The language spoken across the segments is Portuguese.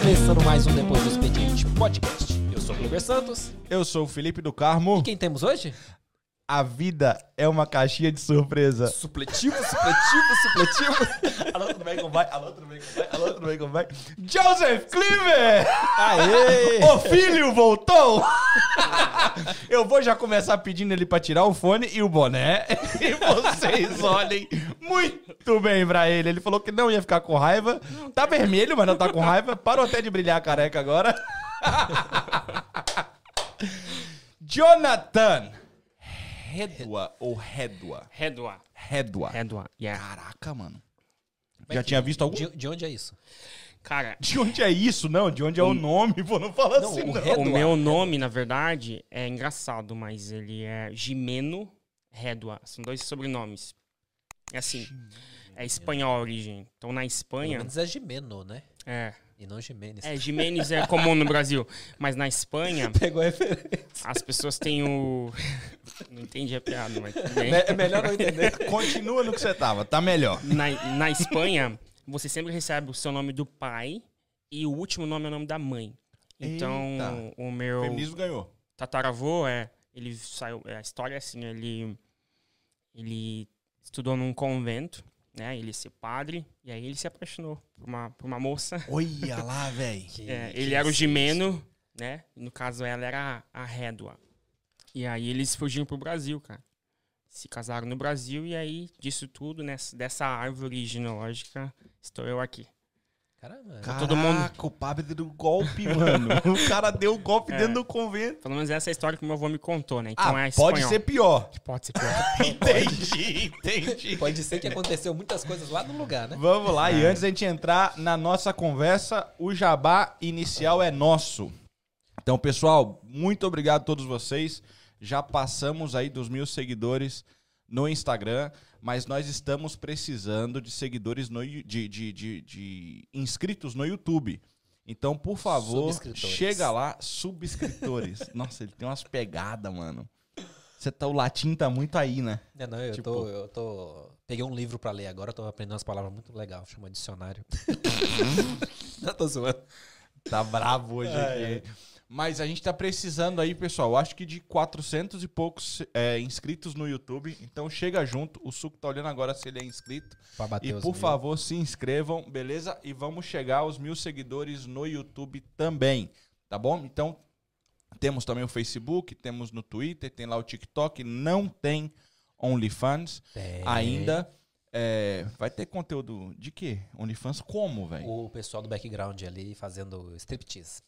Começando mais um Depois do Expediente Podcast. Eu sou o Kleber Santos. Eu sou o Felipe do Carmo. E quem temos hoje? A vida é uma caixinha de surpresa. Supletivo, supletivo, supletivo. Alô, tudo bem, como vai? Alô, tudo bem, como vai? Alô, tudo bem, como vai? Joseph Cleaver! Aê! O filho voltou! Eu vou já começar pedindo ele pra tirar o fone e o boné. E vocês olhem muito bem pra ele. Ele falou que não ia ficar com raiva. Tá vermelho, mas não tá com raiva. Parou até de brilhar a careca agora. Jonathan! Redua ou Redua? Redua. Redua. Redua, yeah. Caraca, mano. Já tinha visto algum? De, de onde é isso? Cara, De onde é isso? Não, de onde é o nome? Pô, não fala Não, assim, o não. O meu nome, na verdade, é engraçado, mas ele é Jimeno Redua. São dois sobrenomes. É assim, é espanhol a origem. Então, na Pelo Espanha, menos é Gimeno, né? é... E não Jimenez. É, Jimenez é comum no Brasil. Mas na Espanha, Pegou a referência. as pessoas têm o... Não entendi a piada, mas. É melhor não entender. Continua no que você tava, tá melhor. Na, na Espanha, você sempre recebe o seu nome do pai e o último nome é o nome da mãe. Então, Eita. o O meu feminismo ganhou. tataravô, é, ele saiu, é, a história é assim, ele, ele estudou num convento, né, ele ia ser padre, e aí ele se apaixonou por uma, por uma moça. Olha lá, velho. É, ele era o Gimeno, né, no caso ela era a, a Rédua. E aí eles fugiram pro Brasil, cara. Se casaram no Brasil, e aí, disso tudo, nessa, dessa árvore genealógica, estou eu aqui. Caramba. Caraca, todo mundo- o Pablo deu golpe, mano. O cara deu golpe É. dentro do convento. Pelo menos essa é a história que meu avô me contou, né? Então ah, é espanhol. pode ser pior. Pode ser pior. Entendi, entendi. Pode ser que aconteceu muitas coisas lá no lugar, né? Vamos lá, e antes da gente entrar na nossa conversa, o jabá inicial é nosso. Então, pessoal, muito obrigado a todos vocês. Já passamos aí dos mil seguidores no Instagram, mas nós estamos precisando de seguidores no, de, de, de, de inscritos no YouTube. Então, por favor, chega lá, subscritores. Nossa, ele tem umas pegadas, mano. Você tá, o latim tá muito aí, né? Não, não, eu, Tipo- tô, eu tô. Peguei um livro pra ler agora, tô aprendendo umas palavras muito legais, chama dicionário. não, tô zoando. Tá bravo hoje aqui. Mas a gente tá precisando aí, pessoal. Acho que de 400 e poucos é, inscritos no YouTube. Então chega junto. O Suco tá olhando agora se ele é inscrito. E por mil. favor, se inscrevam, beleza? E vamos chegar aos mil seguidores no YouTube também, tá bom? Então, temos também o Facebook, temos no Twitter, tem lá o TikTok. Não tem OnlyFans Tem. ainda. É, vai ter conteúdo de quê? OnlyFans como, velho? O pessoal do background ali fazendo striptease.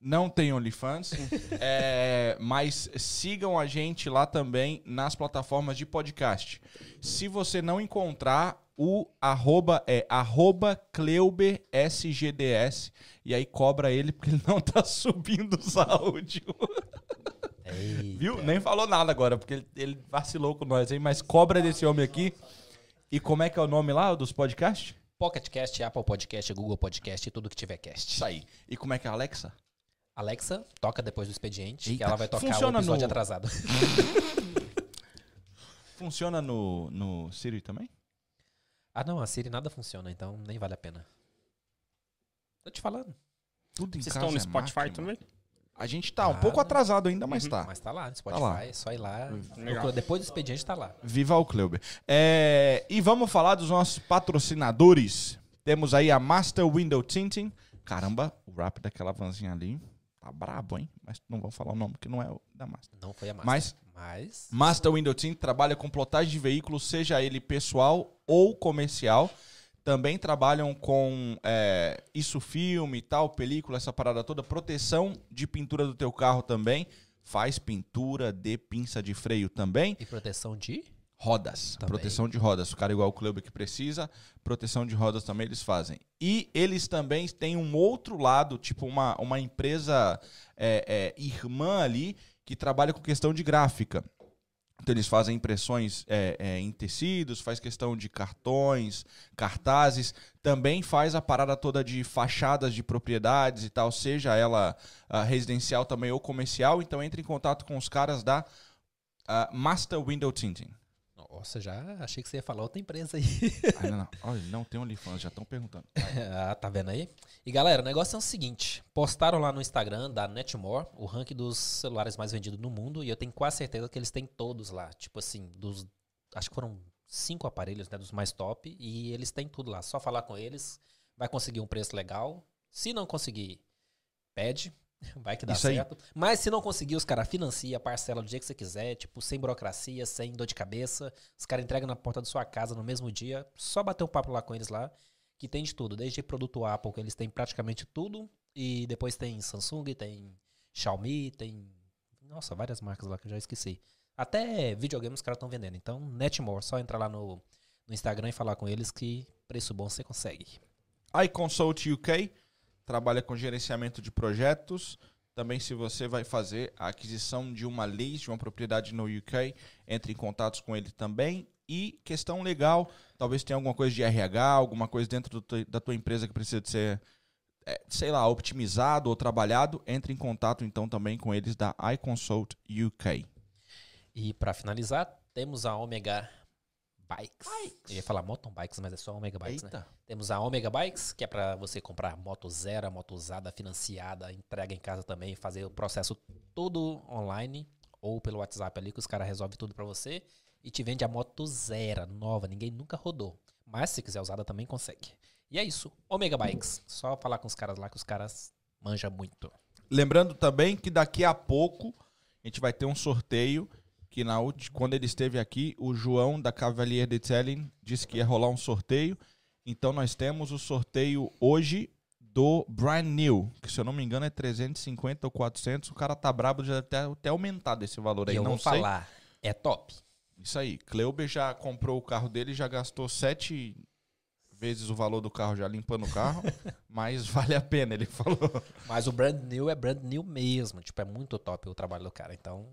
Não tem OnlyFans, é, mas sigam a gente lá também nas plataformas de podcast. Se você não encontrar, o arroba é arroba CleuberSGDS e aí cobra ele porque ele não tá subindo os áudios. Eita. Viu? Nem falou nada agora, porque ele, ele vacilou com nós aí, mas cobra desse homem aqui. E como é que é o nome lá dos podcasts? Pocket Cast, Apple Podcast, Google Podcast e tudo que tiver cast. Isso aí. E como é que é a Alexa? Alexa, toca depois do expediente, que Eita. ela vai tocar Funciona o episódio no- atrasado. Funciona no, no Siri também? ah, não, a Siri nada funciona, então nem vale a pena. Tô te falando. Tudo em Vocês casa estão no é Spotify máquina. também? A gente tá um Ah, pouco não. atrasado ainda, mas Uhum. tá. Mas tá lá no Spotify, lá. é só ir lá. Legal. Depois do expediente tá lá. Viva o Kleuber. É, e vamos falar dos nossos patrocinadores. Temos aí a Master Window Tinting. Caramba, o rap daquela vanzinha ali tá brabo, hein? Mas não vou falar o nome, que não é o da Master. Não foi a Master. Mas- Mas. Master Window Tint trabalha com plotagem de veículos, seja ele pessoal ou comercial. Também trabalham com é, isso filme e tal, película, essa parada toda. Proteção de pintura do teu carro também. Faz pintura de pinça de freio também. E proteção de? Rodas. Também. Proteção de rodas. O cara igual o clube que precisa, proteção de rodas também eles fazem. E eles também têm um outro lado, tipo uma, uma empresa é, é, irmã ali, que trabalha com questão de gráfica. Então eles fazem impressões é, é, em tecidos, faz questão de cartões, cartazes, também faz a parada toda de fachadas de propriedades e tal, seja ela uh, residencial também ou comercial. Então entre em contato com os caras da uh, Master Window Tinting. Nossa, já achei que você ia falar outra empresa aí. Ah, não, não. Olha, não tem OnlyFans, já estão perguntando. ah, tá vendo aí? E galera, o negócio é o seguinte: postaram lá no Instagram da Netmore o ranking dos celulares mais vendidos no mundo e eu tenho quase certeza que eles têm todos lá. Tipo assim, dos. Acho que foram cinco aparelhos, né? Dos mais top. E eles têm tudo lá. Só falar com eles, vai conseguir um preço legal. Se não conseguir, pede. Vai que dá Isso aí. certo. Mas se não conseguir, os caras financia, parcela do dia que você quiser, tipo, sem burocracia, sem dor de cabeça. Os caras entregam na porta da sua casa no mesmo dia. Só bater um papo lá com eles lá, que tem de tudo. Desde produto Apple, que eles têm praticamente tudo. E depois tem Samsung, tem Xiaomi, tem. Nossa, várias marcas lá que eu já esqueci. Até videogame os caras estão vendendo. Então, Netmore, só entrar lá no, no Instagram e falar com eles que preço bom você consegue. iConsult UK trabalha com gerenciamento de projetos. Também, se você vai fazer a aquisição de uma lease, de uma propriedade no UK, entre em contato com ele também. E questão legal, talvez tenha alguma coisa de RH, alguma coisa dentro do, da tua empresa que precisa de ser, é, sei lá, optimizado ou trabalhado, entre em contato então também com eles da iConsult UK. E para finalizar, temos a Omega Bikes. Eu ia falar mountain bikes, mas é só Omega Bikes, né? Temos a Omega Bikes, que é para você comprar moto zero, moto usada, financiada, entrega em casa também, fazer o processo todo online ou pelo WhatsApp ali que os caras resolvem tudo para você e te vende a moto zero, nova, ninguém nunca rodou. Mas se quiser usada também consegue. E é isso, Omega Bikes. Só falar com os caras lá que os caras manjam muito. Lembrando também que daqui a pouco a gente vai ter um sorteio que na quando ele esteve aqui, o João da Cavalier Detailing disse que ia rolar um sorteio. Então nós temos o sorteio hoje do Brand New, que se eu não me engano é 350 ou 400. O cara tá brabo de até, até aumentado esse valor aí, eu não vou sei. falar, é top. Isso aí. Cleuber já comprou o carro dele, já gastou sete vezes o valor do carro já limpando o carro, mas vale a pena, ele falou. Mas o brand new é brand new mesmo. Tipo, é muito top o trabalho do cara. Então,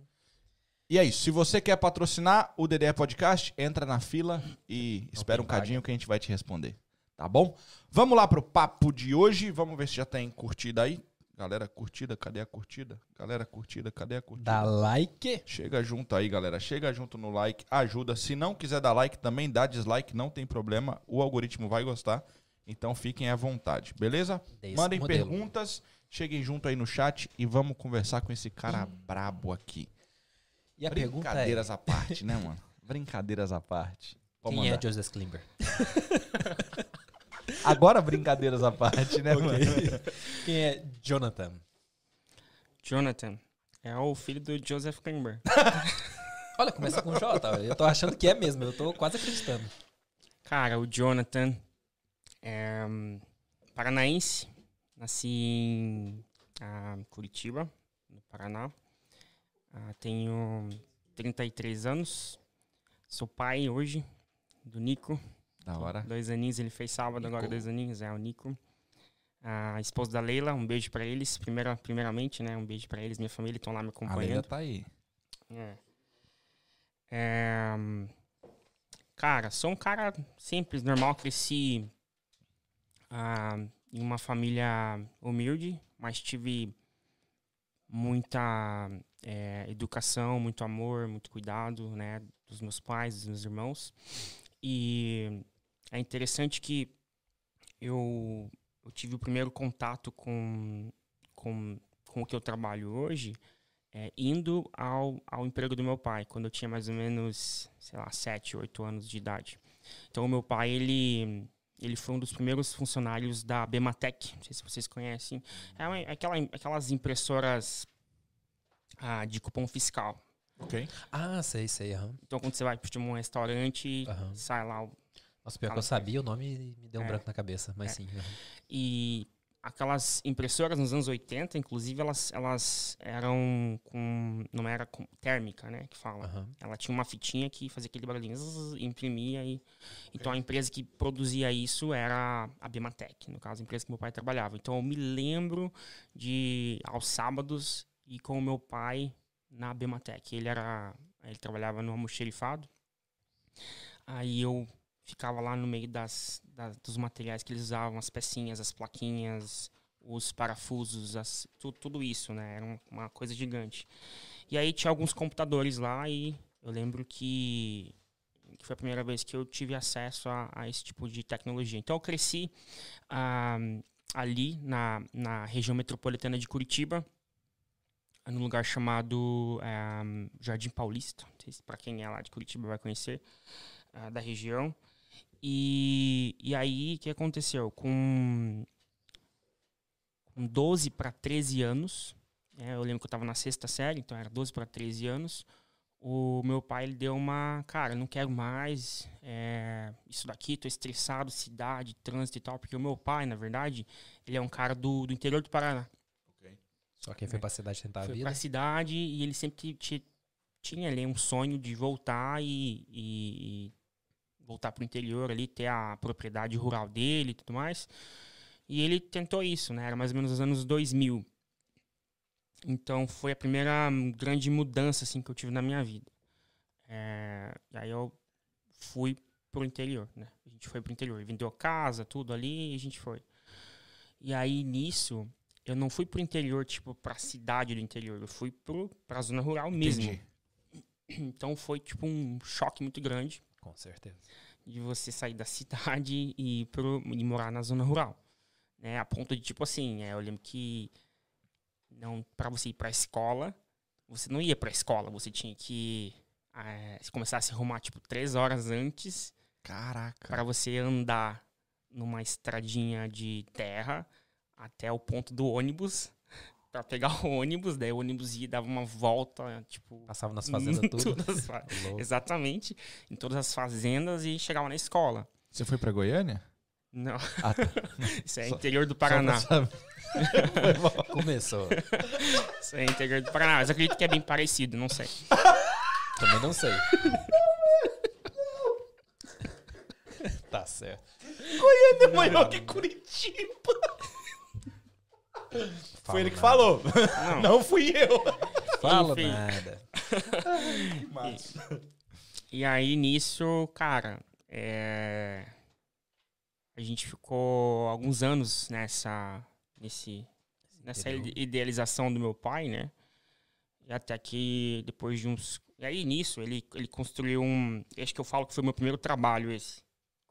E é isso. Se você quer patrocinar o DDE Podcast, entra na fila e espera tem um cadinho que a gente vai te responder. Tá bom? Vamos lá pro papo de hoje. Vamos ver se já tem curtida aí. Galera, curtida, cadê a curtida? Galera, curtida, cadê a curtida? dá like. Chega junto aí, galera. Chega junto no like, ajuda. Se não quiser dar like, também dá dislike, não tem problema. O algoritmo vai gostar. Então fiquem à vontade, beleza? Desse Mandem modelo. perguntas, cheguem junto aí no chat e vamos conversar com esse cara brabo aqui. E a pergunta é, Brincadeiras à parte, né, mano? Brincadeiras à parte. Pode quem é mandar. Joseph Klimber? Agora brincadeiras à parte, né, mano? Quem é Jonathan? Jonathan é o filho do Joseph Klimber. Olha, começa com J. Eu tô achando que é mesmo. Eu tô quase acreditando. Cara, o Jonathan é hum, paranaense. Nasci em ah, Curitiba, no Paraná. Ah, tenho 33 anos. Sou pai hoje do Nico. Da hora. Dois aninhos, ele fez sábado, agora Nico. dois aninhos, é o Nico. A esposa da Leila, um beijo pra eles. Primeira, primeiramente, né? Um beijo pra eles, minha família estão lá me A Leila acompanhando. tá aí. É. É, Cara, sou um cara simples, normal. Cresci ah, em uma família humilde, mas tive muita é, educação, muito amor, muito cuidado, né? Dos meus pais, dos meus irmãos. E é interessante que eu, eu tive o primeiro contato com, com, com o que eu trabalho hoje é, indo ao, ao emprego do meu pai, quando eu tinha mais ou menos, sei lá, 7, 8 anos de idade. Então, o meu pai, ele, ele foi um dos primeiros funcionários da Bematec, não sei se vocês conhecem. É uma- aquela, aquelas impressoras ah, de cupom fiscal. Ok. Ah, sei, sei. aham. Então, quando você vai para um restaurante, Aham. sai lá o Nossa, pior que eu sabia o nome e me deu um É. branco na cabeça. Mas É. sim. aham. E aquelas impressoras nos anos 80, inclusive, elas, elas eram com. Não era com térmica, né? Que fala. Aham. Ela tinha uma fitinha que fazia aquele barulhinho, zzz, imprimia e. Então a empresa que produzia isso era a Bematec, no caso, a empresa que meu pai trabalhava. Então eu me lembro de, aos sábados, ir com o meu pai na Bematec. Ele era Ele trabalhava no almoxerifado. Aí eu ficava lá no meio das, das, dos materiais que eles usavam, as pecinhas, as plaquinhas, os parafusos, as, tudo, tudo isso, né? Era uma coisa gigante. E aí tinha alguns computadores lá e eu lembro que, que foi a primeira vez que eu tive acesso a, a esse tipo de tecnologia. Então eu cresci ah, ali na, na região metropolitana de Curitiba, num lugar chamado um, Jardim Paulista. Se para quem é lá de Curitiba vai conhecer, uh, da região. E, e aí, o que aconteceu? Com, com 12 para 13 anos, é, eu lembro que eu estava na sexta série, então era 12 para 13 anos, o meu pai ele deu uma, cara, não quero mais é, isso daqui, tô estressado, cidade, trânsito e tal, porque o meu pai, na verdade, ele é um cara do, do interior do Paraná. Só que foi pra cidade tentar foi a vida? Foi pra cidade e ele sempre tinha ali um sonho de voltar e, e, e voltar pro interior ali, ter a propriedade rural dele e tudo mais. E ele tentou isso, né? Era mais ou menos nos anos 2000. Então foi a primeira grande mudança assim que eu tive na minha vida. É, e aí eu fui pro interior, né? A gente foi pro interior, vendeu casa, tudo ali, e a gente foi. E aí nisso eu não fui pro interior, tipo, pra cidade do interior. Eu fui pro, pra zona rural mesmo. Entendi. Então foi, tipo, um choque muito grande. Com certeza. De você sair da cidade e, pro, e morar na zona rural. Né? A ponto de, tipo assim, é, eu lembro que não para você ir pra escola, você não ia pra escola. Você tinha que é, começar a se arrumar, tipo, três horas antes. Caraca. Para você andar numa estradinha de terra até o ponto do ônibus para pegar o ônibus, daí o ônibus ia dava uma volta, tipo, passava nas fazendas. Fa exatamente, em todas as fazendas e chegava na escola. Você foi para Goiânia? Não. Ah, tá. Isso é só, interior do Paraná. Começou. Isso é interior do Paraná, mas acredito que é bem parecido, não sei. Também não sei. tá certo. Goiânia é maior que Curitiba. Foi ele que nada. falou. Não. Não fui eu. Fala Enfim. nada. E, e, aí, nisso, cara, é... a gente ficou alguns anos nessa, nesse, nessa idealização do meu pai, né? E até que depois de uns. E aí, nisso, ele, ele construiu um. Acho que eu falo que foi o meu primeiro trabalho esse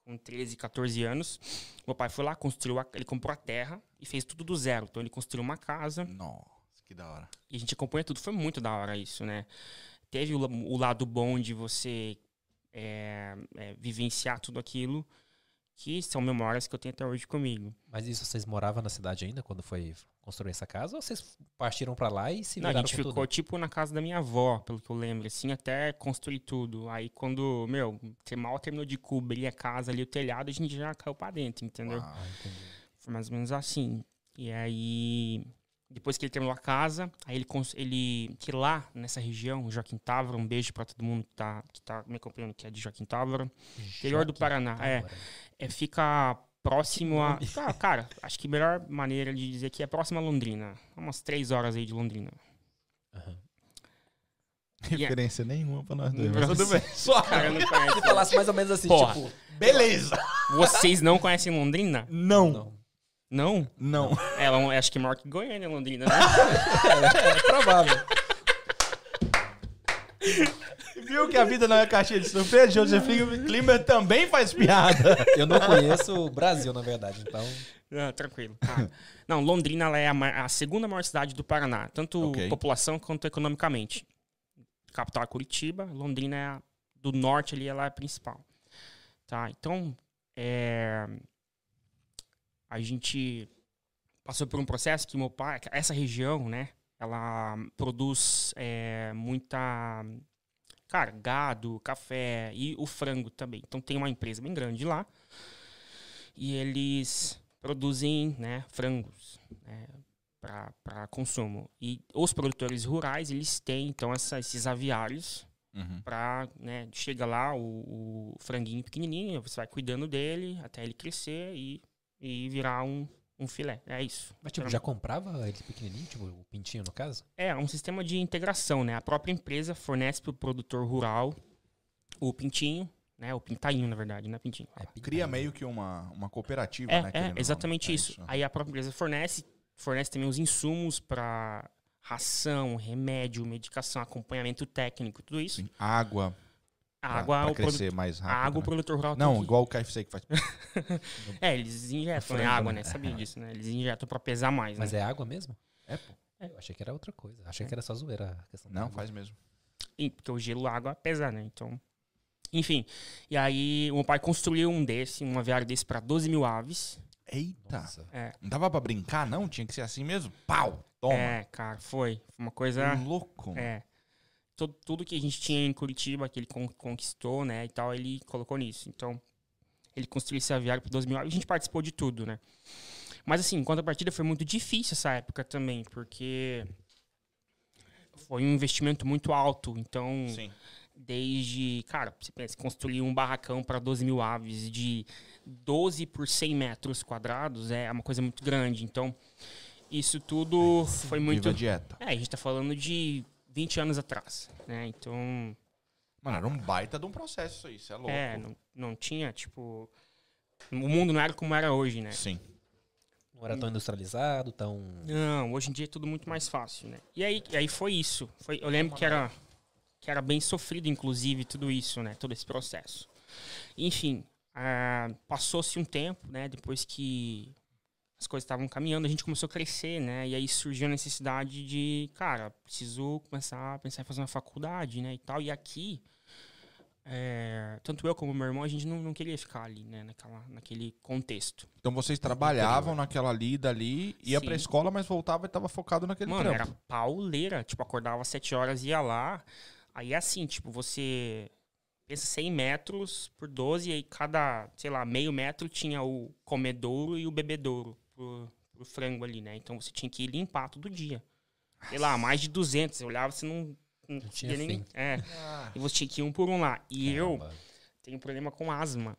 com 13, 14 anos. Meu pai foi lá, construiu, a, ele comprou a terra e fez tudo do zero. Então ele construiu uma casa. Nossa, que da hora. E a gente acompanha tudo. Foi muito da hora isso, né? Teve o, o lado bom de você é, é, vivenciar tudo aquilo que são memórias que eu tenho até hoje comigo. Mas isso vocês moravam na cidade ainda quando foi construir essa casa? Ou vocês partiram para lá e se Não, a gente ficou tudo? tipo na casa da minha avó, pelo que eu lembro, assim, até construir tudo. Aí quando, meu, mal terminou de cobrir a casa ali, o telhado, a gente já caiu para dentro, entendeu? Ah, foi mais ou menos assim. E aí, depois que ele terminou a casa, aí ele, ele que lá nessa região, Joaquim Távora, um beijo para todo mundo que tá, que tá me acompanhando, que é de Joaquim Távora, interior do Paraná. É, é, fica próximo a. Cara, cara, acho que a melhor maneira de dizer que é próximo a Londrina. Umas três horas aí de Londrina. Uhum. Referência yeah. nenhuma pra nós dois. Mas tudo bem. Só cara, não conhece. Se falasse mais ou menos assim, Porra. tipo, beleza. Vocês não conhecem Londrina? Não. não. Não? Não. Ela é, acho que maior que Goiânia, Londrina, né? é, é provável. Viu que a vida não é caixinha de surpresa? Joseph Klimer também faz piada. Eu não conheço o Brasil, na verdade, então. Ah, tranquilo. Ah. Não, Londrina ela é a, a, segunda maior cidade do Paraná, tanto okay. população quanto economicamente. Capital é Curitiba, Londrina é a, do norte ali, ela é a principal. Tá, então, é, a gente passou por um processo que meu pai, essa região, né, ela produz é, muita, cara, gado, café e o frango também. Então tem uma empresa bem grande lá e eles produzem, né, frangos né, para consumo. E os produtores rurais, eles têm, então, essa, esses aviários uhum. para, né, chega lá o, o franguinho pequenininho, você vai cuidando dele até ele crescer e e virar um, um filé. É isso. Mas tipo, já comprava ele pequenininho, tipo, o pintinho no caso? É, um sistema de integração, né? A própria empresa fornece para o produtor rural o pintinho, né? O pintainho, na verdade, não é pintinho. É, Cria meio que uma, uma cooperativa, é, né? É, exatamente isso. isso. Aí a própria empresa fornece, fornece também os insumos para ração, remédio, medicação, acompanhamento técnico, tudo isso. Sim, água. A água pra, pra crescer mais rápido. A água né? o produtor rural Não, igual o KFC que faz. é, eles injetam né, água, né? Sabia disso, né? Eles injetam pra pesar mais. Mas né? é água mesmo? É, pô. É. Eu achei que era outra coisa. Achei é. que era só zoeira a questão Não, faz mesmo. E, porque o gelo, a água pesa, né? Então. Enfim. E aí, o meu pai construiu um desse, um aviário desse pra 12 mil aves. Eita! É. Não dava pra brincar, não? Tinha que ser assim mesmo? Pau! Toma! É, cara, foi. Foi uma coisa. Louco. É tudo, tudo que a gente tinha em Curitiba, que ele conquistou, né, e tal, ele colocou nisso. Então, ele construiu esse aviário por 2000 e a gente participou de tudo, né. Mas, assim, enquanto a partida foi muito difícil essa época também, porque foi um investimento muito alto. Então, Sim. desde, cara, você pensa, construir um barracão para 12 mil aves de 12 por 100 metros quadrados é uma coisa muito grande. Então, isso tudo foi muito. Viva dieta. É, a gente tá falando de 20 anos atrás, né? Então... Mano, era um baita de um processo isso aí, isso é louco. É, não, não tinha, tipo... O mundo não era como era hoje, né? Sim. Não era tão industrializado, tão... Não, hoje em dia é tudo muito mais fácil, né? E aí, e aí foi isso. Foi, eu lembro que era, que era bem sofrido, inclusive, tudo isso, né? Todo esse processo. Enfim, uh, passou-se um tempo, né? Depois que as coisas estavam caminhando, a gente começou a crescer, né? E aí surgiu a necessidade de, cara, preciso começar a pensar em fazer uma faculdade, né? E tal. E aqui, é, tanto eu como meu irmão, a gente não, não queria ficar ali, né? Naquela, naquele contexto. Então vocês trabalhavam naquela lida ali, ia Sim. pra escola, mas voltava e tava focado naquele Mano, trampo. era pauleira. Tipo, acordava às sete horas ia lá. Aí é assim, tipo, você pensa 100 metros por 12, e aí cada, sei lá, meio metro tinha o comedouro e o bebedouro pro, pro frango ali, né? Então você tinha que limpar todo dia. Sei lá, mais de 200. Você olhava, você não, não, não tinha nem. É. Ah. E você tinha que ir um por um lá. E Caramba. eu tenho problema com asma.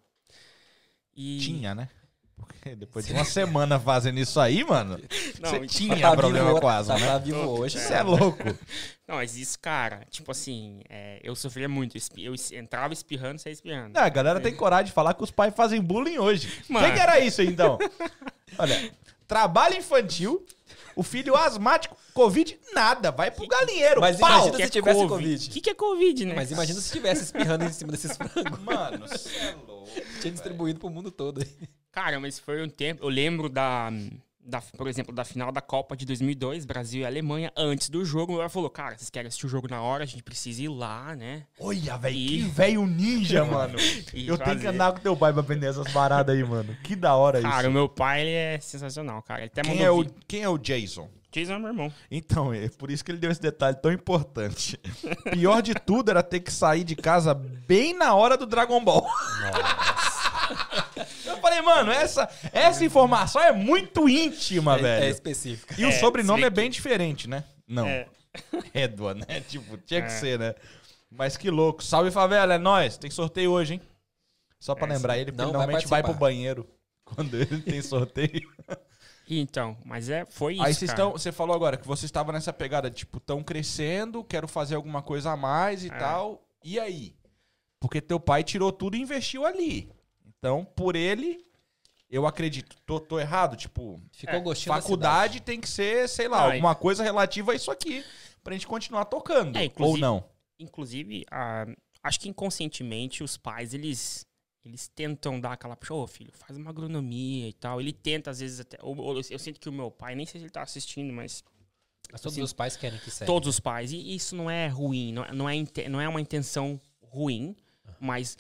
E... Tinha, né? Porque depois de uma semana fazendo isso aí, mano, não, você tinha tá problema vivo, com asma, tá, né? Tá vivo hoje. Você é louco. Não, mas isso, cara, tipo assim, é, eu sofria muito. Eu entrava espirrando, saía espirrando. Não, a galera tem coragem de falar que os pais fazem bullying hoje. Mano. que era isso, então? Olha, trabalho infantil, o filho asmático, Covid, nada. Vai pro galinheiro. Mas pau. imagina se é tivesse COVID. Covid. O que, que é Covid, né? Mas imagina se tivesse espirrando em cima desses frangos. Mano, você é louco. Tinha distribuído pro mundo todo aí. Cara, mas foi um tempo. Eu lembro da da, por exemplo, da final da Copa de 2002, Brasil e Alemanha, antes do jogo, ela falou, cara, vocês querem assistir o jogo na hora, a gente precisa ir lá, né? Olha, velho, e... que velho ninja, mano. Eu fazer. tenho que andar com teu pai pra aprender essas paradas aí, mano. Que da hora cara, isso. Cara, o meu pai, ele é sensacional, cara. Ele até quem, é o, quem é o Jason? Jason é meu irmão. Então, é por isso que ele deu esse detalhe tão importante. Pior de tudo era ter que sair de casa bem na hora do Dragon Ball. Nossa. Eu falei, mano, essa, essa informação é muito íntima, é, velho. É específica. E é, o sobrenome é bem diferente, né? Não. É. Edwa, né? Tipo, tinha que é. ser, né? Mas que louco. Salve, favela, é nóis. Tem sorteio hoje, hein? Só pra é, lembrar ele, porque Não, normalmente vai, vai pro banheiro quando ele tem sorteio. Então, mas é, foi isso. Aí vocês estão. Você falou agora que você estava nessa pegada, tipo, tão crescendo, quero fazer alguma coisa a mais e é. tal. E aí? Porque teu pai tirou tudo e investiu ali. Então, por ele, eu acredito. Tô, tô errado? Tipo, Ficou é, gostinho faculdade tem que ser, sei lá, alguma coisa relativa a isso aqui. Pra gente continuar tocando. É, ou não. Inclusive, uh, acho que inconscientemente os pais, eles eles tentam dar aquela, ô oh, filho, faz uma agronomia e tal. Ele tenta, às vezes, até. Ou, ou, eu sinto que o meu pai, nem sei se ele tá assistindo, mas. Mas todos assim, os pais querem que seja. Todos os pais. E isso não é ruim, não, não, é, não é uma intenção ruim, mas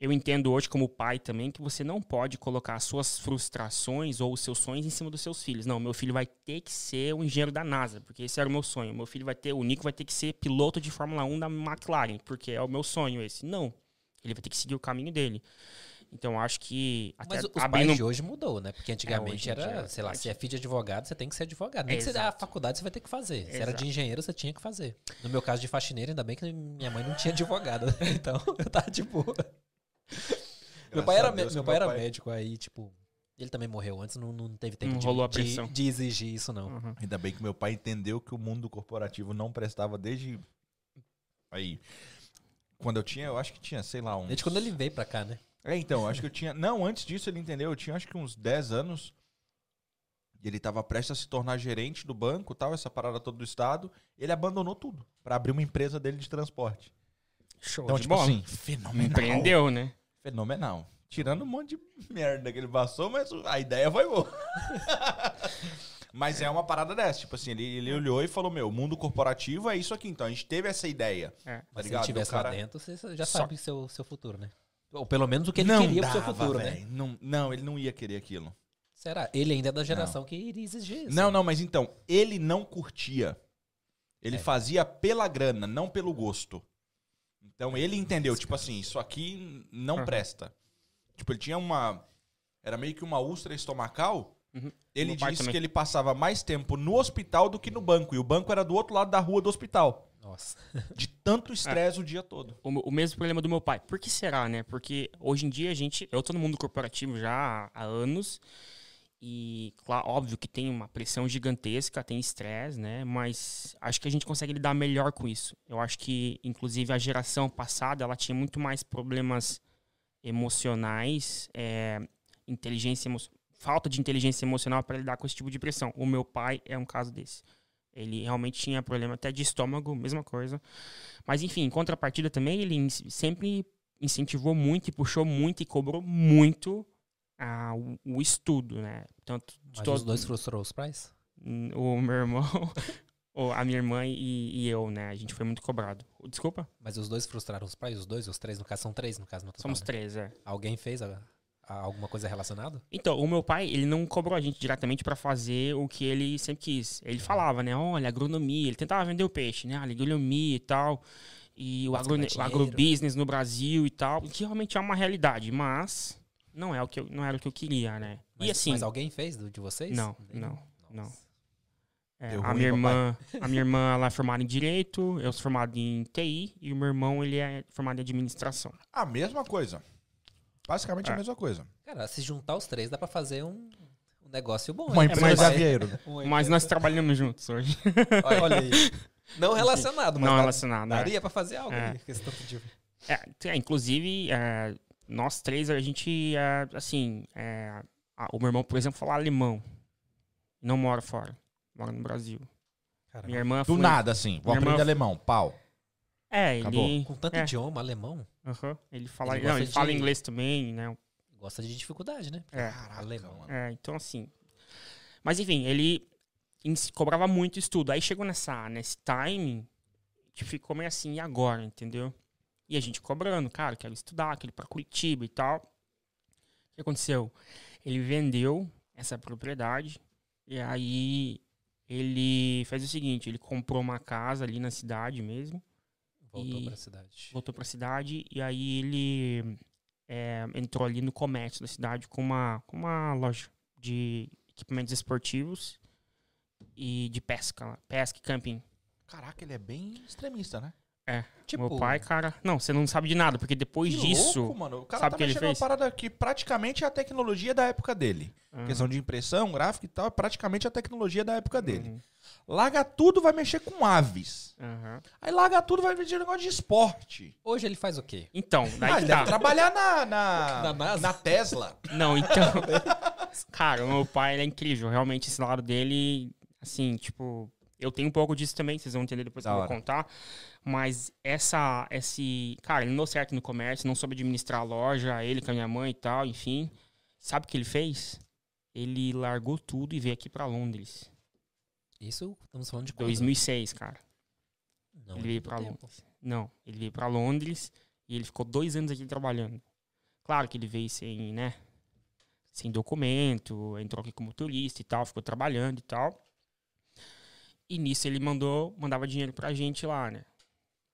eu entendo hoje como pai também que você não pode colocar as suas frustrações ou os seus sonhos em cima dos seus filhos. Não, meu filho vai ter que ser um engenheiro da NASA, porque esse era o meu sonho. Meu filho vai ter, o Nico vai ter que ser piloto de Fórmula 1 da McLaren, porque é o meu sonho esse. Não. Ele vai ter que seguir o caminho dele. Então acho que até Mas os abrindo... pais de hoje mudou, né? Porque antigamente é, era, sei lá, se é filho de advogado, você tem que ser advogado. Nem é, que você a faculdade, você vai ter que fazer. Se era de engenheiro, você tinha que fazer. No meu caso de faxineiro, ainda bem que minha mãe não tinha advogada. Então, eu tava de boa meu pai era, Deus, meu pai era pai... médico, aí, tipo, Ele também morreu antes, não, não teve tempo Não de, rolou a de- pressão. de exigir isso, não. Uhum. Ainda bem que meu pai entendeu que o mundo corporativo não prestava desde. Aí. Quando eu tinha, eu acho que tinha, sei lá, uns. Desde quando ele veio pra cá, né? É, então, eu acho que eu tinha. Não, antes disso ele entendeu. Eu tinha acho que uns 10 anos. E ele tava prestes a se tornar gerente do banco, tal, essa parada toda do estado. Ele abandonou tudo pra abrir uma empresa dele de transporte. Show Então, de tipo bola. assim, fenomenal. Empreendeu, né? Fenomenal. Tirando um monte de merda que ele passou, mas a ideia foi boa. mas é uma parada dessa. Tipo assim, ele, ele olhou e falou: Meu, o mundo corporativo é isso aqui. Então a gente teve essa ideia. É. Tá Mas se ligado? ele estivesse O cara- lá dentro, você já Só- sabe seu, seu futuro, né? Ou pelo menos o que ele não queria pro seu dava, futuro, né? véi. Não, não, ele não ia querer aquilo. Será? Ele ainda é da geração que iria exigir isso. Não, não, mas então, ele não curtia. Ele É. fazia pela grana, não pelo gosto. Então ele entendeu, tipo assim, isso aqui não Aham. presta. Tipo, ele tinha uma. Era meio que uma úlcera estomacal. Uhum. Ele disse que ele passava mais tempo no hospital do que no banco. E o banco era do outro lado da rua do hospital. Nossa. De tanto estresse o dia todo. O, o mesmo problema do meu pai. Por que será, né? Porque hoje em dia a gente. Eu tô no mundo corporativo já há anos. E, claro, óbvio que tem uma pressão gigantesca, tem estresse, né? Mas acho que a gente consegue lidar melhor com isso. Eu acho que, inclusive, a geração passada ela tinha muito mais problemas emocionais, é, inteligência emo- falta de inteligência emocional para lidar com esse tipo de pressão. O meu pai é um caso desse. Ele realmente tinha problema até de estômago, mesma coisa. Mas enfim, em contrapartida também, ele sempre incentivou muito e puxou muito e cobrou muito ah, o, o estudo, né? Tanto de Mas os dois frustrou os pais? Hum, o meu irmão, a minha irmã e, e eu, né? A gente foi muito cobrado. Desculpa? Mas os dois frustraram os pais? Os dois? Os três? No caso, são três, no caso. No total, Somos né? três, é. Alguém fez a- a- alguma coisa relacionada? Então, o meu pai, ele não cobrou a gente diretamente pra fazer o que ele sempre quis. Ele falava, né? Olha, agronomia. Ele tentava vender o peixe, né? A agronomia e tal. E o, Mas agro, o agrobusiness no Brasil e tal. Que realmente é uma realidade, mas não, é o que eu, não era o que eu queria, né? Mas, e assim, mas alguém fez do- de vocês? Não, não, não. É, a, ruim, minha irmã, a minha irmã, ela é formada em Direito, eu sou formado em TI, e o meu irmão, ele é formado em Administração. A mesma coisa. Basicamente a É. mesma coisa. Cara, se juntar os três, dá pra fazer um, um negócio bom. Uma hein? empresa mas- aviairo. né? Uma Mas nós trabalhamos juntos hoje. Olha, olha aí. Não relacionado, mas Não relacionado, é. daria pra fazer algo É. É, é, inclusive, é, nós três, a gente, é, assim, é, a- o meu irmão, por exemplo, fala alemão. Não mora fora, mora no Brasil. Caramba. Minha irmã Do foi- nada, assim. Vou Minha irmã- aprender alemão. Pau. É, Acabou. ele... Com tanto é, idioma, alemão, aham, ele fala, Ele não, ele fala de- inglês também, né? gosta de dificuldade, né? É. Caraca, Alemão. mano. É, então assim. Mas enfim, ele cobrava muito estudo. Aí chegou nessa, nesse timing que ficou meio assim, e agora, entendeu? E a gente cobrando, cara, quero estudar, quero ir pra Curitiba e tal. O que aconteceu? Ele vendeu essa propriedade e aí ele fez o seguinte, ele comprou uma casa ali na cidade mesmo Voltou E- pra cidade. voltou pra cidade e aí ele é, entrou ali no comércio da cidade com uma, com uma loja de equipamentos esportivos e de pesca, pesca e camping. Caraca, ele é bem extremista, né? Tipo, Meu pai, cara. Não, você não sabe de nada, porque depois Que disso. louco, mano. O cara sabe tá que ele fez? parada que praticamente é a tecnologia da época dele. Ah, Questão de impressão, gráfico e tal, é praticamente a tecnologia da época dele. uhum, Larga tudo, vai mexer com aves. aham. Aí larga tudo, vai mexer com negócio de esporte. hoje ele faz o quê? Então, daí Ah, ele tá. deve trabalhar na, na, Na NASA? na Tesla. Não, então. cara, o meu pai ele é incrível. Realmente, esse lado dele, assim, tipo. Eu tenho um pouco disso também, vocês vão entender depois que Da eu vou contar. Mas essa. Esse. Cara, ele não deu certo no comércio, não soube administrar a loja, ele com a minha mãe e tal, enfim. Sabe o que ele fez? Ele largou tudo e veio aqui pra Londres. Isso, estamos falando de quando? 2006, cara. Não, ele veio tempo. Londres. Não, ele veio pra Londres e ele ficou dois anos aqui trabalhando. Claro que ele veio sem, né? Sem documento, entrou aqui como turista e tal, ficou trabalhando e tal. E nisso ele mandou, mandava dinheiro pra gente lá, né?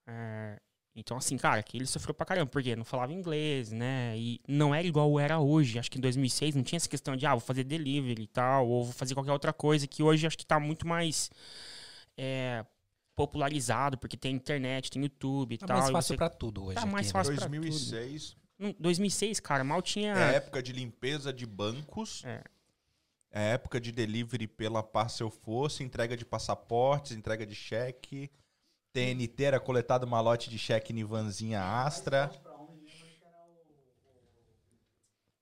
É, então, assim, cara, que ele sofreu pra caramba, porque não falava inglês, né? E não era igual era hoje. Acho que em 2006 não tinha essa questão de, ah, vou fazer delivery e tal, ou vou fazer qualquer outra coisa, que hoje acho que tá muito mais é, popularizado, porque tem internet, tem YouTube e Tá tal. mais e fácil você- pra tudo hoje. Tá mais aqui, fácil né? pra 2006, Não, 2006, cara, mal tinha. É época de limpeza de bancos. É. É época de delivery pela Parcel Força, entrega de passaportes, entrega de cheque. TNT era coletado malote de cheque em vanzinha Astra.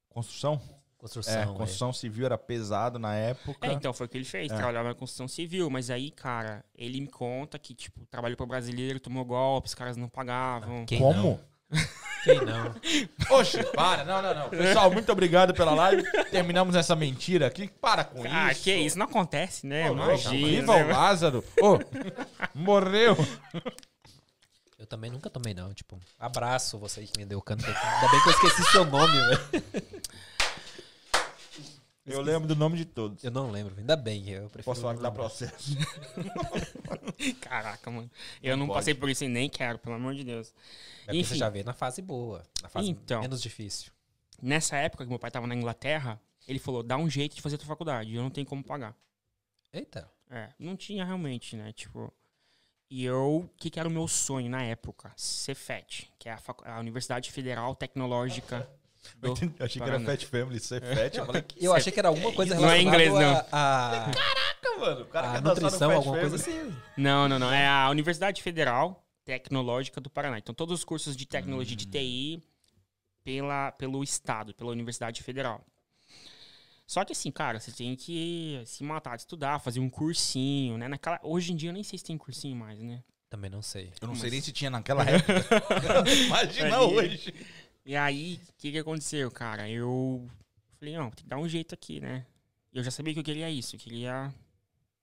Construção? Construção. É, construção civil era pesado na época. É, então foi o que ele fez, É. trabalhava na construção civil, mas aí, cara, ele me conta que, tipo, trabalhou pro brasileiro, tomou golpe, os caras não pagavam. Quem Como? Quem não? Oxe, para, não, não, não. Pessoal, muito obrigado pela live. Terminamos essa mentira aqui. Para com Ah, isso. que isso, não acontece, né? Ô, louco, Imagina. Viva o né? Lázaro. Ô, morreu. Eu também nunca tomei, não. Tipo, abraço você que me deu o canto. Ainda bem que eu esqueci seu nome, velho. Eu lembro do nome de todos. Eu não lembro. Ainda bem, eu prefiro. Posso falar que dá processo. Caraca, mano. Eu Não não, passei por isso e nem quero, pelo amor de Deus. É Enfim. você já vê na fase boa. Na fase Então. menos difícil. Nessa época que meu pai tava na Inglaterra, ele falou: dá um jeito de fazer a tua faculdade, eu não tenho como pagar. Eita. É, não tinha realmente, né? Tipo. E eu, o que, que era o meu sonho na época? Cefet, que é a, a Universidade Federal Tecnológica Eu achei que era. Fat Family, ser Fat. Eu falei, Eu achei que era alguma coisa Não é relacionada inglês, não. a, a, caraca, mano. O cara a quer nutrição, alguma Family. coisa assim. Não, não, não. É a Universidade Federal Tecnológica do Paraná. Então, todos os cursos de tecnologia de TI pela, pelo Estado, pela Universidade Federal. Só que assim, cara, você tem que se matar de estudar, fazer um cursinho, né? Naquela, hoje em dia eu nem sei se tem cursinho mais, né? Também não sei. Eu não Como sei nem se tinha naquela época. Imagina hoje. E aí, o que, que aconteceu, cara? Eu falei, não, tem que dar um jeito aqui, né? Eu já sabia que eu queria isso, eu queria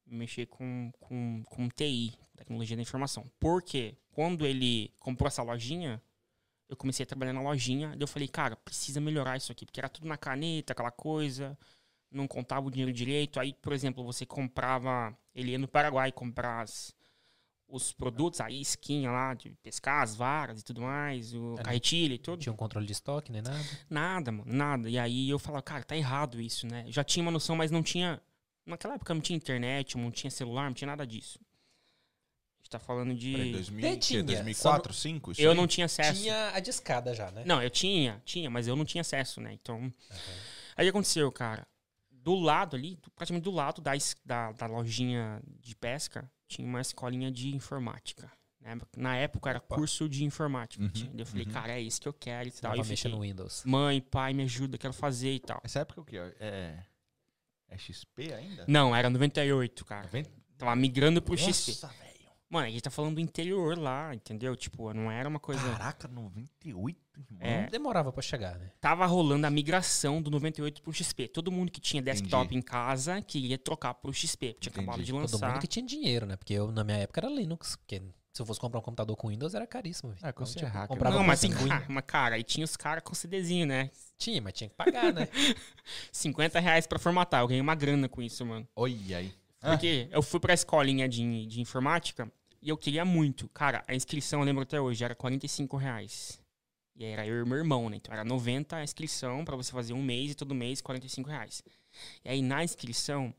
mexer com, com, com TI, tecnologia da informação. Por quê? Quando ele comprou essa lojinha, eu comecei a trabalhar na lojinha, daí eu falei, cara, precisa melhorar isso aqui, porque era tudo na caneta, aquela coisa, não contava o dinheiro direito. Aí, por exemplo, você comprava, ele ia no Paraguai comprar as- os produtos, a isquinha lá, de pescar, as varas e tudo mais, o É, carretilha e Não tudo. tinha um controle de estoque nem nada. Nada, mano, nada. E aí eu falava, cara, tá errado isso, né? Já tinha uma noção, mas não tinha. Naquela época não tinha internet, não tinha celular, não tinha nada disso. A gente tá falando de. Peraí, 2000, Nem que, tinha, 2004, 2005? Isso eu aí? não tinha acesso. Tinha a discada já, né? Não, eu tinha, tinha, mas eu não tinha acesso, né? Então. Aí o que aconteceu, cara? Do lado ali, do- praticamente do lado da, da, da lojinha de pesca, tinha uma escolinha de informática. né? Na época era Opa. curso de informática. Uhum, eu falei, uhum. cara, é isso que eu quero e tal. tava E mexendo fiquei, no Windows. mãe, pai, me ajuda, quero fazer e tal. Essa época o quê? É, é XP ainda? Não, era 98, cara. Noventa- Tava migrando pro XP. Nossa, velho. Mano, a gente tá falando do interior lá, entendeu? Tipo, não era uma coisa. Caraca, 98, irmão. É. Demorava pra chegar, né? Tava rolando a migração do 98 pro XP. Todo mundo que tinha desktop Entendi. em casa queria trocar pro XP. Tinha Entendi. acabado de Todo lançar. mundo que tinha dinheiro, né? Porque eu, na minha época, era Linux. Porque se eu fosse comprar um computador com Windows, era caríssimo. Quando você é hacker, comprava Não, mas, cara, mas, cara, aí tinha os caras com CDzinho, né? Tinha, mas tinha que pagar, né? 50 reais pra formatar. Eu ganhei uma grana com isso, mano. Olha aí. Ah. Porque eu fui pra escolinha de, de informática e eu queria muito. Cara, a inscrição, eu lembro até hoje, era 45 reais. E era eu e meu irmão, né? Então era 90 a inscrição pra você fazer um mês e todo mês 45 reais. E aí na inscrição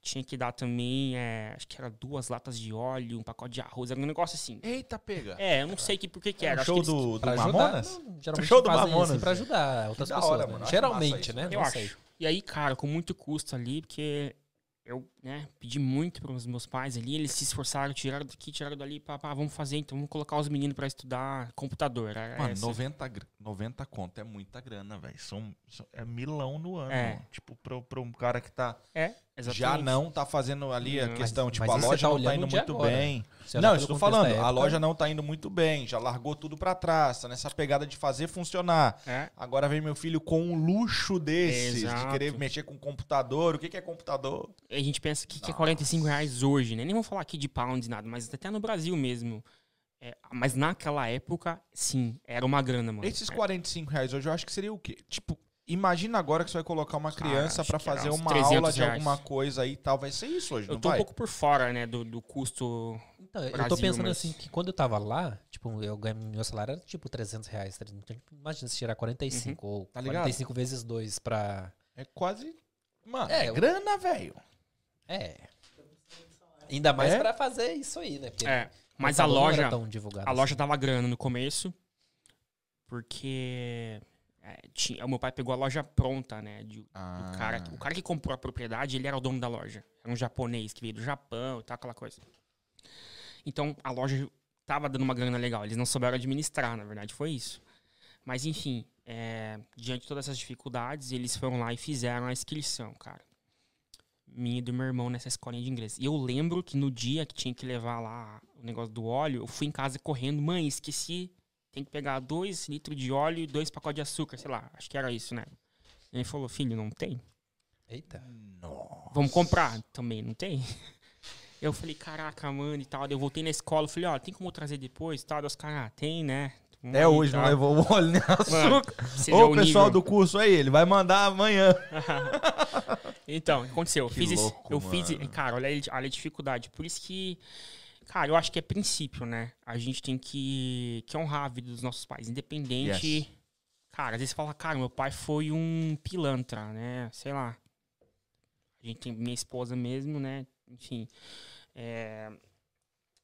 tinha que dar também, é, acho que era duas latas de óleo, um pacote de arroz, era um negócio assim. Eita, pega. É, eu não sei que, por que que era. o acho show que eles- do, do Pra ajudar. Mamonas? Não, geralmente Show do Mamonas, assim pra ajudar outras pessoas. hora, né? Geralmente, né? Eu Não acho. sei. E aí, cara, com muito custo ali, porque eu, né, pedi muito para os meus pais ali, eles se esforçaram, tiraram daqui, tiraram dali, pá, pá, vamos fazer, então vamos colocar os meninos para estudar computador. Era Mano, essa. 90, gr- 90 conto é muita grana, velho. São, são- é milão no ano. É. Tipo, pra um cara que tá. É. Já não tá fazendo ali a questão. mas- tipo, mas a loja você tá não tá indo de muito agora. bem. Olhar Não, estou falando. A loja não tá indo muito bem. Já largou tudo pra trás. Tá nessa pegada de fazer funcionar. É, Agora vem meu filho com um luxo desses, de Exato. querer mexer com computador. O que, que é computador? a gente pensa que, que é Nossa. 45 reais hoje, né? Nem vamos falar aqui de pounds, nada, mas até no Brasil mesmo. É, mas naquela época, sim, era uma grana, mano. Esses É, 45 reais hoje eu acho que seria o quê? Tipo, imagina agora que você vai colocar uma criança era fazer uma 300 aula de reais. alguma coisa aí e tal. Vai ser isso hoje, eu não tô vai? um pouco por fora, né, do, do custo. Então, eu tô Brasil, pensando mas- assim, que quando eu tava lá, tipo, eu ganhei, meu salário era tipo 300 reais. tá? Então, tipo, imagina se tirar 45 ou Tá ligado? 45 vezes 2 pra... É quase... Mano, É, é, grana, velho. É. Ainda mais É? pra fazer isso aí, né? Porque É, mas a loja. A assim. loja dava grana no começo. porque é, tinha, o meu pai pegou a loja pronta, né? De, Ah. do cara, o cara que comprou a propriedade, ele era o dono da loja. Era um japonês que veio do Japão e tal, aquela coisa. Então, a loja tava dando uma grana legal. Eles não souberam administrar, na verdade, foi isso. Mas, enfim, é, diante de todas essas dificuldades, eles foram lá e fizeram a inscrição, cara. Minha e do meu irmão nessa escolinha de inglês. E eu lembro que no dia que tinha que levar lá o negócio do óleo, eu fui em casa correndo. Mãe, esqueci. Tem que pegar dois litros de óleo e dois pacotes de açúcar, sei lá. Acho que era isso, né? Ele falou, filho, não tem? Eita. Vamos comprar. Também não tem. Eu falei, caraca, mano, e tal. Eu voltei na escola, falei, ó, tem como eu trazer depois e tal? Os caras, ah, tem, né? Até hoje não tal. levou o óleo nem açúcar. Vê Ô, o pessoal nível. do curso aí, ele vai mandar amanhã. Então, o que aconteceu? Eu Que fiz esse- louco, eu fiz, mano. cara, olha, a- olha a dificuldade. Por isso que, cara, eu acho que é princípio, né? A gente tem que, que honrar a vida dos nossos pais, independente. Yes. Cara, às vezes você fala, cara, meu pai foi um pilantra, né? Sei lá. A gente tem minha esposa mesmo, né? Enfim. É,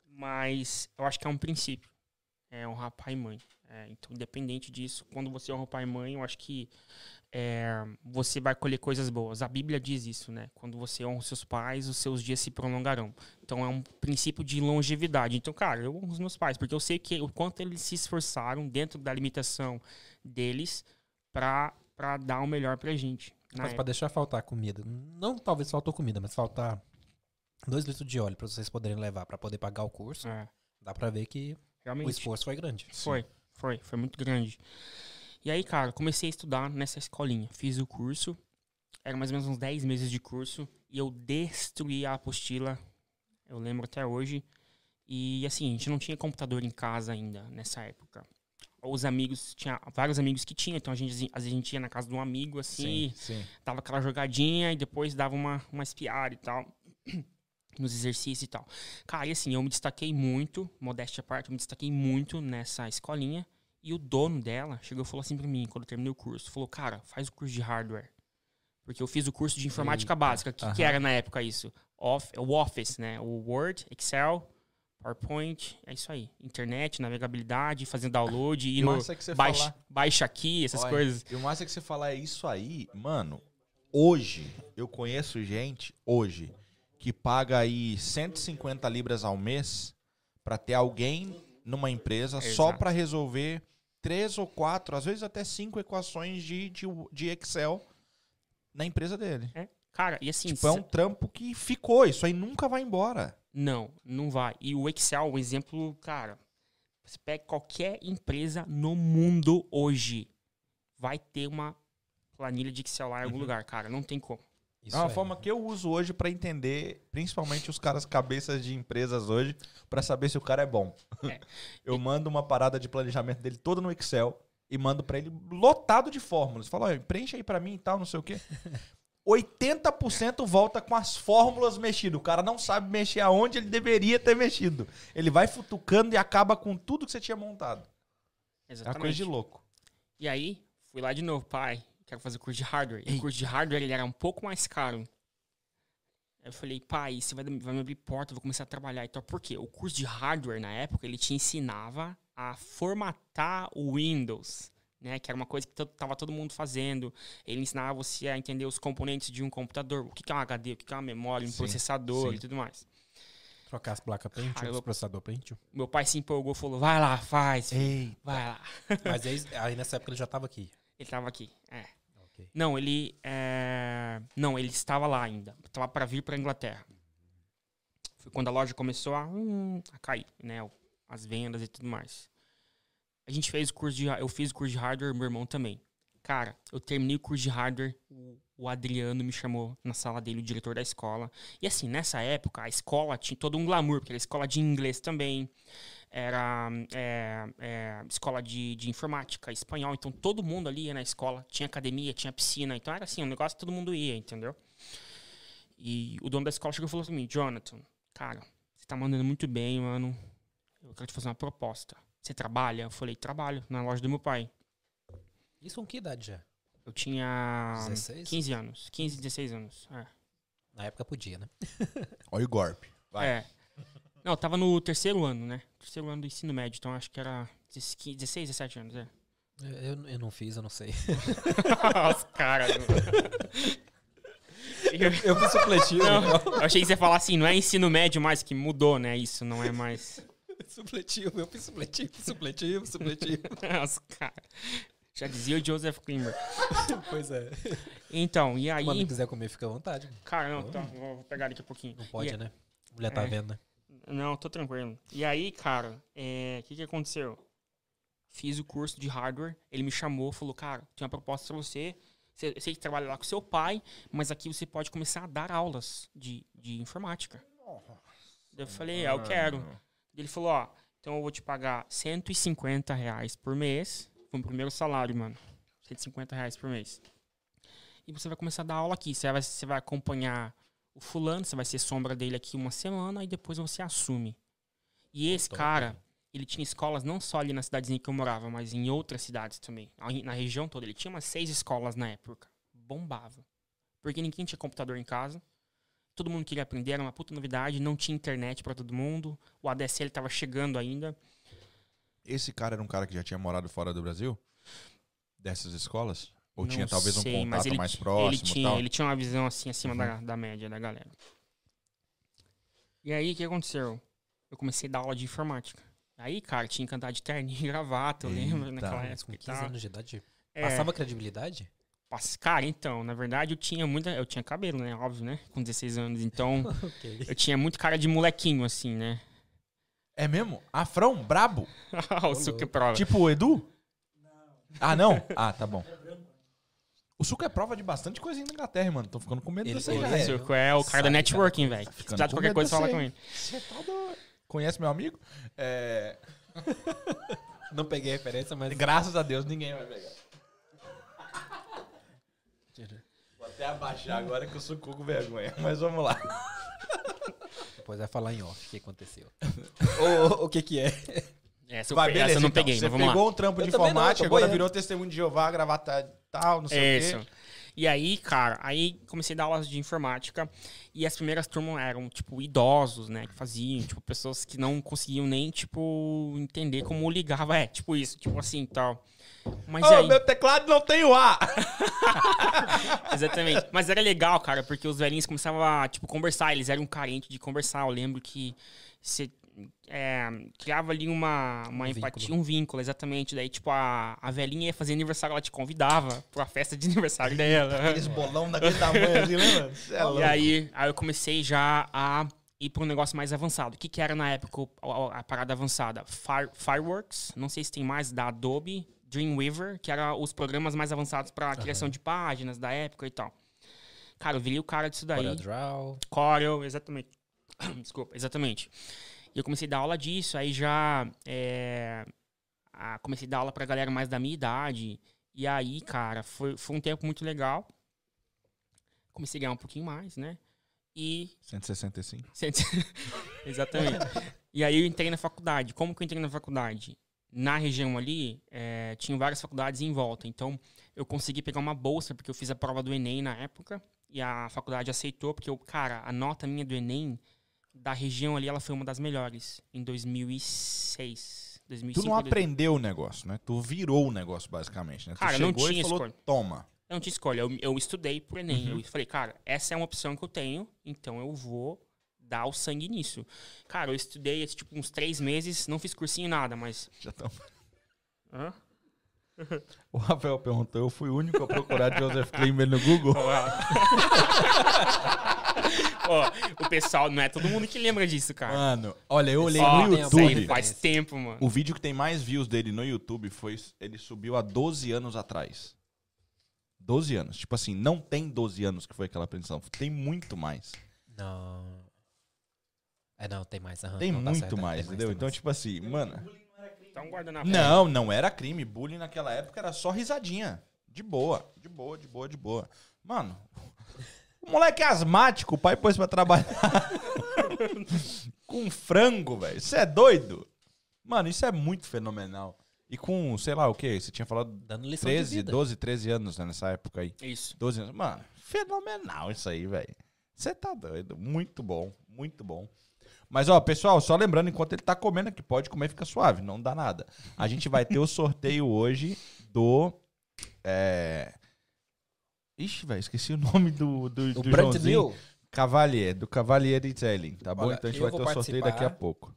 mas eu acho que é um princípio. É honrar pai e mãe. É, então, independente disso, quando você honra pai e mãe, eu acho que é, você vai colher coisas boas. A Bíblia diz isso, né? Quando você honra os seus pais, os seus dias se prolongarão. Então é um princípio de longevidade. Então, cara, eu honro os meus pais, porque eu sei que o quanto eles se esforçaram dentro da limitação deles pra, pra dar o melhor pra gente. Na Mas pra deixar faltar comida. Não talvez faltou comida, mas faltar dois litros de óleo pra vocês poderem levar pra poder pagar o curso. É, Dá pra ver que o realmente. esforço foi grande. Foi, foi, foi muito grande. E aí, cara, comecei a estudar nessa escolinha. Fiz o curso, era mais ou menos uns 10 meses de curso, e eu destruí a apostila, eu lembro até hoje. E assim, a gente não tinha computador em casa ainda nessa época. Os amigos, tinha vários amigos que tinham, então a gente, a gente ia na casa de um amigo, assim, sim. dava aquela jogadinha e depois dava uma, uma espiada e tal. Nos exercícios e tal. Cara, e assim, eu me destaquei muito, modéstia à parte, eu me destaquei muito nessa escolinha. E o dono dela chegou e falou assim pra mim, quando eu terminei o curso: falou, cara, faz o curso de hardware. Porque eu fiz o curso de informática Eita, básica. O que, que era na época isso? Off, o Office, né? O Word, Excel, PowerPoint, é isso aí. Internet, navegabilidade, fazendo download, ir no você baixa, falar. baixa aqui, essas Olha, coisas. E o massa é que você falar é isso aí, mano. Hoje, eu conheço gente, hoje, que paga aí 150 libras ao mês pra ter alguém numa empresa só Exato. pra resolver três ou quatro, às vezes até cinco equações de, de, de Excel na empresa dele. É. Cara, e assim, Tipo, é um trampo que ficou, isso aí nunca vai embora. Não, não vai. E o Excel, um exemplo, cara, você pega qualquer empresa no mundo hoje, vai ter uma planilha de Excel lá em algum lugar, cara. Não tem como. Isso é uma forma que eu uso hoje pra entender, principalmente os caras cabeças de empresas hoje, pra saber se o cara é bom. É. eu mando uma parada de planejamento dele toda no Excel e mando pra ele lotado de fórmulas. Fala, olha, preenche aí pra mim e tal, não sei o quê. 80% volta com as fórmulas mexidas. O cara não sabe mexer aonde ele deveria ter mexido. Ele vai futucando e acaba com tudo que você tinha montado. É uma Exatamente. coisa de louco. E aí, fui lá de novo, pai, quero fazer curso de hardware. E o curso de hardware, ele era um pouco mais caro. Eu falei, pai, você vai, vai me abrir porta, eu vou começar a trabalhar. Então, por quê? O curso de hardware, na época, ele te ensinava a formatar o Windows, né? Que era uma coisa que tava todo mundo fazendo. Ele ensinava você a entender os componentes de um computador. O que que é um HD, o que que é uma memória, um Sim, processador sim. e tudo mais. Trocar as placas Pentium, Cara, eu- os processador Pentium. Meu pai se empolgou e falou, vai lá, faz, Ei, vai lá. Mas aí, aí nessa época ele já tava aqui. Ele tava aqui, é. Não, ele. é, Não, ele estava lá ainda. Estava para vir para Inglaterra. Foi quando a loja começou a, hum, a cair, né? As vendas e tudo mais. A gente fez o curso de. Eu fiz o curso de hardware, meu irmão também. Cara, eu terminei o curso de hardware, o, Adriano me chamou na sala dele, o diretor da escola. E assim, nessa época, a escola tinha todo um glamour, porque era escola de inglês também, era é, é, escola de, de informática, espanhol. Então todo mundo ali ia na escola, tinha academia, tinha piscina. Então era assim, um negócio que todo mundo ia, entendeu? E o dono da escola chegou e falou pra mim: Jonathan, cara, você tá mandando muito bem, mano. Eu quero te fazer uma proposta. Você trabalha? Eu falei: trabalho, na loja do meu pai. Isso com que idade já? Eu tinha 16? 15 anos, 15, 16 anos. É. Na época podia, né? olha o golpe. Vai. É. Não, eu tava no terceiro ano, né? Terceiro ano do ensino médio, então acho que era 16, 17 anos, é. Eu, eu não fiz, eu não sei. Os caras. Eu, eu fiz supletivo. Não, então. Eu achei que você ia falar assim, não é ensino médio mais que mudou, né? Isso não é mais. supletivo, eu fiz supletivo, supletivo, supletivo. Os caras. Já dizia o Joseph Klimber. pois é. Então, e aí. Quando quiser comer, fica à vontade. Cara, não, tá, vou pegar daqui a pouquinho. Não pode, e, né? A mulher tá é, vendo, né? Não, tô tranquilo. E aí, cara, o é, que, que aconteceu? Fiz o curso de hardware, ele me chamou, falou, cara, tem uma proposta pra você. Eu sei que trabalha lá com seu pai, mas aqui você pode começar a dar aulas de, de informática. Nossa. Eu falei, é, eu quero. Ele falou, ó, então eu vou te pagar 150 reais por mês. Foi o primeiro salário, mano. 150 reais por mês. E você vai começar a dar aula aqui. Você vai, você vai acompanhar o fulano, você vai ser sombra dele aqui uma semana e depois você assume. E esse cara, ele tinha escolas não só ali na cidadezinha que eu morava, mas em outras cidades também. Na região toda. Ele tinha umas seis escolas na época. Bombava. Porque ninguém tinha computador em casa. Todo mundo queria aprender, era uma puta novidade. Não tinha internet para todo mundo. O ADSL estava chegando ainda. Esse cara era um cara que já tinha morado fora do Brasil? Dessas escolas? Ou não tinha talvez um sei, contato ele, mais próximo? Ele tinha, ele tinha uma visão assim acima uhum. da, da média da galera. E aí, o que aconteceu? Eu comecei a dar aula de informática. Aí, cara, tinha que andar de terninho e gravata, eu Eita. lembro naquela época. Com 15 anos de idade? É, Passava credibilidade? Cara, então, na verdade eu tinha muita. Eu tinha cabelo, né? Óbvio, né? Com 16 anos. Então, okay. eu tinha muito cara de molequinho, assim, né? É mesmo? Afrão? Brabo? o suco é prova. Tipo o Edu? Não. Ah, não? Ah, tá bom. O suco é prova de bastante coisa na Inglaterra, mano. Tô ficando com medo desse aí. O suco é o cara da networking, velho. Se precisar de qualquer coisa, fala com ele. Você tá doido. Conhece meu amigo? É... Não peguei referência, mas. Graças a Deus ninguém vai pegar. Vou até abaixar agora que eu sou com vergonha. Mas vamos lá. Depois vai falar em off o que aconteceu. o, o que que é? Essa, vai, beleza, essa eu não então. peguei, Você pegou um trampo eu de informática, agora virou testemunho de Jeová, gravar tal, não sei Isso. o quê. E aí, cara, aí comecei a dar aulas de informática e as primeiras turmas eram, tipo, idosos, né, que faziam, tipo, pessoas que não conseguiam nem, tipo, entender como ligava, é, tipo isso, tipo assim, tal. Mas oh, aí... meu teclado não tem o A! Exatamente. Mas era legal, cara, porque os velhinhos começavam a, tipo, conversar, eles eram carentes de conversar. Eu lembro que você é, criava ali uma, uma um empatia, vínculo. um vínculo, exatamente. Daí, tipo, a, a velhinha ia fazer aniversário, ela te convidava pra festa de aniversário dela. Aqueles bolão daquele tamanho assim, lembra? É e aí, aí eu comecei já a ir para um negócio mais avançado. O que, que era na época a, a parada avançada? Fire, Fireworks, não sei se tem mais, da Adobe, Dreamweaver, que eram os programas mais avançados para criação uhum. de páginas da época e tal. Cara, eu vi o cara disso daí. CorelDRAW. Corel, exatamente. Desculpa, exatamente. E eu comecei a dar aula disso, aí já é, a, comecei a dar aula pra galera mais da minha idade. E aí, cara, foi, foi um tempo muito legal. Comecei a ganhar um pouquinho mais, né? E. 165. Exatamente. e aí eu entrei na faculdade. Como que eu entrei na faculdade? Na região ali, é, tinha várias faculdades em volta. Então, eu consegui pegar uma bolsa, porque eu fiz a prova do Enem na época. E a faculdade aceitou, porque, eu, cara, a nota minha do Enem da região ali, ela foi uma das melhores em 2006. 2005, tu não aprendeu o negócio, né? Tu virou o negócio, basicamente, né? Cara, tu não tinha falou, escolha. toma. Eu não tinha escolha. Eu, eu estudei pro Enem. Uhum. Eu falei, cara, essa é uma opção que eu tenho, então eu vou dar o sangue nisso. Cara, eu estudei, tipo, uns três meses, não fiz cursinho nada, mas... Já estamos... Hã? O Rafael perguntou, eu fui o único a procurar Joseph Klimber no Google. o pessoal, não é todo mundo que lembra disso, cara. Mano, olha, eu olhei no YouTube. Faz tempo, mano. O vídeo que tem mais views dele no YouTube foi. Ele subiu há 12 anos atrás. 12 anos. Tipo assim, não tem 12 anos que foi aquela apreensão. Tem muito mais. Não. É, não, tem mais. Uhum, tem, muito certo, mais, tem entendeu? Mais, então, mais. tipo assim, mano. Um guardanapo. Não, não era crime. Bullying naquela época era só risadinha. De boa, de boa, de boa, de boa. Mano, o moleque é asmático, o pai pôs pra trabalhar com frango, velho. Você é doido? Mano, isso é muito fenomenal. E com, sei lá o que, você tinha falado Dando lição 13, 12, 13 anos né, nessa época aí. Isso. 12 anos. Mano, fenomenal isso aí, velho. Você tá doido. Muito bom, muito bom. Mas, ó, pessoal, só lembrando, enquanto ele tá comendo aqui, pode comer, fica suave, não dá nada. A gente vai ter o sorteio hoje do. É... Ixi, velho, esqueci o nome do, do, do Brand Joãozinho. New. Cavalier, do Cavalier Detailing, tá bom? Olha, Então a gente vai ter o sorteio daqui a pouco.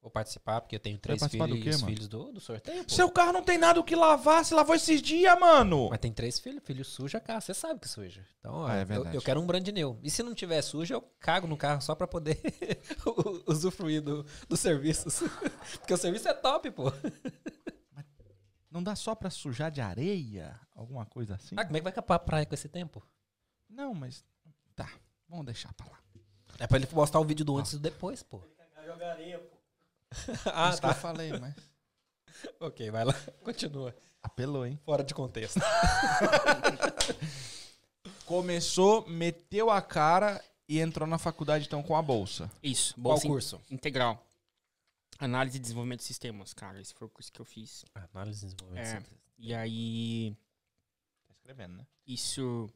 Vou participar porque eu tenho três participar do filhos, quê, filhos do, do sorteio. pô. Seu carro não tem nada o que lavar, você lavou esses dias, mano! Mas tem três filhos, filho suja carro. Você sabe que suja. Então, Ah, é eu- verdade. eu, quero um brand new. E se não tiver sujo, eu cago no carro só pra poder usufruir do, dos serviços. Porque o serviço é top, pô. Não dá só pra sujar de areia? Alguma coisa assim? Ah, como é que vai capar a praia com esse tempo? Não, mas. Tá, vamos deixar pra lá. É pra ele mostrar o vídeo do antes e do depois, pô. ah, Isso que eu tá. falei, mas. Ok, vai lá. Continua. Apelou, hein? Fora de contexto. Começou, meteu a cara e entrou na faculdade então com a bolsa. Isso, Qual bolsa in- curso? integral. Análise e desenvolvimento de sistemas, cara. Esse foi o curso que eu fiz. Análise e desenvolvimento. É. de sistemas. E aí, Tá escrevendo, né? isso.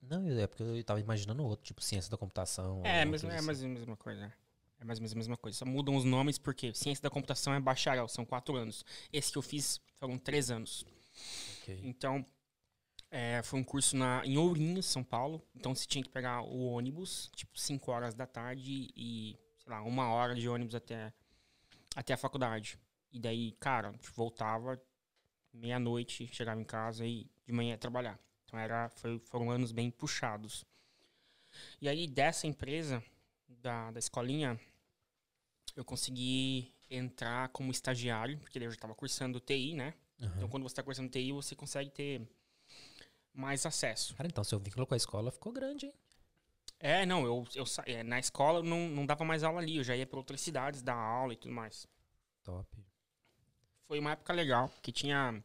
Não, é porque eu tava imaginando outro, tipo ciência da computação. É, coisa é assim. mais a mesma coisa. É mais ou menos a mesma coisa. Só mudam os nomes porque ciência da computação é bacharel, são quatro anos. Esse que eu fiz foram três anos. Ok. Então, é, foi um curso na, em Ourinhos, São Paulo. Então, você tinha que pegar o ônibus, tipo, 5 horas da tarde e, sei lá, uma hora de ônibus até, até a faculdade. E daí, cara, tipo, voltava meia-noite, chegava em casa e de manhã ia trabalhar. Então, era, foi, foram anos bem puxados. E aí, dessa empresa, da, da escolinha, eu consegui entrar como estagiário, porque eu já estava cursando TI, né? Aham. Então, quando você está cursando TI, você consegue ter mais acesso. Cara, então seu vínculo com a escola ficou grande, hein? É, não, eu, eu é, na escola não, não dava mais aula ali, eu já ia para outras cidades dar aula e tudo mais. Top. Foi uma época legal, porque tinha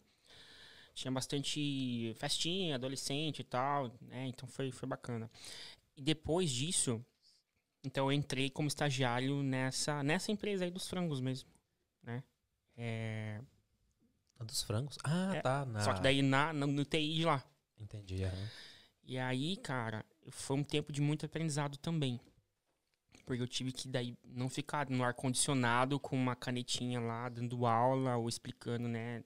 tinha bastante festinha, adolescente e tal, né? Então foi, foi bacana. E depois disso, então eu entrei como estagiário nessa, nessa empresa aí dos frangos mesmo, né? É, A dos frangos? Ah, É, tá. Na... Só que daí na, no, no TI de lá. Entendi. aham. E aí, cara, foi um tempo de muito aprendizado também. Porque eu tive que daí não ficar no ar-condicionado com uma canetinha lá, dando aula ou explicando, né?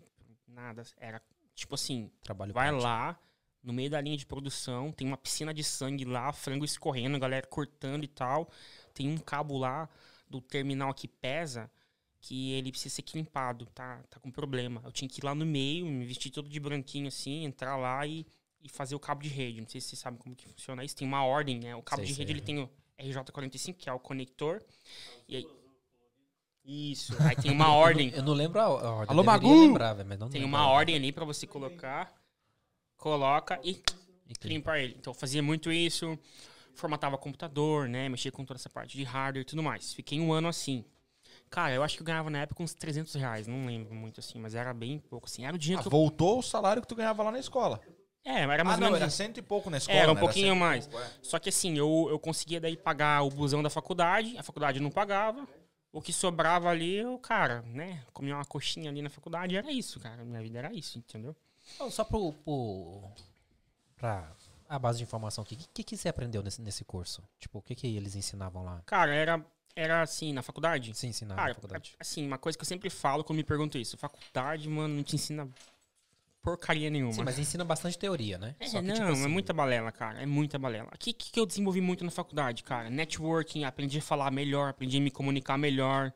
Nada. Era tipo assim, Trabalho vai prático. lá, no meio da linha de produção, tem uma piscina de sangue lá, frango escorrendo, galera cortando e tal. Tem um cabo lá do terminal que pesa que ele precisa ser limpado, tá, tá com problema. Eu tinha que ir lá no meio, me vestir todo de branquinho assim, entrar lá e, e fazer o cabo de rede. Não sei se vocês sabem como que funciona isso. Tem uma ordem, né? O cabo Sei, de rede sei. ele tem o RJ45, que é o conector. E aí... Isso. Aí tem uma ordem. Eu não lembro a ordem. Alô, Magu! lembrar, não Tem uma a ordem ali pra você colocar, coloca e E limpar ele. Então eu fazia muito isso, formatava computador, né? Mexia com toda essa parte de hardware e tudo mais. Fiquei um ano assim. Cara, eu acho que eu ganhava na época uns 300 reais, não lembro muito assim, mas era bem pouco assim. Era o dinheiro Ah, que eu... voltou o salário que tu ganhava lá na escola. É, era mais ah, ou não, menos era cento e pouco na escola. Era um né? pouquinho cento e mais. pouco, é. Só que assim, eu, eu conseguia daí pagar o busão da faculdade, a faculdade não pagava. O que sobrava ali, eu, cara, né, comia uma coxinha ali na faculdade, era isso, cara. Minha vida era isso, entendeu? Ó, Só pro, pro. Pra a base de informação aqui. O que, que você aprendeu nesse, nesse curso? Tipo, o que, que eles ensinavam lá? Cara, era, era assim, na faculdade. Sim, ensinavam Cara, na faculdade. assim, uma coisa que eu sempre falo quando me perguntam isso. Faculdade, mano, não te ensina porcaria nenhuma. Sim, mas ensina bastante teoria, né? É, Só que, não, tipo é assim, muita balela, cara. É muita balela. O que, que eu desenvolvi muito na faculdade, cara? Networking, aprendi a falar melhor, aprendi a me comunicar melhor.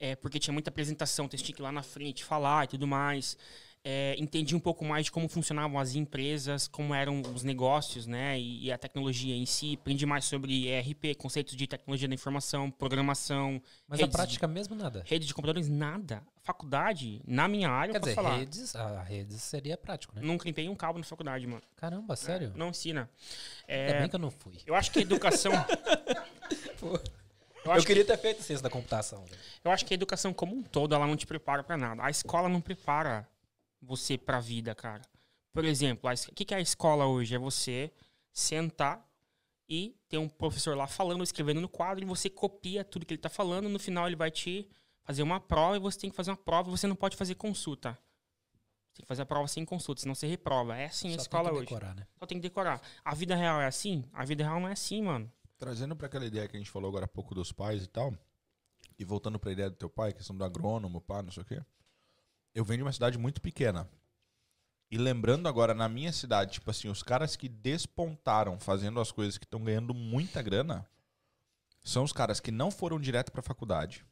É, porque tinha muita apresentação, então tinha que ir lá na frente falar e tudo mais. É, entendi um pouco mais de como funcionavam as empresas, como eram os negócios, né? E, e a tecnologia em si. Aprendi mais sobre ERP, conceitos de tecnologia da informação, programação, Mas a redes de- prática mesmo nada. rede de computadores, nada. Faculdade, na minha área, Quer eu dizer, falar. redes, a redes seria prático, né? Nunca limpei um cabo na faculdade, mano. Caramba, sério? Não ensina. Ainda É, bem que eu não fui. eu acho que a educação. eu, Eu, acho que, queria ter feito ciência da computação. velho. eu acho que a educação como um todo, ela não te prepara pra nada. A escola não prepara você pra vida, cara. Por exemplo, a o que que é a escola hoje? É você sentar e ter um professor lá falando, escrevendo no quadro, e você copia tudo que ele tá falando. No final, ele vai te fazer uma prova e você tem que fazer uma prova e você não pode fazer consulta. Tem que fazer a prova sem consulta, senão você reprova. É assim a Só escola tem que hoje. decorar, né? Só tem que decorar. A vida real é assim? A vida real não é assim, mano. Trazendo pra aquela ideia que a gente falou agora há pouco dos pais e tal, e voltando pra ideia do teu pai, questão do agrônomo, pá, não sei o quê. Eu venho de uma cidade muito pequena. E lembrando agora, na minha cidade, tipo assim, os caras que despontaram fazendo as coisas que estão ganhando muita grana são os caras que não foram direto pra faculdade,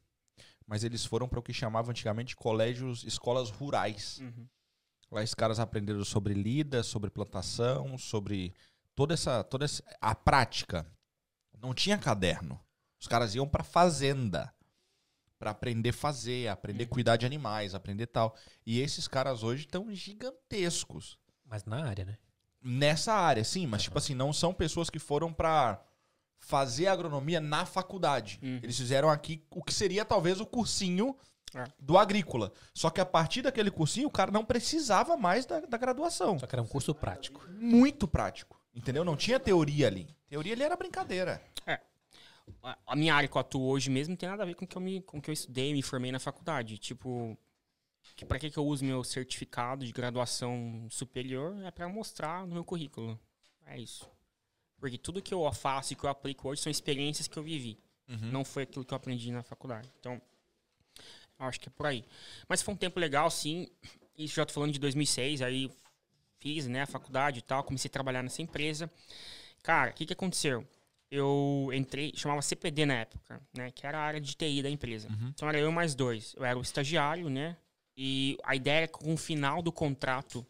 mas eles foram para o que chamava antigamente de colégios, escolas rurais. Uhum. Lá os caras aprenderam sobre lida, sobre plantação, sobre toda essa, toda essa a prática. Não tinha caderno. Os caras iam pra fazenda para aprender a fazer, aprender a cuidar de animais, aprender tal. E esses caras hoje estão gigantescos Mas na área, né? nessa área, sim, mas tipo assim, não são pessoas que foram pra fazer agronomia na faculdade. Uhum. Eles fizeram aqui o que seria talvez o cursinho É. do agrícola. Só que a partir daquele cursinho, o cara não precisava mais da, da graduação. Só que era um curso prático. Muito prático. Entendeu? Não tinha teoria ali. Teoria ali era brincadeira. A- A minha área que eu atuo hoje mesmo não tem nada a ver com o que eu, me, com que eu estudei, me formei na faculdade. Tipo, que para que, que eu uso meu certificado de graduação superior é para mostrar no meu currículo. É isso. Porque tudo que eu faço e que eu aplico hoje são experiências que eu vivi. Não foi aquilo que eu aprendi na faculdade. Então, acho que é por aí. Mas foi um tempo legal, sim. Isso já tô falando de 2006, aí fiz, né, a faculdade e tal, comecei a trabalhar nessa empresa. Cara, o que que aconteceu? Eu entrei, chamava CPD na época, né, que era a área de TI da empresa. Então era eu mais dois. Eu era o estagiário, né, e a ideia era que com o final do contrato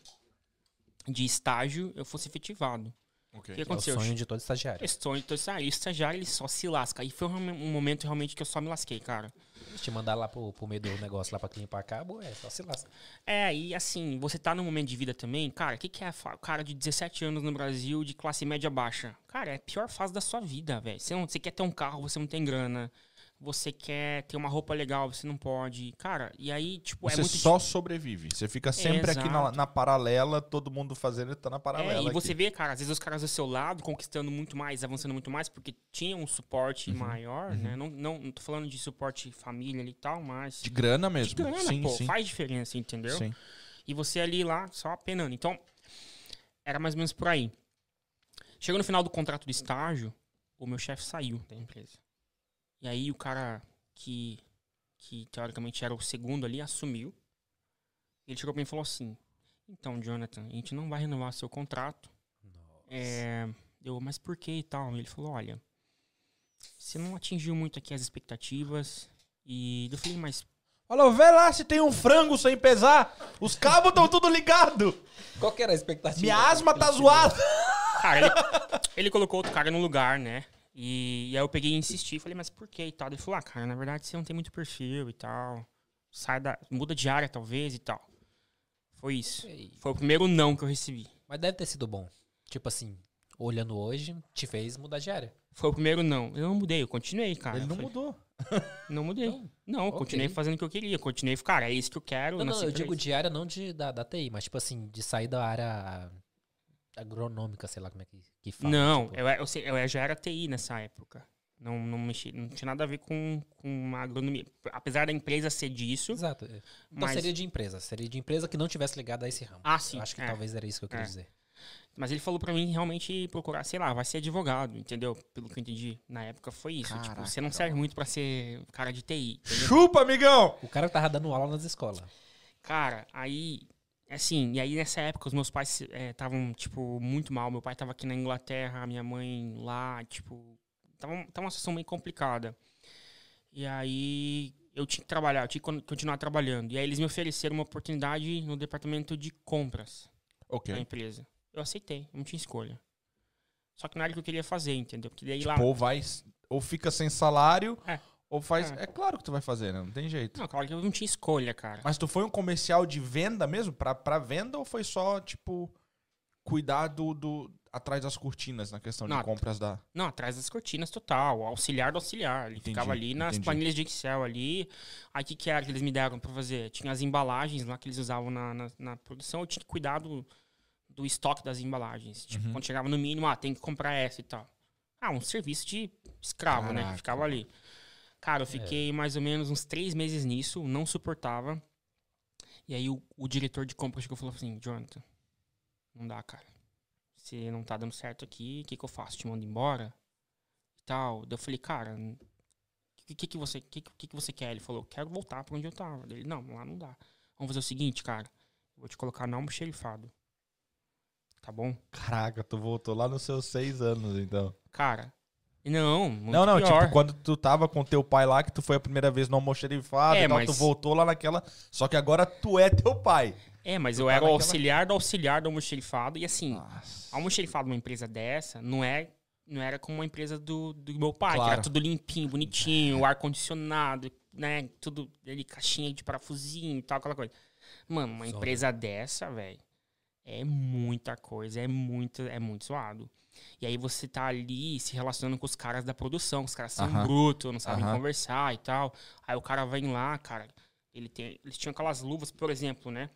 de estágio eu fosse efetivado. O que É o aconteceu? sonho de todo estagiário. Esse sonho, então, isso aí, o estagiário ele só se lasca. E foi um momento realmente que eu só me lasquei, cara. Te mandar lá pro, pro meio do negócio lá pra limpar cabo, é só se lasca. É, e assim, você tá num momento de vida também, cara, o que, que é o cara de 17 anos no Brasil de classe média baixa? Cara, é a pior fase da sua vida, velho. Você, não- você quer ter um carro, você não tem grana. Você quer ter uma roupa legal, você não pode. Cara, e aí, tipo, é Você muito só sobrevive. Você fica sempre aqui na, na paralela, todo mundo fazendo, tá na É, paralela. e você aqui. vê, cara, às vezes os caras do seu lado conquistando muito mais, avançando muito mais, porque tinha um suporte Uhum, maior, né? Não, não, não tô falando de suporte família ali e tal, mas. De grana mesmo. de grana, sim, pô, sim. faz diferença, entendeu? sim. E você ali lá só apenando. Então, era mais ou menos por aí. Chegou no final do contrato de estágio, o meu chefe saiu da empresa. E aí o cara que, que teoricamente era o segundo ali assumiu. Ele chegou pra mim e falou assim: Então, Jonathan, a gente não vai renovar seu contrato. É, eu, mas por que e tal? Ele falou: Olha, você não atingiu muito aqui as expectativas. E eu falei, mas Falou, vê lá se tem um frango sem pesar. Os cabos estão tudo ligados. Qual que era a expectativa? Minha asma tá zoada. Cara, ele, ele colocou outro cara no lugar, né? E, e aí eu peguei e insisti, falei, mas por que e tal? Ele falou, ah, cara, na verdade você não tem muito perfil e tal. Sai da. Muda de área, talvez, e tal. Foi isso. Foi o primeiro não que eu recebi. Mas deve ter sido bom. Tipo assim, olhando hoje, te fez mudar de área. Foi o primeiro não. Eu não mudei, eu continuei, cara. Ele não falei, mudou. Não mudei. Não, eu Ok. continuei fazendo o que eu queria. Continuei, cara, é isso que eu quero. Não, não, eu digo isso. de área não de, da, da TI, mas tipo assim, de sair da área agronômica, sei lá como é que, que fala. Não, tipo, eu, eu, sei- eu já era TI nessa época. Não, não, mexi, não tinha nada a ver com, com uma agronomia. Apesar da empresa ser disso. Exato. Então Mas- seria de empresa. Seria de empresa que não tivesse ligada a esse ramo. Ah, sim. Eu acho que é. talvez era isso que eu queria É. dizer. Mas ele falou pra mim realmente procurar, sei lá, vai ser advogado, entendeu? Pelo que eu entendi na época foi isso. tipo, Caraca, você não serve muito pra ser cara de TI. entendeu? Chupa, amigão. O cara tava dando aula nas escolas. Cara, aí, assim, e aí nessa época os meus pais estavam, tipo, muito mal. Meu pai tava aqui na Inglaterra, minha mãe lá, tipo, tava, tava uma situação meio complicada. E aí eu tinha que trabalhar, eu tinha que con- continuar trabalhando. E aí eles me ofereceram uma oportunidade no departamento de compras. da Ok. empresa. Eu aceitei, não tinha escolha. Só que não era o que eu queria fazer, entendeu? Porque daí lá. Tipo, ou vai, ou fica sem salário, É. ou faz. É. É. claro que tu vai fazer, né? Não tem jeito. Não, claro que eu não tinha escolha, cara. Mas tu foi um comercial de venda mesmo? Pra, pra venda ou foi só, tipo, cuidar do, do- atrás das cortinas na questão Não, de compras da. Não, atrás das cortinas total. Auxiliar do auxiliar. Ele Entendi, ficava ali nas entendi. planilhas de Excel ali. Aí o que, que era que eles me deram pra fazer? Tinha as embalagens lá que eles usavam na, na, na produção. Eu tinha que cuidar do, do estoque das embalagens. Uhum. Tipo, quando chegava no mínimo, ah, tem que comprar essa e tal. Ah, um serviço de escravo, né? Caraca. Que ficava ali. Cara, eu fiquei mais ou menos uns três meses nisso, não suportava. E aí o, o diretor de compras chegou e falou assim, Jonathan, não dá, cara. Se não tá dando certo aqui, o que, que eu faço? Te mando embora? E tal. Daí eu falei, cara, o que, que, que você que, que, que você quer? Ele falou, quero voltar pra onde eu tava. Ele, não, lá não dá. Vamos fazer o seguinte, cara. Vou te colocar no almoxerifado. Tá bom? Caraca, tu voltou lá nos seus seis anos, então. Cara, não, Não, não, pior. tipo, quando tu tava com teu pai lá, que tu foi a primeira vez no almoxerifado É, e tal, mas- tu voltou lá naquela. Só que agora tu é teu pai. É, mas Tu eu tá era o naquela- auxiliar do auxiliar do almoxerifado. E assim, Nossa. almoxerifado numa empresa dessa não é não era como uma empresa do, do meu pai, que Claro. era tudo limpinho, bonitinho, ar-condicionado, né? Tudo ali, caixinha de parafusinho e tal, aquela coisa. Mano, uma Zoado. empresa dessa, velho, é muita coisa, é muito, é muito zoado. E aí você tá ali se relacionando com os caras da produção, os caras são Aham. brutos, não sabem Aham. conversar e tal. Aí o cara vem lá, cara, ele tem, eles tinham aquelas luvas, por exemplo, né?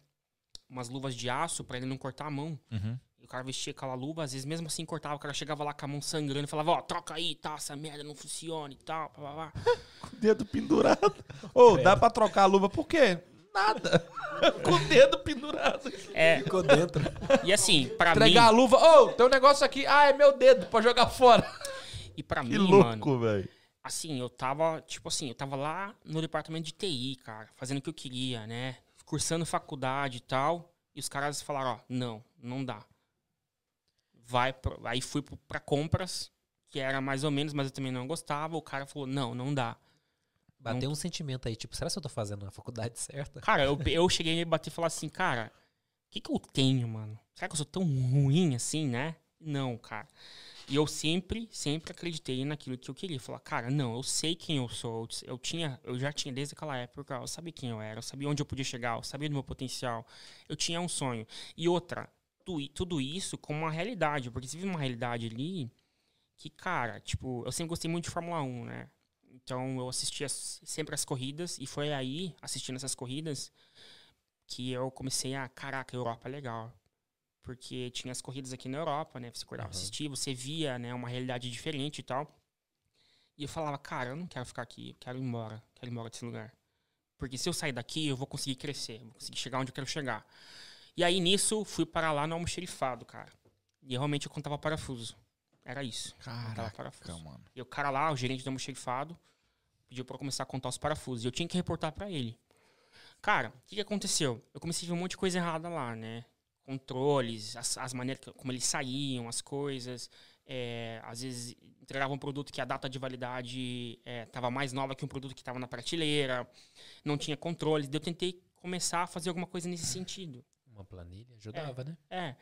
Umas luvas de aço pra ele não cortar a mão. Uhum. E o cara vestia aquela luva, às vezes mesmo assim cortava, o cara chegava lá com a mão sangrando e falava, ó, troca aí, tá, essa merda não funciona e tal, blá, blá, blá. Com o dedo pendurado. Ô, dá pra trocar a luva por quê? Nada. com o dedo pendurado. É, Ficou dentro. e assim, pra Entregar a mim, luva. Ô, tem um negócio aqui. Ah, é meu dedo, pra jogar fora. e pra Que mim, mano, louco, velho. assim, eu tava, tipo assim, eu tava lá no departamento de TI, cara, fazendo o que eu queria, né, cursando faculdade e tal, e os caras falaram, ó, não, não dá. Vai, pro- aí fui pra compras, que era mais ou menos, mas eu também não gostava, o cara falou, não, não dá. Bateu um sentimento aí, tipo, será que eu tô fazendo a faculdade certa? Cara, eu, eu cheguei a bater e falar assim, cara, o que, que eu tenho, mano? Será que eu sou tão ruim assim, né? Não, cara. E eu sempre, sempre acreditei naquilo que eu queria. Falar, cara, não, eu sei quem eu sou. Eu tinha, eu já tinha desde aquela época, eu sabia quem eu era, eu sabia onde eu podia chegar, eu sabia do meu potencial. Eu tinha um sonho. E outra, tu- tudo isso como uma realidade, porque você vive uma realidade ali que, cara, tipo, eu sempre gostei muito de Fórmula 1, né? Então eu assistia sempre as corridas e foi aí, assistindo essas corridas, que eu comecei a, caraca, Europa é legal. Porque tinha as corridas aqui na Europa, né? Você acordava Aham. assistir, você via, né, uma realidade diferente e tal. E eu falava, cara, eu não quero ficar aqui, eu quero ir embora, quero ir embora desse lugar. Porque se eu sair daqui, eu vou conseguir crescer, vou conseguir chegar onde eu quero chegar. E aí nisso, fui para lá no almoxerifado, cara. E realmente eu contava parafuso. Era isso. Contava Caraca, parafuso. mano. E o cara lá, o gerente do almoxerifado, pediu pra eu começar a contar os parafusos. E eu tinha que reportar pra ele. Cara, o que, que aconteceu? Eu comecei a ver um monte de coisa errada lá, né? Controles, as, as maneiras que- como eles saíam, as coisas. é, às vezes entregava um produto que a data de validade estava mais nova que um produto que estava na prateleira. Não tinha controles. Eu tentei começar a fazer alguma coisa nesse sentido. Uma planilha ajudava, né? É.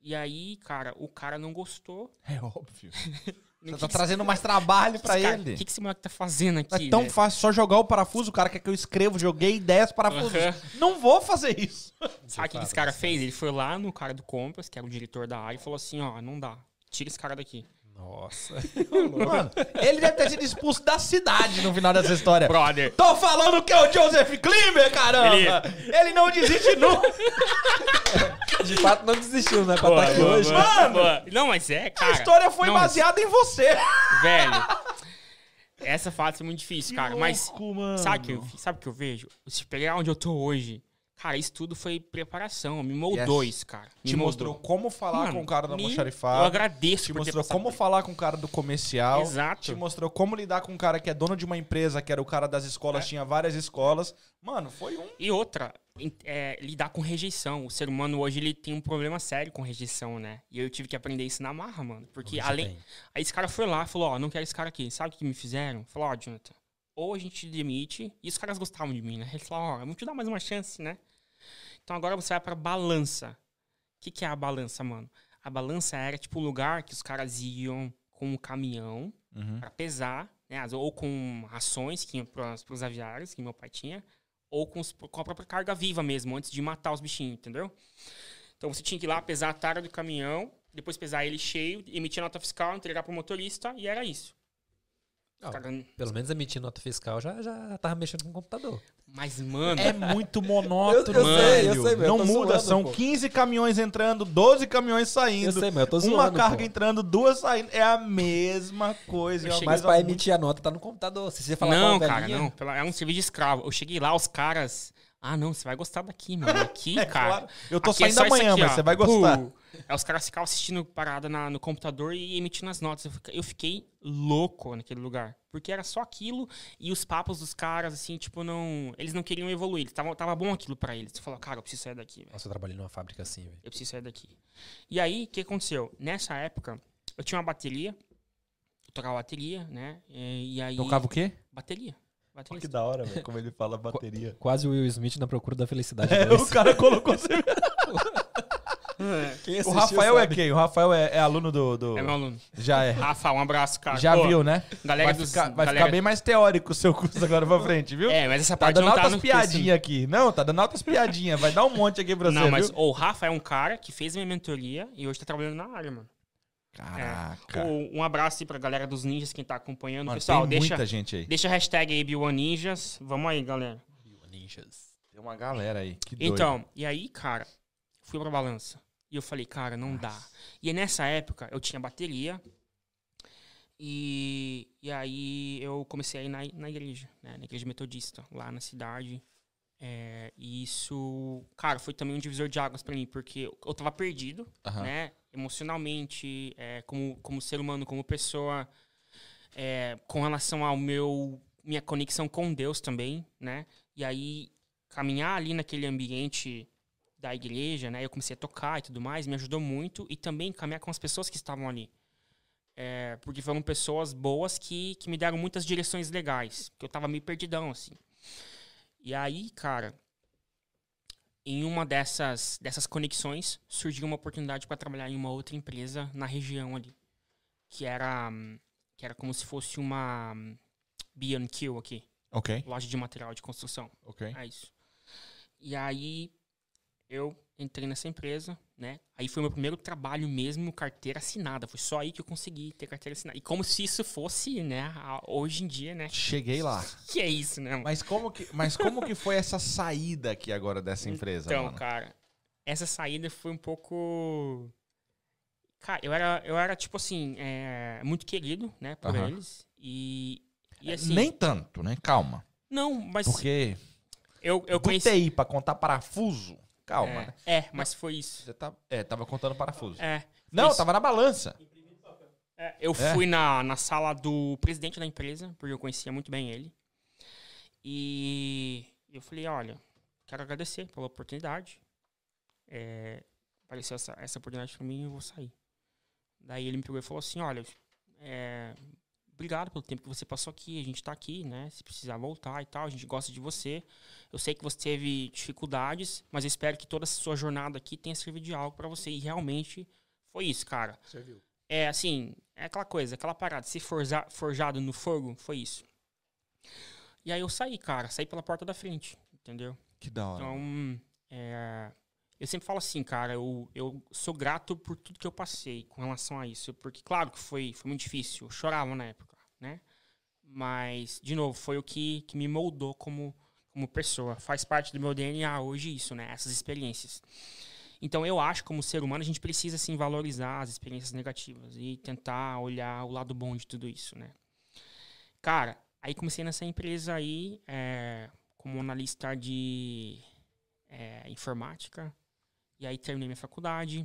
E aí, cara, o cara não gostou. É óbvio. Você tá trazendo mais trabalho cara- ele. O que, que esse moleque tá fazendo aqui? É tão fácil só jogar o parafuso. O cara quer que eu escrevo, joguei 10 parafusos. Aham. Não vou fazer isso. Sabe o que esse cara fez? Ele foi lá no cara do compras, que era o diretor da área, e falou assim, ó, não dá. Tira esse cara daqui. Nossa. Mano, ele deve ter sido expulso da cidade no final dessa história. Brother. Tô falando que é o Joseph Klimber, caramba! Ele, não desiste nunca! De fato, não desistiu, né? Pra Boa, estar aqui boa, hoje. boa, Mano! boa. Não, mas é, cara. A história foi não, mas, baseada em você. Velho, essa fase é muito difícil, cara. Mas louco, mano. sabe o que, eu- sabe o que eu vejo? Se pegar onde eu tô hoje, cara, isso tudo foi preparação. Me moldou Yes. isso, cara. Me Te moldou. mostrou como falar Mano, com o cara do me- almoxarifado. Eu agradeço Te mostrou como por- falar com o cara do comercial. Exato. Te mostrou como lidar com um cara que é dono de uma empresa, que era o cara das escolas, É. tinha várias escolas. Mano, foi um. E outra, é, lidar com rejeição. O ser humano hoje ele tem um problema sério com rejeição, né? E eu tive que aprender isso na marra, mano. Porque além. tem. Aí esse cara foi lá, falou, ó, não quero esse cara aqui. Sabe o que me fizeram? Falou, ó, Jonathan, ou a gente te demite, e os caras gostavam de mim, né? Eles falaram, ó, vamos te dar mais uma chance, né? Então agora você vai pra balança. O que, que é a balança, mano? A balança era tipo o lugar que os caras iam com um caminhão pra pesar, né? Ou com rações que iam pros, pros aviários, que meu pai tinha, ou com, os- com a própria carga viva mesmo, antes de matar os bichinhos, entendeu? Então você tinha que ir lá pesar a tara do caminhão, depois pesar ele cheio, emitir nota fiscal, entregar pro motorista, e era isso. Ó, Cara, Pelo menos emitir nota fiscal já, já tava mexendo com o computador. Mas, mano, É muito monótono, Eu- eu sei, eu sei, mas eu Não muda, zoando, são pô. 15 caminhões entrando, 12 caminhões saindo. Eu sei, mas eu tô zoando, uma carga pô. entrando, duas saindo. É a mesma coisa. Eu é Mas pra muito- emitir a nota tá no computador. Se você falar não, cara, velhinha, não. É um serviço de escravo. Eu cheguei lá, os caras, Ah, não, você vai gostar daqui, mano. Aqui, é, cara. Claro. Eu tô é saindo é amanhã, aqui, mas ó. você vai gostar. Pô, aí os caras ficavam assistindo parada na, no computador e emitindo as notas. Eu fiquei, eu fiquei, louco naquele lugar. Porque era só aquilo e os papos dos caras, assim, tipo, não. Eles não queriam evoluir. Eles tava, tava bom aquilo para eles. Você falou, cara, eu preciso sair daqui. Véio. Nossa, eu trabalhei numa fábrica assim, velho. Eu preciso sair daqui. E aí, o que aconteceu? Nessa época, eu tinha uma bateria. Eu tocava bateria, né? E, e aí. Tocava o quê? Bateria. Bateria. Que da hora, velho, como ele fala bateria. Quase o Will Smith na procura da felicidade. É, o cara colocou. o Rafael é sabe. é quem? O Rafael é, é aluno do, do, É meu aluno. Já é. Rafa, um abraço, cara. Já Pô, viu, né? Galera vai dos, ficar, vai galera... ficar bem mais teórico o seu curso agora pra frente, viu? É, mas essa tá parte tá dando não altas tá piadinhas aqui. Não, tá dando altas piadinhas. Vai dar um monte aqui pra você, Não, mas viu? o Rafa é um cara que fez minha mentoria e hoje tá trabalhando na área, mano. Caraca. É. Um abraço aí pra galera dos ninjas, quem tá acompanhando. Mano, Pessoal, deixa, muita gente aí. Deixa a hashtag aí, Ninjas. Vamos aí, galera. Ninjas. Tem uma galera aí. Que doido. Então, e aí, cara, fui pra balança. E eu falei, cara, não Nossa. dá. E nessa época, eu tinha bateria. E, e aí eu comecei a ir na, na igreja, né? Na igreja metodista, lá na cidade. É, e isso, cara, foi também um divisor de águas para mim, porque eu, tava perdido, uhum. né? Emocionalmente, é, como, como ser humano, como pessoa, é, com relação ao meu minha conexão com Deus também, né? E aí caminhar ali naquele ambiente da igreja, né? Eu comecei a tocar e tudo mais, me ajudou muito e também caminhar com as pessoas que estavam ali. É, porque foram pessoas boas que, que me deram muitas direções legais, que eu tava meio perdidão, assim. E aí, cara, em uma dessas, dessas conexões, surgiu uma oportunidade para trabalhar em uma outra empresa na região ali. Que era, que era como se fosse uma B&Q aqui. Ok. Loja de material de construção. Ok. É isso. E aí, eu entrei nessa empresa, né? Aí foi meu primeiro trabalho mesmo, carteira assinada. Foi só aí que eu consegui ter carteira assinada. E como se isso fosse, né, hoje em dia, né? Cheguei lá. Que é isso, né? Mano? Mas como que, mas como que foi essa saída aqui agora dessa empresa, Então, mano? cara, essa saída foi um pouco Cara, eu era, eu era tipo assim, é, muito querido, né, por uhum. eles. E, e assim, Nem tanto, né? Calma. Não, mas Porque eu, eu conheci... TI pra contar parafuso Calma, é, né? É, mas foi isso. Você tá, é, tava contando parafuso. É. Não, isso. tava na balança. É, eu é. fui na, na sala do presidente da empresa, porque eu conhecia muito bem ele. E eu falei, olha, quero agradecer pela oportunidade. É, apareceu essa, essa oportunidade para mim e eu vou sair. Daí ele me pegou e falou assim, olha, é, obrigado pelo tempo que você passou aqui. A gente está aqui, né? Se precisar voltar e tal, a gente gosta de você. Eu sei que você teve dificuldades, mas eu espero que toda a sua jornada aqui tenha servido de algo para você. E realmente foi isso, cara. Serviu. É assim, é aquela coisa, aquela parada. Se forja, forjado no fogo, foi isso. E aí eu saí, cara. Saí pela porta da frente, entendeu? Que da hora. Então, é, eu sempre falo assim, cara, eu, eu sou grato por tudo que eu passei com relação a isso. Porque, claro que foi, foi muito difícil. Eu chorava na época, né? Mas, de novo, foi o que, que me moldou como, como pessoa. Faz parte do meu DNA hoje isso, né? Essas experiências. Então, eu acho, como ser humano, a gente precisa, assim, valorizar as experiências negativas e tentar olhar o lado bom de tudo isso, né? Cara, aí comecei nessa empresa aí é, como analista de é, informática. E aí terminei minha faculdade.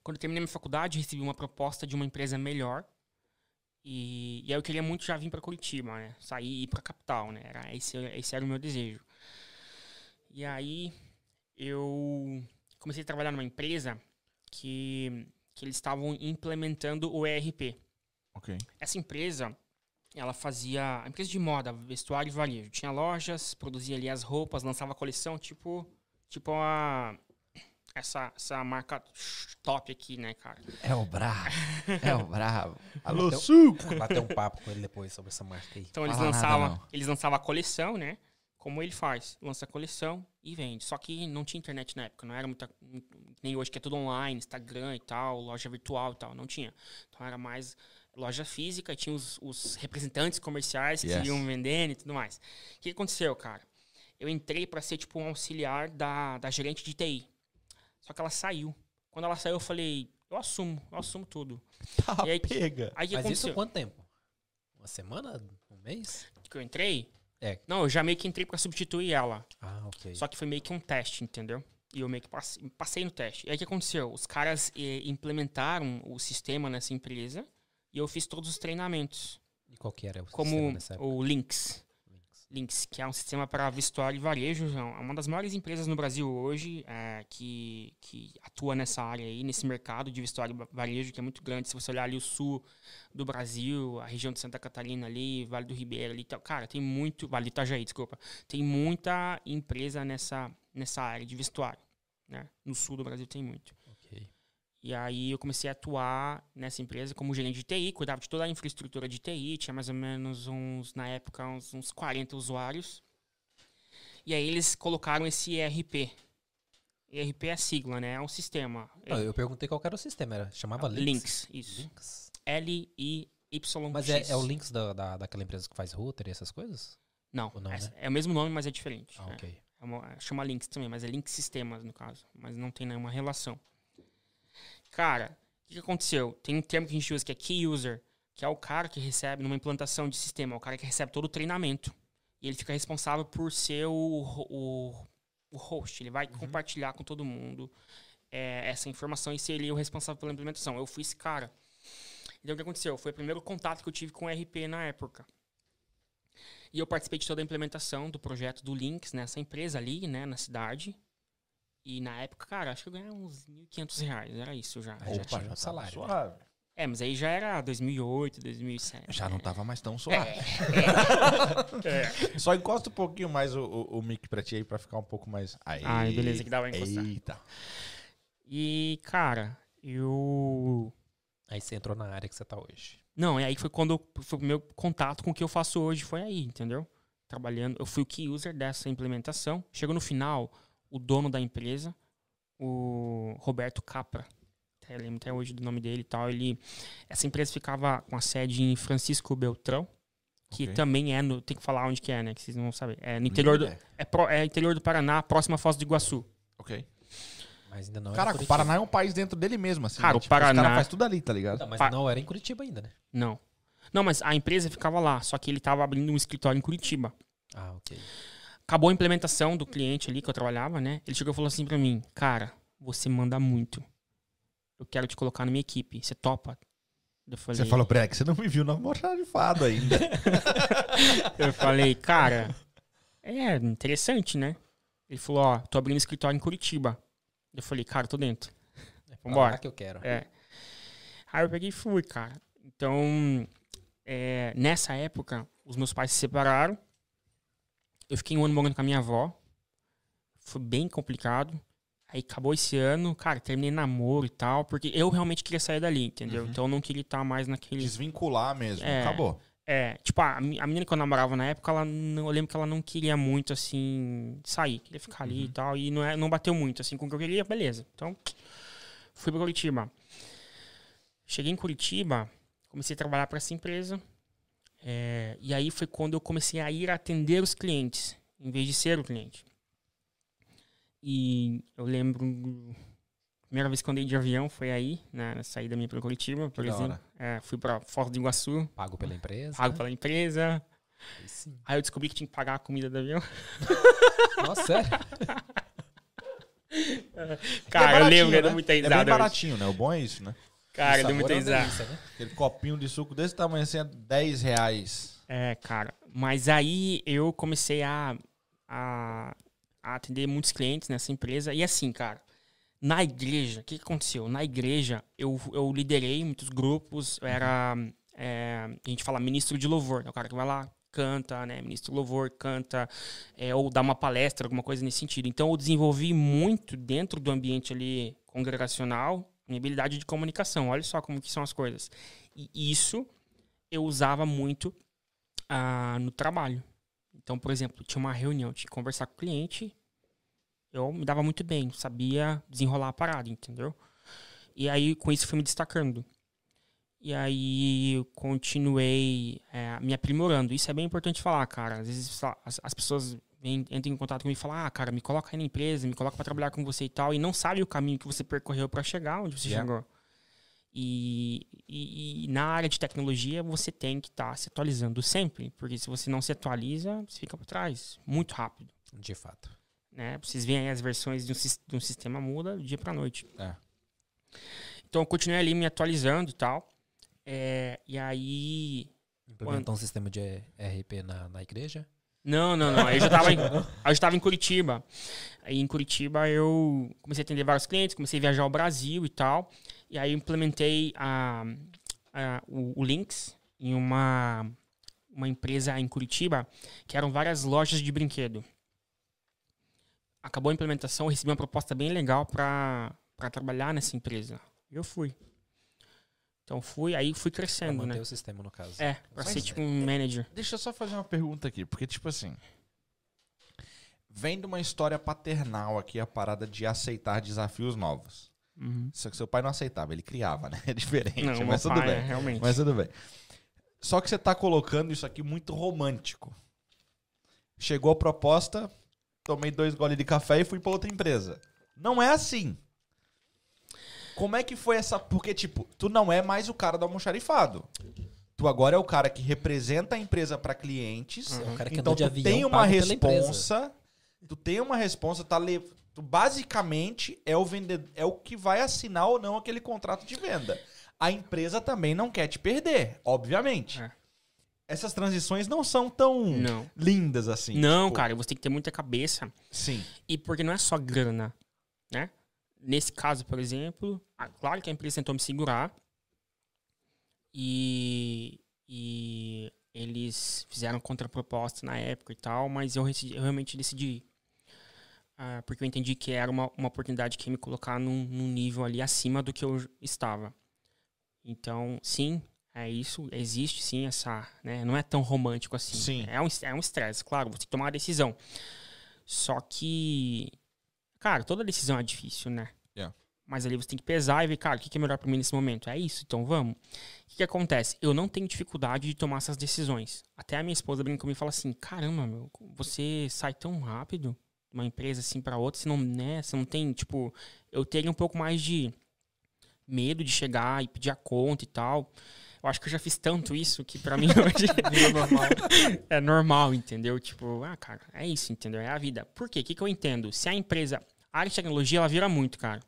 Quando terminei minha faculdade, recebi uma proposta de uma empresa melhor. E, e aí eu queria muito já vir para Curitiba, né? Sair e ir para capital, né? Era, esse, esse era o meu desejo. E aí eu comecei a trabalhar numa empresa que, que eles estavam implementando o ERP. Essa empresa, ela fazia... A empresa de moda, vestuário e varejo. Tinha lojas, produzia ali as roupas, lançava coleção, tipo... Tipo a essa, essa marca top aqui, né, cara? É o brabo. É o brabo. Alô, Suco! Bater um papo com ele depois sobre essa marca aí. Então eles lançavam, eles lançavam a coleção, né? Como ele faz? Lança a coleção e vende. Só que não tinha internet na época, não era muita. Nem hoje que é tudo online, Instagram e tal, loja virtual e tal. Não tinha. Então era mais loja física, tinha os, os representantes comerciais que yes. iam vendendo e tudo mais. O que aconteceu, cara? Eu entrei para ser tipo um auxiliar da, da gerente de TI. Só que ela saiu. Quando ela saiu, eu falei, eu assumo, eu assumo tudo. Tá, e aí, pega. Aí, Mas aconteceu? isso quanto tempo? Uma semana? Um mês? Que eu entrei? É. Não, eu já meio que entrei para substituir ela. Ah, ok. Só que foi meio que um teste, entendeu? E eu meio que passei, passei no teste. E aí o que aconteceu? Os caras eh, implementaram o sistema nessa empresa e eu fiz todos os treinamentos. E qual que era o Como o Lynx. Lynx, que é um sistema para vestuário e varejo. É uma das maiores empresas no Brasil hoje é, que, que atua nessa área aí, nesse mercado de vestuário e varejo, que é muito grande. Se você olhar ali o sul do Brasil, a região de Santa Catarina ali, Vale do Ribeiro ali, cara, tem muito. Vale do Itajaí, desculpa. Tem muita empresa nessa, nessa área de vestuário. Né? No sul do Brasil tem muito. E aí eu comecei a atuar nessa empresa como gerente de TI, cuidava de toda a infraestrutura de TI, tinha mais ou menos uns, na época, uns, uns 40 usuários. E aí eles colocaram esse ERP. ERP é a sigla, né? É um sistema. Não, eu perguntei qual era o sistema, era, chamava Links. Links, isso. Links. L-I-Y. Mas é, é, o Links da, da, daquela empresa que faz router e essas coisas? Não, não é, né? é, o mesmo nome, mas é diferente. Ah, ok. É uma, chama Links também, mas é Links Sistemas, no caso. Mas não tem nenhuma relação. Cara, o que, que aconteceu? Tem um termo que a gente usa que é key user, que é o cara que recebe numa implantação de sistema, é o cara que recebe todo o treinamento. E ele fica responsável por ser o, o, o host. Ele vai uhum. compartilhar com todo mundo é, essa informação e ser ele o responsável pela implementação. Eu fui esse cara. Então o que aconteceu? Foi o primeiro contato que eu tive com o RP na época. E eu participei de toda a implementação do projeto do Links nessa empresa ali, né, na cidade. E na época, cara, acho que eu ganhava uns 1.500 reais. Era isso já. Aí já tinha um salário. Suave. É, mas aí já era 2008, 2007. Já não tava mais tão suave. É. é. Só encosta um pouquinho mais o, o, o mic pra ti aí pra ficar um pouco mais. Aí, Ai, beleza, que dá pra encostar. Eita. E, cara, eu. Aí você entrou na área que você tá hoje. Não, e aí foi quando foi o meu contato com o que eu faço hoje, foi aí, entendeu? Trabalhando. Eu fui o key user dessa implementação. Chegou no final o dono da empresa, o Roberto Capra. Até, lembro até hoje do nome dele e tal. Ele, essa empresa ficava com a sede em Francisco Beltrão, que okay. também é no. Tem que falar onde que é, né? Que vocês não sabem. É no interior do. É, pro, é interior do Paraná, próxima à Foz do Iguaçu. Ok. Mas ainda não Caraca, o Paraná é um país dentro dele mesmo, assim. Cara, né? o tipo, Paraná. Os faz tudo ali, tá ligado? Não, mas pa... não era em Curitiba ainda, né? Não. Não, mas a empresa ficava lá, só que ele tava abrindo um escritório em Curitiba. Ah, ok. Acabou a implementação do cliente ali que eu trabalhava, né? Ele chegou e falou assim para mim: Cara, você manda muito. Eu quero te colocar na minha equipe. Você topa? Eu falei, você falou pra ele que você não me viu na fado ainda. eu falei, cara, é interessante, né? Ele falou, ó, tô abrindo escritório em Curitiba. Eu falei, cara, tô dentro. É Vambora. que eu quero. É. Aí eu peguei e fui, cara. Então, é, nessa época, os meus pais se separaram. Eu fiquei um ano morando com a minha avó. Foi bem complicado. Aí acabou esse ano, cara, terminei namoro e tal, porque eu realmente queria sair dali, entendeu? Uhum. Então eu não queria estar mais naquele. Desvincular mesmo, é, acabou. É, tipo, a, a menina que eu namorava na época, ela não, eu lembro que ela não queria muito, assim, sair, queria ficar ali uhum. e tal, e não, é, não bateu muito, assim, com o que eu queria, beleza. Então, fui pra Curitiba. Cheguei em Curitiba, comecei a trabalhar para essa empresa, é, e aí foi quando eu comecei a ir atender os clientes, em vez de ser o cliente. E eu lembro, a primeira vez que eu andei de avião foi aí, né, na saída minha para Curitiba, por que exemplo. É, fui para Foz do Iguaçu. Pago pela empresa. Pago pela empresa. Aí, aí eu descobri que tinha que pagar a comida do avião. Nossa, sério? Cara, é eu lembro que era muita risada. É bem baratinho, né? O bom é isso, né? Cara, deu muita é risada. Né? Aquele copinho de suco desse tamanho assim é 10 reais. É, cara. Mas aí eu comecei a, a, a atender muitos clientes nessa empresa. E assim, cara, na igreja, o que, que, aconteceu? Na igreja, eu, eu liderei muitos grupos. Eu era, é, a gente fala ministro de louvor. É o cara que vai lá, canta, né? Ministro de louvor, canta, é, ou dá uma palestra, alguma coisa nesse sentido. Então, eu desenvolvi muito dentro do ambiente ali congregacional minha habilidade de comunicação. Olha só como que são as coisas. E isso eu usava muito ah, no trabalho. Então, por exemplo, tinha uma reunião, tinha que conversar com o cliente, eu me dava muito bem, sabia desenrolar a parada, entendeu? E aí, com isso, fui me destacando. E aí, eu continuei é, me aprimorando. Isso é bem importante falar, cara. Às vezes as, as pessoas entra em contato comigo e fala: Ah, cara, me coloca aí na empresa, me coloca para trabalhar com você e tal, e não sabe o caminho que você percorreu para chegar onde você yeah. chegou. E, e, e, na área de tecnologia você tem que estar tá se atualizando sempre, porque se você não se atualiza, você fica para trás muito rápido. De fato. Né? Vocês veem as versões de um, de um sistema muda do dia para noite. É. Então eu continuei ali me atualizando e tal. É, e aí. Implementou quando... um sistema de RP na, na igreja? Não, não, não. Aí eu já estava em, eu já em Curitiba. Aí em Curitiba eu comecei a atender vários clientes, comecei a viajar ao Brasil e tal. E aí implementei a, a, o, o Lynx em uma, uma empresa em Curitiba, que eram várias lojas de brinquedo. Acabou a implementação, recebi uma proposta bem legal para trabalhar nessa empresa. Eu fui. Então fui, aí fui crescendo, pra né? o sistema, no caso. É, pra Mas ser tipo um manager. Deixa eu só fazer uma pergunta aqui, porque tipo assim. Vem de uma história paternal aqui a parada de aceitar desafios novos. Uhum. Só que seu pai não aceitava, ele criava, né? É diferente, não, mas tudo bem. É, realmente. Mas tudo bem. Só que você tá colocando isso aqui muito romântico. Chegou a proposta, tomei dois goles de café e fui para outra empresa. Não é assim. Como é que foi essa. Porque, tipo, tu não é mais o cara do almoxarifado. Tu agora é o cara que representa a empresa para clientes. Uhum. É então tu avião, tem uma responsa. Tu tem uma responsa, tá le... tu basicamente é o vendedor, é o que vai assinar ou não aquele contrato de venda. A empresa também não quer te perder, obviamente. É. Essas transições não são tão não. lindas assim. Não, tipo... cara, você tem que ter muita cabeça. Sim. E porque não é só grana, né? Nesse caso, por exemplo, claro que a empresa tentou me segurar e, e eles fizeram contraproposta na época e tal, mas eu, eu realmente decidi uh, porque eu entendi que era uma, uma oportunidade que ia me colocar num, num nível ali acima do que eu estava. Então, sim, é isso. Existe sim essa. Né, não é tão romântico assim. Sim. É um é um estresse, claro, você tem que tomar uma decisão. Só que Cara, toda decisão é difícil, né? Yeah. Mas ali você tem que pesar e ver, cara, o que é melhor para mim nesse momento? É isso, então vamos. O que, que, acontece? Eu não tenho dificuldade de tomar essas decisões. Até a minha esposa brinca comigo e fala assim: caramba, meu, você sai tão rápido de uma empresa assim para outra, você não, né? Você não tem, tipo, eu teria um pouco mais de medo de chegar e pedir a conta e tal. Eu acho que eu já fiz tanto isso que para mim hoje normal. é normal, entendeu? Tipo, ah, cara, é isso, entendeu? É a vida. Por quê? O que, que eu entendo? Se a empresa. A área de tecnologia, ela vira muito, cara.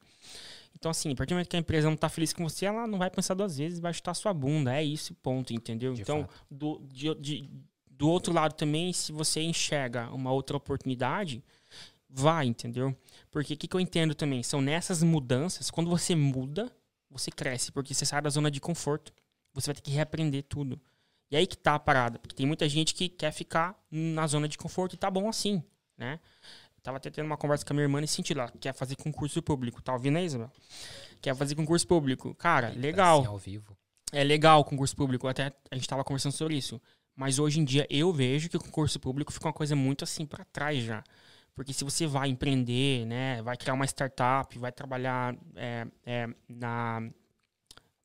Então, assim, a partir do momento que a empresa não tá feliz com você, ela não vai pensar duas vezes, vai chutar sua bunda. É isso, ponto, entendeu? De então, do, de, de, do outro lado também, se você enxerga uma outra oportunidade, vai, entendeu? Porque o que, que eu entendo também? São nessas mudanças, quando você muda, você cresce, porque você sai da zona de conforto você vai ter que reaprender tudo. E aí que tá a parada, porque tem muita gente que quer ficar na zona de conforto e tá bom assim, né? Eu tava até tendo uma conversa com a minha irmã nesse sentido, ela quer fazer concurso público, tá ouvindo aí, Isabel? Quer fazer concurso público. Cara, legal. Assim, ao vivo. É legal o concurso público, até a gente tava conversando sobre isso. Mas hoje em dia eu vejo que o concurso público fica uma coisa muito assim para trás já. Porque se você vai empreender, né, vai criar uma startup, vai trabalhar é, é, na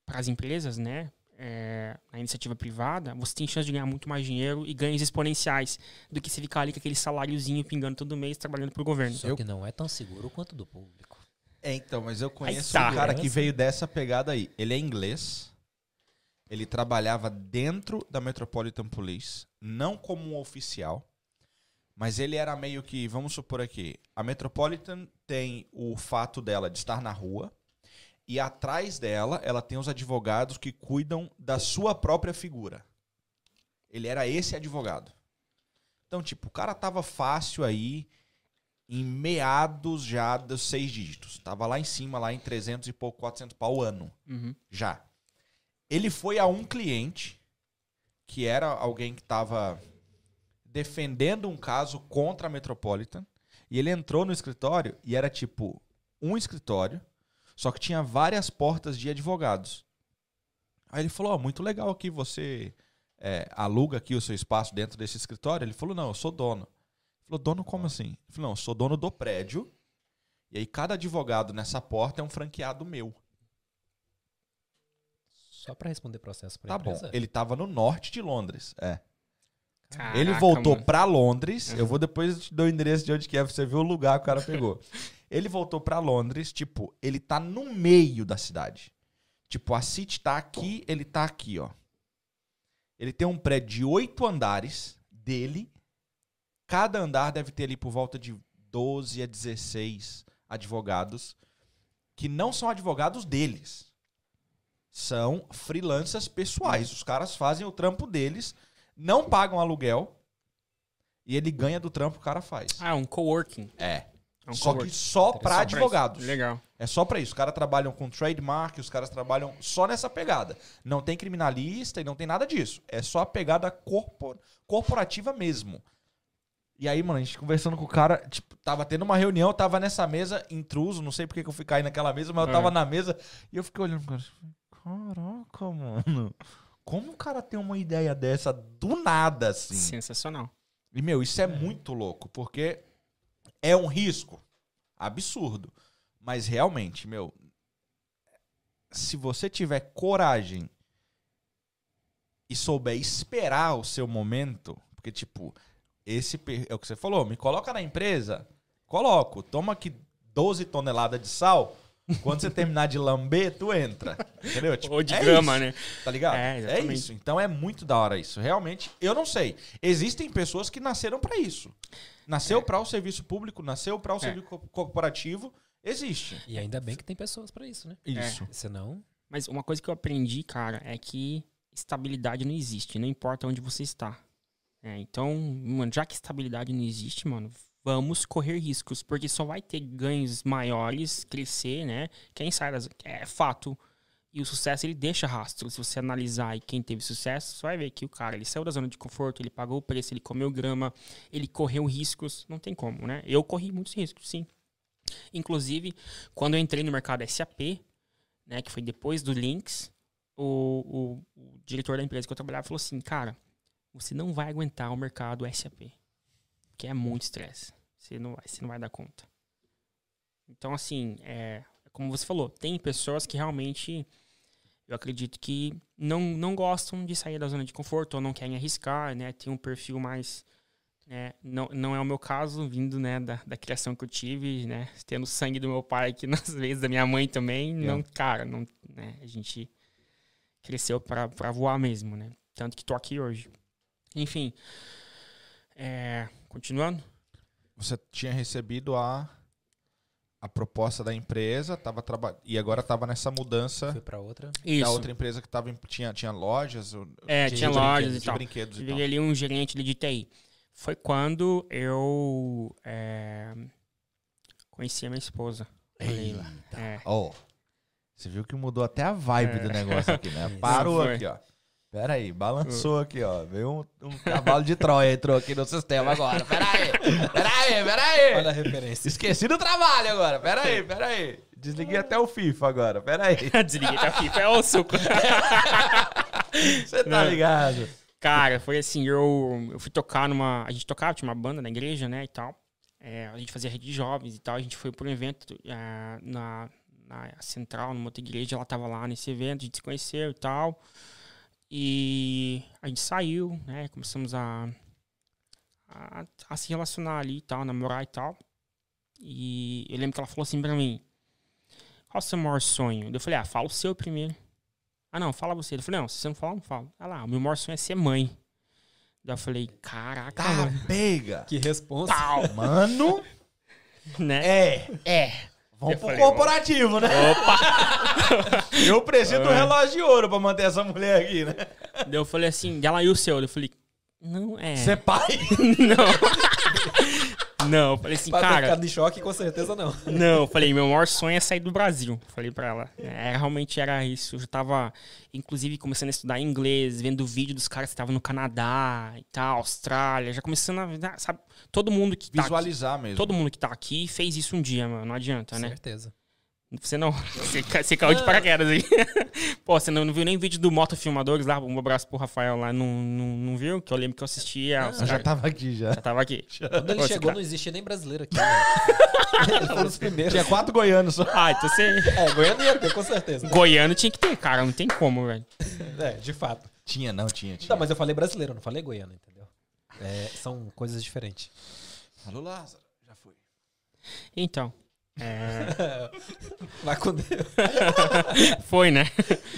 para as empresas, né, é, na iniciativa privada, você tem chance de ganhar muito mais dinheiro e ganhos exponenciais do que se ficar ali com aquele saláriozinho pingando todo mês trabalhando para o governo. Só que não é tão seguro quanto do público. É, então, mas eu conheço tá. um cara que veio dessa pegada aí. Ele é inglês. Ele trabalhava dentro da Metropolitan Police, não como um oficial, mas ele era meio que, vamos supor aqui, a Metropolitan tem o fato dela de estar na rua, e atrás dela, ela tem os advogados que cuidam da sua própria figura. Ele era esse advogado. Então, tipo, o cara tava fácil aí em meados já dos seis dígitos. Tava lá em cima, lá em 300 e pouco, 400 pau ano. Uhum. Já. Ele foi a um cliente, que era alguém que tava defendendo um caso contra a Metropolitan, e ele entrou no escritório e era tipo um escritório só que tinha várias portas de advogados. Aí ele falou: oh, muito legal aqui, você é, aluga aqui o seu espaço dentro desse escritório? Ele falou: não, eu sou dono. Ele falou: dono como assim? Ele falou: não, eu sou dono do prédio. E aí cada advogado nessa porta é um franqueado meu. Só para responder processo para Tá empresa? bom. Ele estava no norte de Londres. É. Caraca, ele voltou para Londres. Eu vou depois te dar o endereço de onde que é, pra você ver o lugar que o cara pegou. Ele voltou para Londres, tipo, ele tá no meio da cidade. Tipo, a City tá aqui, ele tá aqui, ó. Ele tem um prédio de oito andares dele. Cada andar deve ter ali por volta de 12 a 16 advogados que não são advogados deles. São freelancers pessoais. Os caras fazem o trampo deles, não pagam aluguel e ele ganha do trampo que o cara faz. Ah, um coworking. É. É um Só que coworking. só pra pra advogados. isso. Legal. É só pra isso. Os caras trabalham com trademark, os caras trabalham só nessa pegada. Não tem criminalista e não tem nada disso. É só a pegada corpor- corporativa mesmo. E aí, mano, a gente conversando com o cara, tipo, tava tendo uma reunião, eu tava nessa mesa, intruso, não sei porque que eu fui cair naquela mesa, mas eu tava É. na mesa e eu fiquei olhando pro cara. Caraca, mano. Como o cara tem uma ideia dessa do nada, assim? Sensacional. E, meu, isso é muito louco, porque é um risco absurdo. Mas realmente, meu, se você tiver coragem e souber esperar o seu momento, porque, tipo, esse é o que você falou, me coloca na empresa, coloco, toma aqui 12 toneladas de sal. Quando você terminar de lamber, tu entra. Entendeu? Tipo, Ou de é grama, isso. né? Tá ligado? É, É, exatamente. isso. Então é muito da hora isso. Realmente, eu não sei. Existem pessoas que nasceram pra isso. Nasceu É. pra o serviço público, nasceu pra o serviço co- corporativo. Existe. E ainda bem que tem pessoas pra isso, né? Isso. Senão, Mas uma coisa que eu aprendi, cara, é que estabilidade não existe, não importa onde você está. É, então, mano, já que estabilidade não existe, mano, vamos correr riscos, porque só vai ter ganhos maiores, crescer, né? Quem sai das. É fato. E o sucesso, ele deixa rastro. Se você analisar aí quem teve sucesso, você vai ver que o cara, ele saiu da zona de conforto, ele pagou o preço, ele comeu grama, ele correu riscos. Não tem como, né? Eu corri muitos riscos, sim. Inclusive, quando eu entrei no mercado SAP, né, que foi depois do Lynx, o, o- o diretor da empresa que eu trabalhava falou assim, cara, você não vai aguentar o mercado SAP, que é muito estresse. Você não vai, você não vai dar conta. Então, assim, é, como você falou, tem pessoas que realmente, eu acredito que não, não gostam de sair da zona de conforto ou não querem arriscar, né? Tem um perfil mais né, não, não é o meu caso, vindo né, da, da criação que eu tive, né? Tendo sangue do meu pai aqui nas vezes da minha mãe também. Não, cara, não, né, a gente cresceu pra voar mesmo, né? Tanto que tô aqui hoje. Enfim. é, continuando. Você tinha recebido a, a proposta da empresa, tava traba... e agora tava nessa mudança fui pra outra. Isso. da outra empresa que tava em- tinha, tinha lojas. ou- É, de tinha lojas e de tal. brinquedos e tal. Ali um gerente de TI. Foi quando eu é, conheci a minha esposa, a Leila. É. Ó, você viu que mudou até a vibe do negócio aqui, né? Parou Foi. aqui, ó. Pera aí, balançou aqui, ó. Veio um, um cavalo de Troia, entrou aqui no sistema agora. Pera aí, pera aí, pera aí. Olha a referência. Esqueci do trabalho agora, pera aí, pera aí. Desliguei até o FIFA agora, pera aí. Desliguei a FIFA, é o suco. Você tá ligado? Cara, foi assim, eu, eu fui tocar numa. A gente tocava, tinha uma banda na igreja, né, e tal. É, a gente fazia rede de jovens e tal. A gente foi por um evento ah, na, na central, numa outra igreja. Ela tava lá nesse evento, a gente se conheceu e tal. E a gente saiu, né? Começamos a, a, a se relacionar ali e tal, namorar e tal. E eu lembro que ela falou assim pra mim: Qual o seu maior sonho? Eu falei: Ah, fala o seu primeiro. Ah, não, fala você. Ele falou: Não, se você não falar, não fala. Ah lá, o meu maior sonho é ser mãe. Daí eu falei: Caraca, Tá, mano. pega. Que responsa. Tal, Mano, né? é. É. Vamos Eu pro falei, corporativo, né? Eu preciso do É. relógio de ouro pra manter essa mulher aqui, né? Daí eu falei assim: Dela e o seu? Eu falei: Não, é. Você é pai? Não. Não, eu falei assim, Pra cara. em choque, com certeza não. Não, eu falei, meu maior sonho é sair do Brasil. Falei pra ela. É, realmente era isso. Eu já tava, inclusive, começando a estudar inglês, vendo vídeo dos caras que estavam no Canadá e tal, Austrália. Já começando a. Sabe, todo mundo que tá aqui, Visualizar mesmo. Todo mundo que tá aqui fez isso um dia, mano. Não adianta, né? Certeza. Você não. Você, você caiu de paraquedas aí. Pô, você não, não viu nem vídeo do Motofilmadores lá? Um abraço pro Rafael lá. Não, não, não viu? Que eu lembro que eu assistia. os Eu já caras- tava aqui já. já tava aqui. Quando ele Pô, chegou, tá- não existia nem brasileiro aqui. né? dos primeiros. Tinha quatro goianos só. Ah, então você. É, Goiânia ia ter, com certeza. Goiano tinha que ter, cara. Não tem como, velho. É, de fato. Tinha, não, tinha, tinha. Não, mas eu falei brasileiro, não falei goiano, entendeu? É, são coisas diferentes. Alô, Lázaro. Já foi. Então, É... Vai com Deus. Foi, né?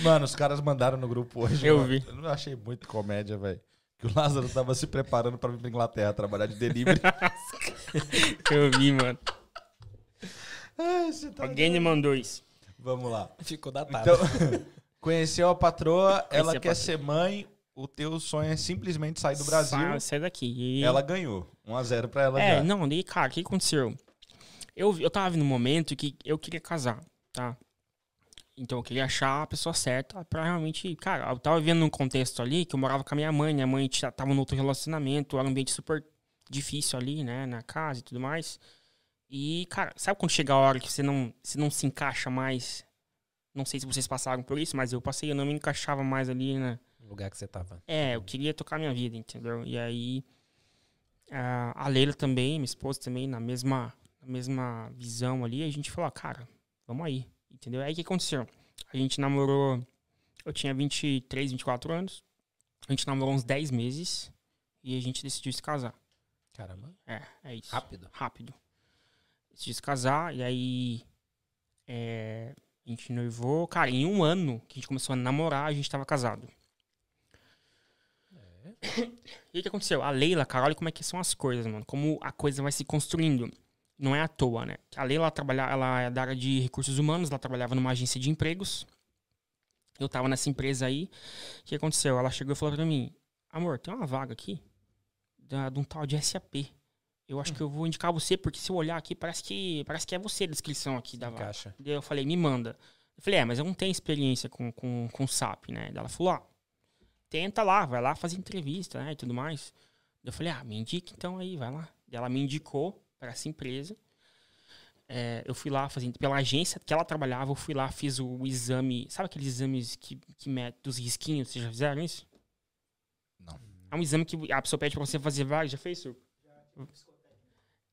Mano, os caras mandaram no grupo hoje. Eu mano. vi. Eu não achei muito comédia, velho. Que o Lázaro tava se preparando pra vir pra Inglaterra trabalhar de delivery. Eu vi, mano. Ai, tá Alguém me mandou isso. Vamos lá. Ficou datado. Então, conheceu a patroa, ela a quer patroa. ser mãe, o teu sonho é simplesmente sair do Brasil. Sai, sai daqui. E- Ela ganhou. 1x0 pra ela É, já. não, daí, cara, o que aconteceu? Eu, eu tava vivendo um momento que eu queria casar, tá? Então eu queria achar a pessoa certa pra realmente. Cara, eu tava vivendo num contexto ali que eu morava com a minha mãe, minha mãe tava no outro relacionamento, era um ambiente super difícil ali, né, na casa e tudo mais. E, cara, sabe quando chega a hora que você não, você não se encaixa mais? Não sei se vocês passaram por isso, mas eu passei, eu não me encaixava mais ali, né? No lugar que você tava. É, eu queria tocar minha vida, entendeu? E aí a Leila também, minha esposa também, na mesma, na mesma visão ali, a gente falou, ah, cara, vamos aí, entendeu? Aí o que aconteceu? A gente namorou, eu tinha 23, 24 anos, a gente namorou uns 10 meses e a gente decidiu se casar. Caramba. É, é isso. Rápido. Rápido. Decidiu se casar e aí é, a gente noivou. Cara, em um ano que a gente começou a namorar, a gente tava casado. E o que aconteceu? A Leila, cara, olha como é que são as coisas, mano. Como a coisa vai se construindo. Não é à toa, né? A Leila trabalha, ela é da área de recursos humanos, ela trabalhava numa agência de empregos. Eu tava nessa empresa aí. O que aconteceu? Ela chegou e falou pra mim: Amor, tem uma vaga aqui da, de um tal de SAP. Eu acho que eu vou indicar você, porque se eu olhar aqui, parece que, parece que é você a descrição aqui da vaga. Encaixa. Daí eu falei, me manda. Eu falei, é, mas eu não tenho experiência com, com, com SAP, né? Ela falou, ó, tenta lá, vai lá fazer entrevista, né? E tudo mais. Daí eu falei, ah, me indica então aí, vai lá. Daí ela me indicou para essa empresa. É, eu fui lá fazendo, pela agência que ela trabalhava, eu fui lá, fiz o, exame. Sabe aqueles exames que, que mete dos risquinhos? Vocês já fizeram isso? Não. É um exame que a pessoa pede pra você fazer vários. Já fez isso?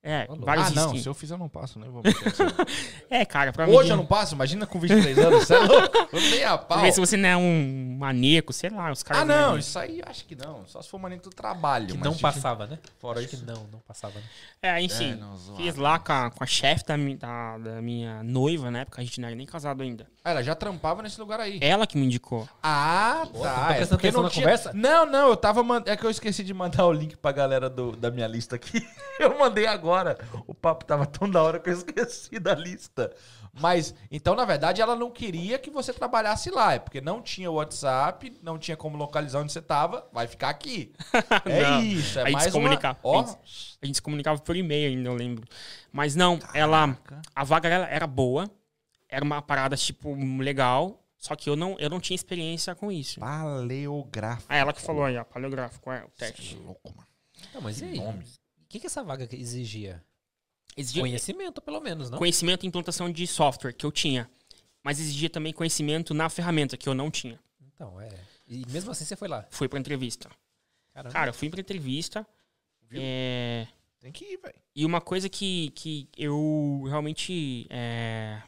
É, louco. vários Ah, não. risquinhos. Se eu fizer, eu não passo, né? Vou meter. É, cara, pra Hoje mim. eu não passo? Imagina com 23 anos. Você é louco? Eu nem a pau. Pra ver se você não é um maníaco, sei lá, os caras. Ah, não. Isso aí eu acho que não. Só se for maneiro do trabalho. Que mas não de- passava, né? Fora Acho isso. que não, não passava, né? É, enfim. É, não, zoado. fiz lá com a, com a chefe da, mi- da, da minha noiva, né? Porque a gente não era nem casado ainda. Ah, ela já trampava nesse lugar aí. Ela que me indicou. Ah, tá tá. É atenção não na tinha... conversa? Não, não, eu tava mand... É que eu esqueci de mandar o link pra galera do, da minha lista aqui. Eu mandei agora. O papo tava tão da hora que eu esqueci da lista. Mas, então, na verdade, ela não queria que você trabalhasse lá. É porque não tinha WhatsApp, não tinha como localizar onde você tava. Vai ficar aqui. É Não. isso, é A gente mais se comunicava. uma... Ó, A A gente se comunicava por e-mail ainda, eu lembro. Mas não, ela. A vaga era, era boa. Era uma parada, tipo, legal. Só que eu não, eu não tinha experiência com isso. paleográfico. Ah, ela que falou aí, ó, paleográfico, é o teste. louco, mano. Não, mas e aí? nome. O que, que essa vaga exigia? Exigia Conhecimento, pelo menos, não? conhecimento em implantação de software, que eu tinha. Mas exigia também conhecimento na ferramenta, que eu não tinha. Então, é. E mesmo assim você foi lá. Fui pra entrevista. Caramba. Cara, eu fui pra entrevista. Viu? é, Tem que ir, velho. E uma coisa que, que eu realmente é,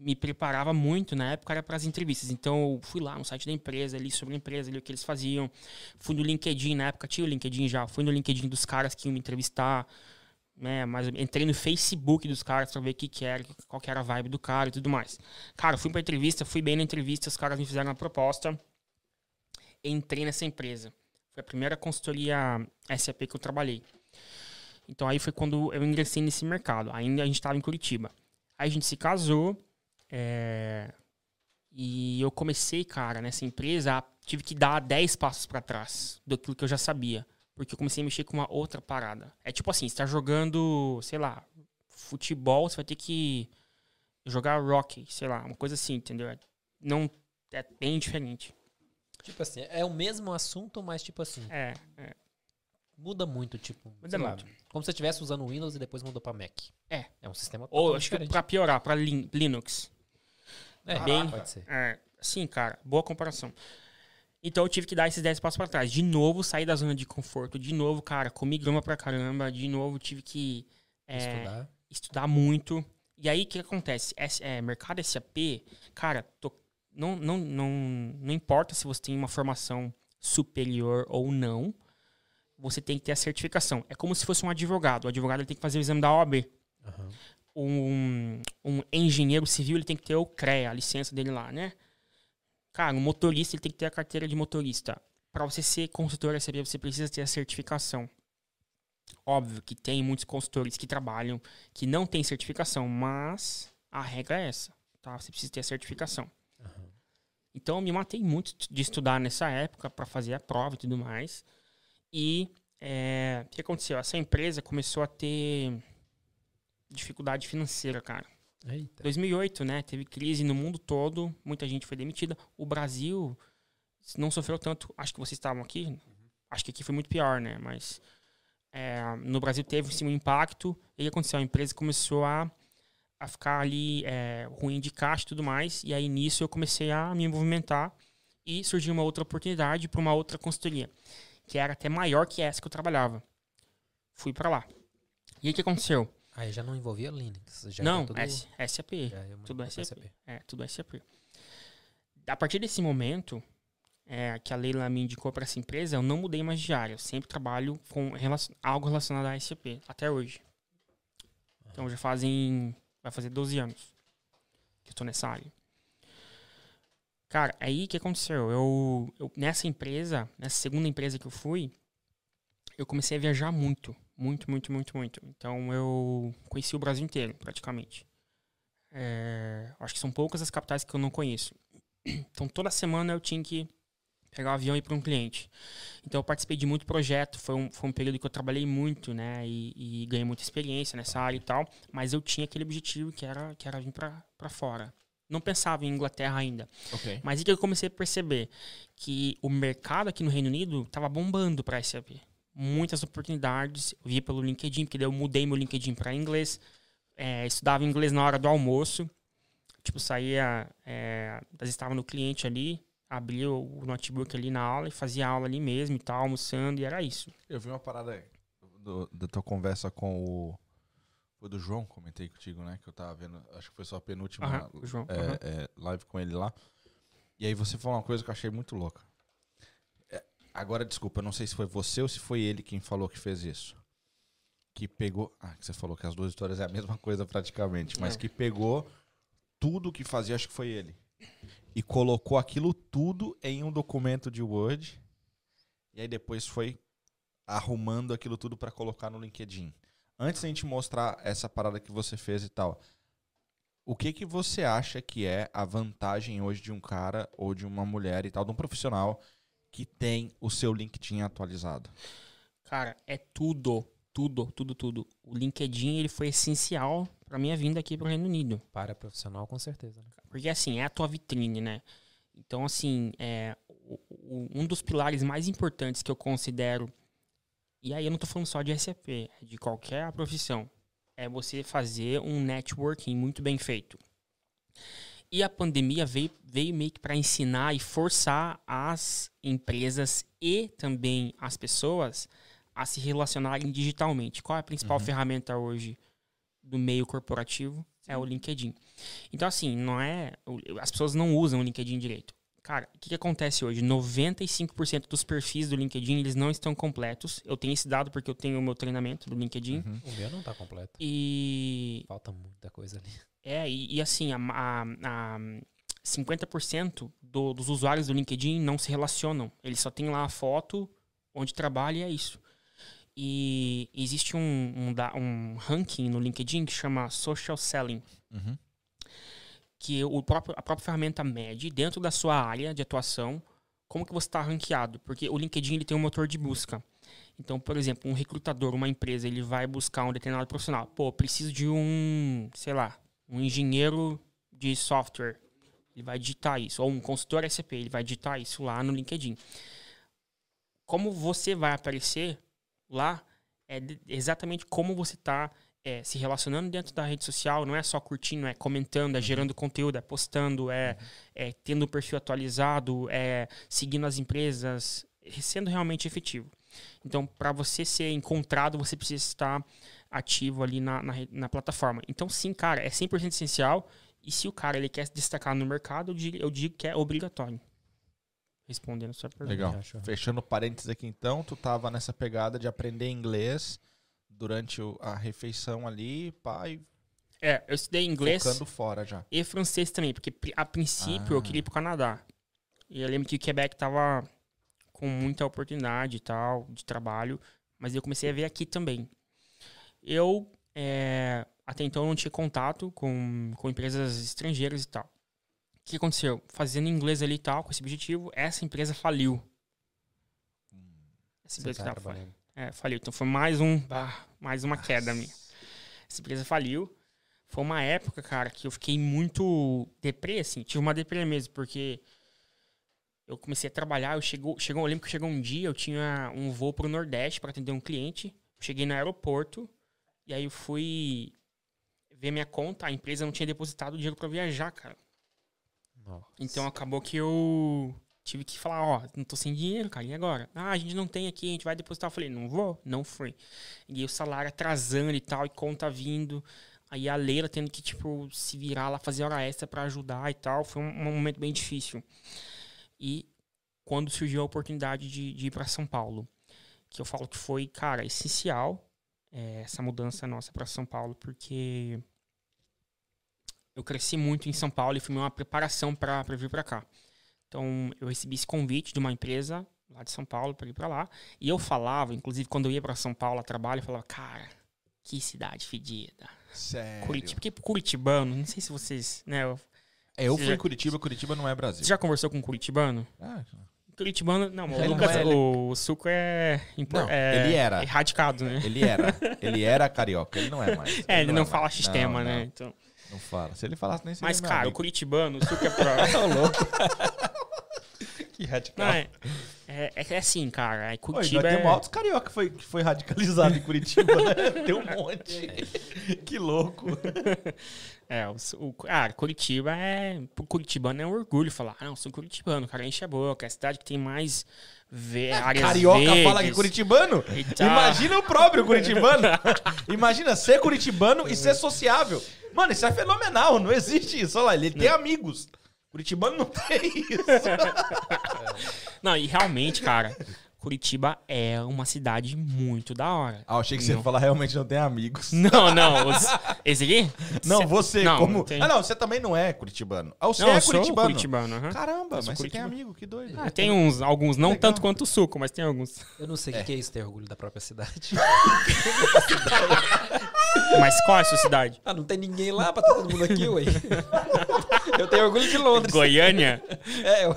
me preparava muito na época era para as entrevistas. Então eu fui lá no site da empresa, ali sobre a empresa, ali o que eles faziam. Fui no LinkedIn, na época tinha o LinkedIn já. Fui no LinkedIn dos caras que iam me entrevistar. Né, mas entrei no Facebook dos caras pra ver o que, que era, qual que era a vibe do cara e tudo mais. Cara, fui pra entrevista, fui bem na entrevista, os caras me fizeram uma proposta. Entrei nessa empresa. Foi a primeira consultoria SAP que eu trabalhei. Então aí foi quando eu ingressei nesse mercado. Ainda a gente estava em Curitiba. Aí a gente se casou. É, E eu comecei, cara, nessa empresa, tive que dar 10 passos para trás daquilo que eu já sabia. Porque eu comecei a mexer com uma outra parada. É tipo assim, você tá jogando, sei lá, futebol, você vai ter que jogar rock, sei lá, uma coisa assim, entendeu? É- Não é bem diferente. Tipo assim, é o mesmo assunto, mas tipo assim, É, é. muda muito, tipo. Muda sei lá, muito. como se você estivesse usando Windows e depois mudou pra Mac. É. É um sistema Ou acho que diferente. pra piorar, pra Lin- Linux. É, bem- pode ser. É, sim, cara, boa comparação. Então eu tive que dar esses 10 passos pra trás. De novo, sair da zona de conforto. De novo, cara, comi grama pra caramba. De novo, tive que é, Estudar. estudar muito. E aí, o que acontece? S- é, mercado SAP, cara, tô- não, não, não, não importa se você tem uma formação superior ou não, você tem que ter a certificação. É como se fosse um advogado. O advogado tem que fazer o exame da OAB. Aham. Um, um engenheiro civil ele tem que ter o CREA, a licença dele lá, né? Cara, um motorista ele tem que ter a carteira de motorista. Para você ser consultor SAP, você precisa ter a certificação. Óbvio que tem muitos consultores que trabalham que não têm certificação, mas a regra é essa, tá? Você precisa ter a certificação. Uhum. Então eu me matei muito de estudar nessa época para fazer a prova e tudo mais. E é, o que aconteceu? Essa empresa começou a ter dificuldade financeira, cara. Eita. 2008, né? Teve crise no mundo todo, muita gente foi demitida. O Brasil não sofreu tanto. Acho que vocês estavam aqui. Uhum. Acho que aqui foi muito pior, né? Mas é, no Brasil teve sim um impacto. E aconteceu? A empresa começou a, a ficar ali é, ruim de caixa e tudo mais. E aí nisso eu comecei a me movimentar e surgiu uma outra oportunidade para uma outra consultoria, que era até maior que essa que eu trabalhava. Fui para lá. E aí o que aconteceu? Aí já não envolvia Linux. Já não, tudo... S, SAP. tudo SAP. SAP. É, tudo SAP. A partir desse momento, é, que a Leila me indicou para essa empresa, eu não mudei mais de área. Eu sempre trabalho com relacion... algo relacionado a SAP, até hoje. Então já fazem. Vai fazer 12 anos que eu tô nessa área. Cara, aí o que aconteceu? Eu, eu, nessa empresa, nessa segunda empresa que eu fui, eu comecei a viajar muito. Muito, muito, muito, muito. Então eu conheci o Brasil inteiro, praticamente. É, acho que são poucas as capitais que eu não conheço. Então toda semana eu tinha que pegar o um avião e ir para um cliente. Então eu participei de muito projeto, foi um, foi um período que eu trabalhei muito, né, e, e ganhei muita experiência nessa área e tal, mas eu tinha aquele objetivo que era, que era vir para fora. Não pensava em Inglaterra ainda. Okay. Mas aí que eu comecei a perceber que o mercado aqui no Reino Unido estava bombando para SAP. Muitas oportunidades, eu vi pelo LinkedIn, porque daí eu mudei meu LinkedIn para inglês, é, estudava inglês na hora do almoço, tipo, saía, é, estava no cliente ali, abria o notebook ali na aula e fazia aula ali mesmo e tal, almoçando, e era isso. Eu vi uma parada aí, do, da tua conversa com o. Foi do João, comentei contigo, né? Que eu tava vendo, acho que foi só a penúltima João, é, é, live com ele lá. E aí você falou uma coisa que eu achei muito louca. Agora, desculpa, eu não sei se foi você ou se foi ele quem falou que fez isso. Que pegou. Ah, que você falou que as duas histórias é a mesma coisa praticamente, mas é. que pegou tudo que fazia, acho que foi ele e colocou aquilo tudo em um documento de Word. E aí depois foi arrumando aquilo tudo para colocar no LinkedIn. Antes da gente mostrar essa parada que você fez e tal, o que que você acha que é a vantagem hoje de um cara ou de uma mulher e tal, de um profissional que tem o seu LinkedIn atualizado? Cara, é tudo, tudo, tudo, tudo. O LinkedIn ele foi essencial para minha vinda aqui para o Reino Unido. Para profissional, com certeza. Né? Porque assim, é a tua vitrine, né? Então, assim, é, o, o, um dos pilares mais importantes que eu considero, e aí eu não estou falando só de SAP, é de qualquer profissão, é você fazer um networking muito bem feito. E a pandemia veio, veio meio que para ensinar e forçar as empresas e também as pessoas a se relacionarem digitalmente. Qual é a principal uhum. ferramenta hoje do meio corporativo? é o LinkedIn. Então, assim, não é. As pessoas não usam o LinkedIn direito. Cara, o que, que, acontece hoje? 95% dos perfis do LinkedIn eles não estão completos. Eu tenho esse dado porque eu tenho o meu treinamento do LinkedIn. Uhum. O meu não está completo. E. Falta muita coisa ali. É, e, e assim, a, a, a 50% do, dos usuários do LinkedIn não se relacionam. Eles só têm lá a foto onde trabalha e é isso. E existe um, um, um ranking no LinkedIn que chama Social Selling. Uhum. Que o próprio, a própria ferramenta mede, dentro da sua área de atuação, como que você está ranqueado. Porque o LinkedIn ele tem um motor de busca. Então, por exemplo, um recrutador, uma empresa, ele vai buscar um determinado profissional. Pô, preciso de um, sei lá, um engenheiro de software. Ele vai digitar isso. Ou um consultor SAP, ele vai digitar isso lá no LinkedIn. Como você vai aparecer lá é exatamente como você está é, se relacionando dentro da rede social, não é só curtindo, é comentando, é uhum. gerando conteúdo, é postando, é, uhum. é tendo o perfil atualizado, é seguindo as empresas, sendo realmente efetivo. Então, para você ser encontrado, você precisa estar ativo ali na, na, na, plataforma. Então, sim, cara, é 100% essencial. E se o cara ele quer se destacar no mercado, eu digo, eu digo que é obrigatório respondendo a sua pergunta. Legal. Fechando parênteses aqui então, tu tava nessa pegada de aprender inglês durante a refeição ali, pai. É, eu estudei inglês. Focando fora já. E francês também, porque a princípio ah. eu queria ir pro Canadá. E eu lembro que o Quebec tava com muita oportunidade e tal, de trabalho, mas eu comecei a ver aqui também. Eu, é, até então, não tinha contato com, com empresas estrangeiras e tal. O que aconteceu? Fazendo inglês ali e tal, com esse objetivo, essa empresa faliu. Essa empresa tá faliu. É, faliu. Então foi mais um, bah, mais uma queda minha. Essa empresa faliu. Foi uma época, cara, que eu fiquei muito deprê, assim. Tive uma deprê mesmo, porque eu comecei a trabalhar. Eu, chegou, chegou, eu lembro que chegou um dia, eu tinha um voo pro Nordeste para atender um cliente. Cheguei no aeroporto e aí eu fui ver minha conta. A empresa não tinha depositado dinheiro para viajar, cara. Nossa. Então acabou que eu tive que falar, ó, não tô sem dinheiro, cara, e agora? Ah, a gente não tem aqui, a gente vai depositar. Eu falei, não vou, não fui. E o salário atrasando e tal, e conta vindo. Aí a Leila tendo que, tipo, se virar lá, fazer hora extra para ajudar e tal. Foi um, momento bem difícil. E quando surgiu a oportunidade de, de ir para São Paulo, que eu falo que foi, cara, essencial é, essa mudança nossa para São Paulo, porque eu cresci muito em São Paulo e foi uma preparação para vir para cá. Então, eu recebi esse convite de uma empresa lá de São Paulo para ir para lá. E eu falava, inclusive, quando eu ia para São Paulo a trabalho, eu falava, cara, que cidade fedida. Sério? Curitiba, porque Curitibano, não sei se vocês, né? Eu, é, eu fui já, em Curitiba, Curitiba não é Brasil. Você já conversou com um Curitibano? Ah, Curitibano, não, o, Lucas, é, o, Suco é, não, é, ele era erradicado, né? Ele era, ele era carioca, ele não é mais. É, ele, ele não, não é fala mais. sistema, não, né? Então. Não fala. Se ele falasse nem seria Mas, cara, amigo. o Curitibano, o Suco é pro. louco. Que radical. Não, é, é, é, assim, cara. É Curitiba Oi, tem um altos carioca que foi, que foi radicalizado em Curitiba, né? Tem um monte. que louco. É, o, o, ah, Curitiba é. Pro Curitibano é um orgulho falar. Ah, não, sou Curitibano, cara, enche a boca. É a cidade que tem mais ve é, áreas Carioca verdes. fala que é Curitibano? Imagina o próprio Curitibano. Imagina ser Curitibano e ser sociável. Mano, isso é fenomenal, não existe isso. Olha lá, ele tem amigos. Curitibano não tem isso. não, e realmente, cara, Curitiba é uma cidade muito da hora. Ah, achei que você ia falar realmente não tem amigos. Não, não. Os, esse aqui? Não, você, não, como. Tem... Ah, não, você também não é curitibano. Ah, você não, é curitibano. curitibano uhum. Caramba, mas você tem amigo, que doido. Ah, tem uns, alguns, não Legal. tanto quanto o suco, mas tem alguns. Eu não sei o é. que é isso, ter orgulho da própria cidade. Mas qual é a sua cidade? Ah, não tem ninguém lá pra todo mundo aqui, ué. Eu tenho orgulho de Londres. Goiânia? É, ué.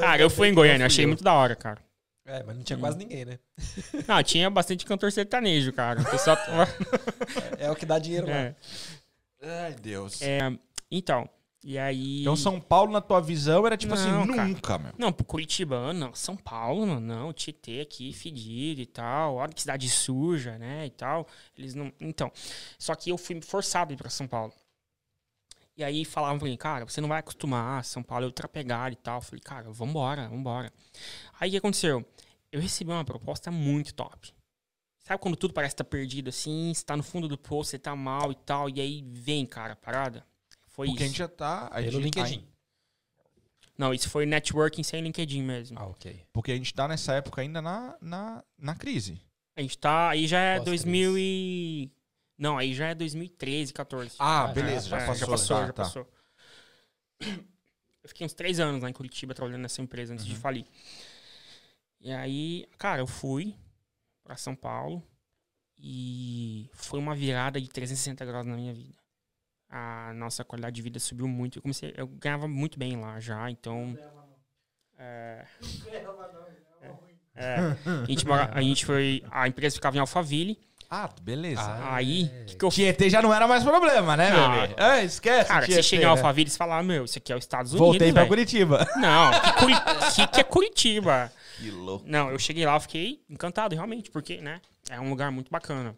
Cara, eu fui em Goiânia, achei muito da hora, cara. É, mas não tinha quase ninguém, né? Não, tinha bastante cantor sertanejo, cara. O pessoal tava... É, é o que dá dinheiro lá. É. Ai, Deus. É, então, e aí. Então, São Paulo, na tua visão, era tipo assim, não, assim, nunca, cara. meu. Não, pro Curitibano, não. São Paulo, não, não. Tietê aqui, fedido e tal. Olha que cidade suja, né? E tal. Eles não. Então. Só que eu fui forçado a ir pra São Paulo. E aí falavam pra mim, cara, você não vai acostumar, São Paulo é outra pegada e tal. Eu falei, cara, vambora, vambora. Aí o que aconteceu? Eu recebi uma proposta muito top. Sabe quando tudo parece estar tá perdido assim, você tá no fundo do poço, você tá mal e tal, e aí vem, cara, parada? Foi Porque isso. a gente já tá. A Pelo gente, LinkedIn. Não, isso foi networking sem LinkedIn mesmo. Ah, ok. Porque a gente tá nessa época ainda na, na, na crise. A gente tá. Aí já é 2000 e. Não, aí já é 2013, 14. Ah, beleza, já, é, passou. Já passou, tá, já tá. passou. Eu fiquei uns três anos lá em Curitiba trabalhando nessa empresa antes uhum. de falir. E aí, cara, eu fui para São Paulo e foi uma virada de 360 graus na minha vida a nossa qualidade de vida subiu muito. Eu comecei, eu ganhava muito bem lá já, então. É, é, a, gente a gente foi. A empresa ficava em Alphaville. Ah, beleza. Ah, aí, que, que eu Tietê já não era mais problema, né, meu amigo? É, esquece. Cara, Tietê, você chega em Alphaville e fala, ah, meu, isso aqui é os Estados Unidos. Voltei pra Curitiba. Não, que, Curi que, que é Curitiba? Que louco. Não, eu cheguei lá, e fiquei encantado, realmente, porque, né, é um lugar muito bacana.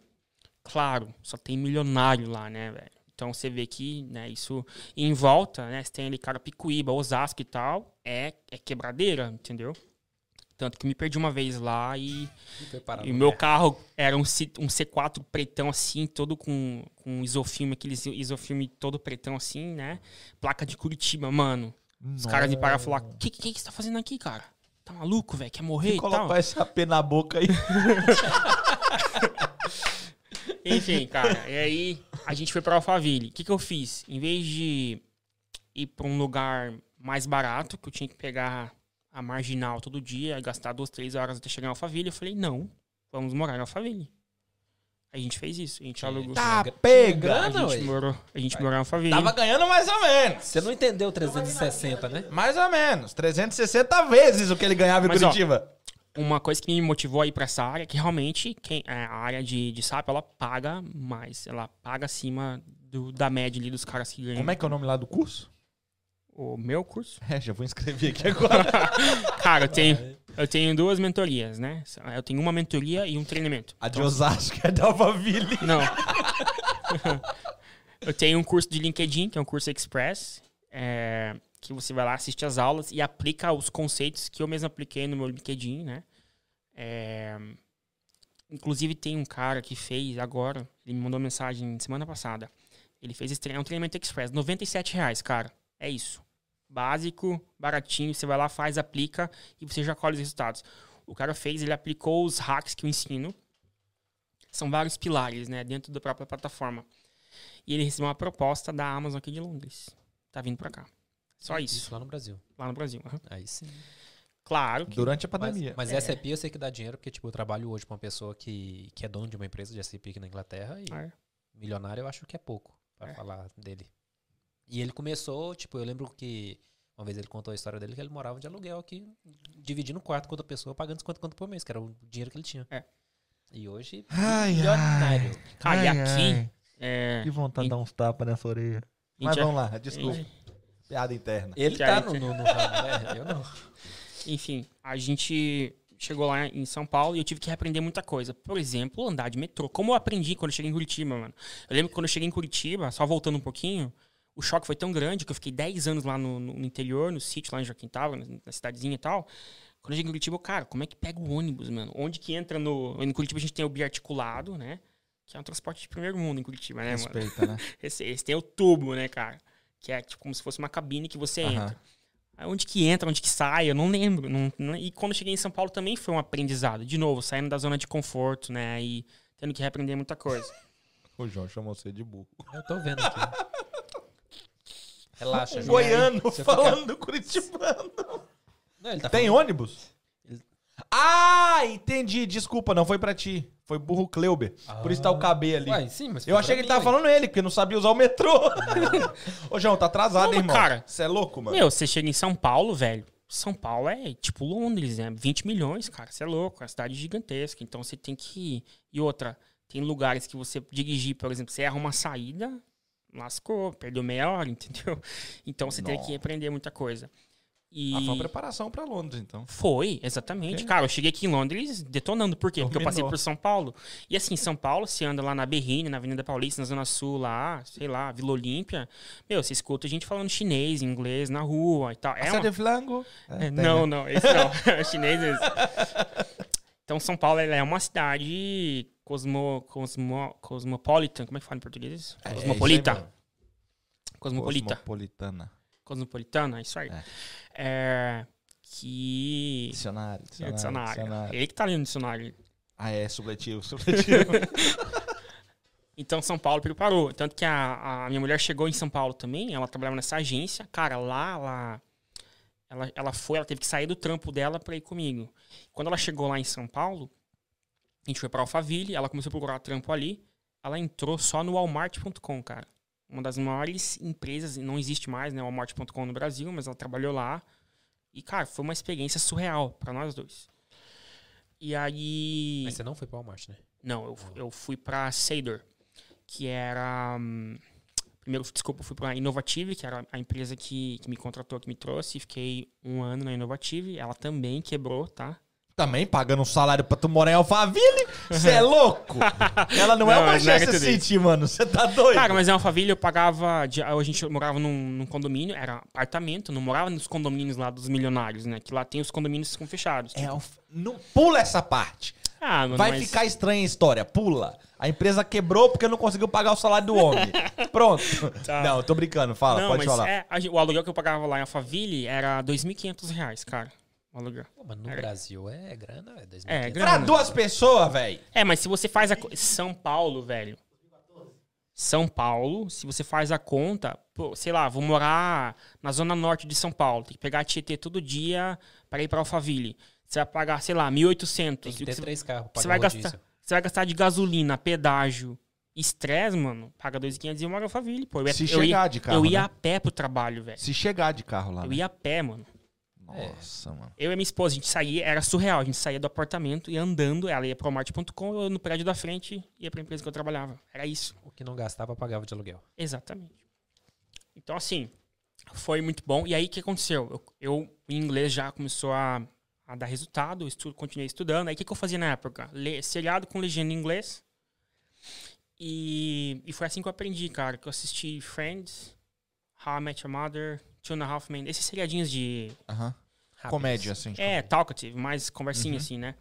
Claro, só tem milionário lá, né, velho? Então você vê que, né, isso em volta, né, você tem ali Carapicuíba, Osasco e tal, é, é quebradeira, entendeu? Tanto que me perdi uma vez lá e, e meu carro era um, C, um C4 pretão assim, todo com, com isofilme, aquele isofilme todo pretão assim, né? Placa de Curitiba, mano. Nossa. Os caras me pararam e falaram: O que, que, que você tá fazendo aqui, cara? Tá maluco, velho? Quer morrer e, e tal? Colocar esse AP na boca aí. Enfim, cara, e aí a gente foi pra Alphaville. O que, que eu fiz? Em vez de ir pra um lugar mais barato, que eu tinha que pegar a marginal todo dia, gastar duas, três horas até chegar em Alphaville, eu falei, não, vamos morar em Alphaville. A gente fez isso. A gente alugou. Tá Tinha pega! grana, a gente morou, a gente morou em Alphaville. Tava ganhando mais ou menos. Você não entendeu 360, né? Mais ou menos. 360 vezes o que ele ganhava em Mas, ó, Curitiba. Uma coisa que me motivou a ir pra essa área é que realmente quem, é, a área de, de SAP, ela paga mais. Ela paga acima do- da média ali dos caras que ganham. Como é que é o nome lá do curso? O meu curso? É, já vou inscrever aqui agora. Cara, eu tenho, eu tenho duas mentorias, né? Eu tenho uma mentoria e um treinamento. A de Osasco é da Alphaville. Não. eu tenho um curso de LinkedIn, que é um curso Express, é, que você vai lá, assiste as aulas e aplica os conceitos que eu mesmo apliquei no meu LinkedIn, né? É, inclusive tem um cara que fez agora, ele me mandou mensagem semana passada. Ele fez esse treino, é um treinamento Express, 97 reais, cara. É isso. Básico, baratinho, você vai lá, faz, aplica e você já colhe os resultados. O cara fez, ele aplicou os hacks que eu ensino, são vários pilares, né, dentro da própria plataforma. E ele recebeu uma proposta da Amazon aqui de Londres. Tá vindo pra cá. Só isso, Isso lá no Brasil. lá no Brasil. aham. Aí sim. Claro que Durante a Mas, pandemia. mas SAP eu sei que dá dinheiro, porque tipo, eu trabalho hoje com uma pessoa que, que é dono de uma empresa de SAP aqui na Inglaterra e É. milionário eu acho que é pouco pra É. falar dele. E ele começou, tipo, eu lembro que uma vez ele contou a história dele que ele morava de aluguel aqui, dividindo o quarto com outra pessoa, pagando 50 conto por mês, que era o dinheiro que ele tinha. É. E hoje, Ai, milionário. Cara, e Ai, aqui. ai. É, Que vontade de dar uns tapas nessa orelha. Mas vamos lá, desculpa. Piada interna. Ele tá no, você- no, no ramo, né? Eu não. Enfim, a gente chegou lá em São Paulo e eu tive que reaprender muita coisa. Por exemplo, andar de metrô. Como eu aprendi quando eu cheguei em Curitiba, mano. Eu lembro que quando eu cheguei em Curitiba, só voltando um pouquinho, o choque foi tão grande que eu fiquei 10 anos lá no, no interior, no sítio lá em Joaquim na, na cidadezinha e tal. Quando eu cheguei em Curitiba, eu, cara, como é que pega o ônibus, mano? Onde que entra no... Em Curitiba a gente tem o biarticulado, né? Que é um transporte de primeiro mundo em Curitiba, né, mano? Respeita, né? Esse, esse tem o tubo, né, cara? Que é tipo como se fosse uma cabine que você entra. Aí onde que entra, onde que sai, eu não lembro. Não- não- e quando eu cheguei em São Paulo também foi um aprendizado. De novo, saindo da zona de conforto, né? E tendo que reaprender muita coisa. O João chamou você de burro. Eu tô vendo aqui. Relaxa, Um goiano Você falando do curitibano. Não, ele tá Tem falando- ônibus? Ah, entendi. Desculpa, não foi pra ti. Foi burro Kleuber. Por isso tá o KB ali. Sim, mas Eu achei que ele tava falando ele, porque não sabia usar o metrô. Ô, João, tá atrasado, Não, hein, irmão? cara, Você é louco, mano? Meu, você chega em São Paulo, velho. São Paulo é tipo Londres, né? 20 milhões, cara. Você é louco. É uma cidade gigantesca. Então você tem que. E outra, tem lugares que você dirigir, por exemplo, você erra uma saída, lascou, perdeu meia hora, entendeu? Então você tem que aprender muita coisa. E... Ah, foi uma preparação pra Londres, então. Foi, exatamente. Ok. Cara, eu cheguei aqui em Londres detonando. Por quê? Porque eu passei por São Paulo. E assim, São Paulo, você anda lá na Berrine, na Avenida Paulista, na Zona Sul, lá, sei lá, Vila Olímpia. Meu, você escuta gente falando chinês, inglês na rua e tal. É uma... de flango? É, não, não, esse não. Chinês esse. Então, São Paulo é uma cidade cosmo, cosmo, cosmopolitan. Como é que fala em português? isso? É, é Cosmopolita. mesmo. Cosmopolita. Cosmopolitana. Cosmopolitana, isso aí. É, que. Dicionário, É dicionário, dicionário. dicionário. Ele que tá ali no dicionário. Ah, é, supletivo, supletivo. Então, São Paulo preparou. Tanto que a, a minha mulher chegou em São Paulo também, ela trabalhava nessa agência. Cara, lá ela, ela, ela foi, ela teve que sair do trampo dela pra ir comigo. Quando ela chegou lá em São Paulo, a gente foi pra Alphaville, ela começou a procurar trampo ali. Ela entrou só no Walmart.com, cara. Uma das maiores empresas, não existe mais, né, Walmart.com no Brasil, mas ela trabalhou lá. E, cara, foi uma experiência surreal pra nós dois. E aí. Mas você não foi pra Walmart, né? Não, eu, eu fui pra Sador, que era. hum, primeiro, desculpa, fui pra Inovative, que era a empresa que, que me contratou, que me trouxe. Fiquei um ano na Inovative. Ela também quebrou, tá? Também pagando um salário pra tu morar em Alphaville? Você é louco? Ela não, é Não, uma é Manchester tudo isso. City, mano. Você tá doido? Cara, mas em Alphaville eu pagava. A gente morava num, num condomínio, era apartamento, não morava nos condomínios lá dos milionários, né? Que lá tem os condomínios que ficam fechados. É, tipo. Alf- não, pula essa parte. Ah, mano, Vai mas- ficar estranha a história. Pula. A empresa quebrou porque não conseguiu pagar o salário do homem. Pronto. Tá. Não, eu tô brincando. Fala, Não, pode mas falar. é, a gen- o aluguel que eu pagava lá em Alphaville era 2.500 reais, cara. O aluguel. Pô, mas no É. Brasil é grana, é 2.500. É, Pra grana. duas pessoas, velho. É, mas se você faz a. co- São Paulo, velho. São Paulo, se você faz a conta, pô, sei lá, vou morar na zona norte de São Paulo, tem que pegar a Tietê todo dia para ir para Alphaville. Você vai pagar, sei lá, 1.800. Tem que ter você, três carros. você vai gastar, você vai gastar de gasolina, pedágio, estresse, mano. Paga 2.500 e mora Alphaville, pô. Eu Se eu chegar ia, de carro, eu ia né? a pé pro trabalho, velho. Se chegar de carro lá. Eu né? ia a pé, mano. Nossa, mano. Eu e minha esposa, a gente saía, era surreal. A gente saía do apartamento e andando. Ela ia pro Marte.com, eu no prédio da frente ia pra empresa que eu trabalhava. Era isso. O que não gastava, pagava de aluguel. Exatamente. Então, assim, foi muito bom. E aí, o que aconteceu? Eu, eu o inglês já começou a, a dar resultado, estudo, continuei estudando. Aí, o que, que eu fazia na época? Le, seriado com legenda em inglês. E, e foi assim que eu aprendi, cara. Que eu assisti Friends, How I Met Your Mother, Two and a Half Men. Esses seriadinhos de... Aham. Rápido. Comédia, assim. É, talkative, mais conversinha, Uhum. assim, né?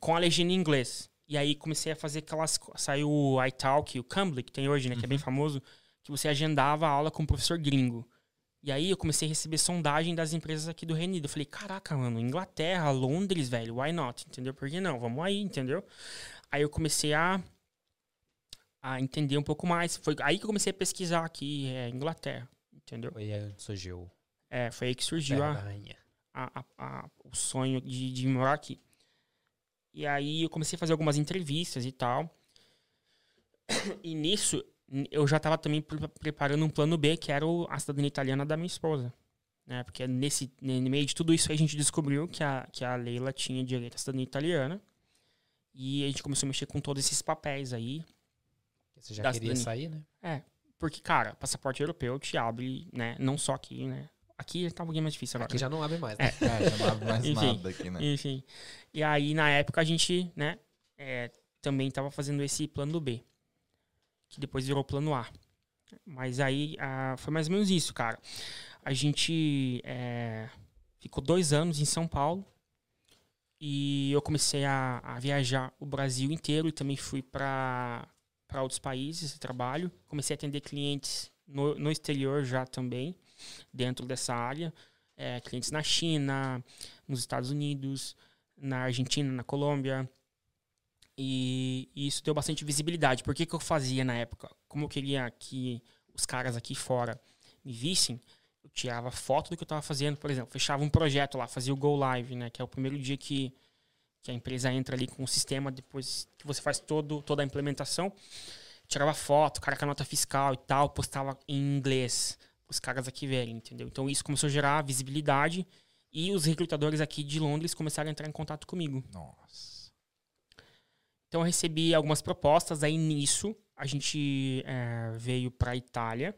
Com a legenda em inglês. E aí comecei a fazer aquelas. Saiu o iTalk, o Cambly, que tem hoje, né? Que é bem famoso. Que você agendava a aula com professor gringo. E aí eu comecei a receber sondagem das empresas aqui do Reino Unido. Eu falei, caraca, mano, Inglaterra, Londres, velho, why not? Entendeu? Por que não? Vamos aí, entendeu? Aí eu comecei a, a entender um pouco mais. Foi aí que eu comecei a pesquisar aqui, é, Inglaterra, entendeu? Foi aí surgiu É, foi aí que surgiu a, a- a- o sonho de, de morar aqui. E aí eu comecei a fazer algumas entrevistas e tal. E nisso, eu já estava também pre- preparando um plano B, que era o- a cidadania italiana da minha esposa. Né? Porque nesse, no meio de tudo isso a gente descobriu que a, que a Leila tinha direito à cidadania italiana. E a gente começou a mexer com todos esses papéis aí. Você já queria cidadania. sair, né? Porque, cara, passaporte europeu te abre, né? Não só aqui, né? Aqui tá um pouquinho mais difícil agora. Aqui já não abre mais, né? É, já não abre mais Enfim. nada aqui, né? Enfim. E aí, na época, a gente, né, é, também tava fazendo esse plano B. Que depois virou plano A. Mas aí, ah, foi mais ou menos isso, cara. A gente é, ficou dois anos em São Paulo. E eu comecei a, a viajar o Brasil inteiro e também fui para outros países de trabalho. Comecei a atender clientes no, no exterior já também, dentro dessa área. É, clientes na China, nos Estados Unidos, na Argentina, na Colômbia. E, isso deu bastante visibilidade. Por que, que eu fazia na época? Como eu queria que os caras aqui fora me vissem, eu tirava foto do que eu estava fazendo. Por exemplo, fechava um projeto lá, fazia o Go Live, né? Que é o primeiro dia que, que a empresa entra ali com o sistema, depois que você faz todo, toda a implementação. Tirava foto, cara com a nota fiscal e tal, postava em inglês os caras aqui verem, entendeu? Então isso começou a gerar visibilidade e os recrutadores aqui de Londres começaram a entrar em contato comigo. Nossa. Então eu recebi algumas propostas, aí nisso a gente é, veio para a Itália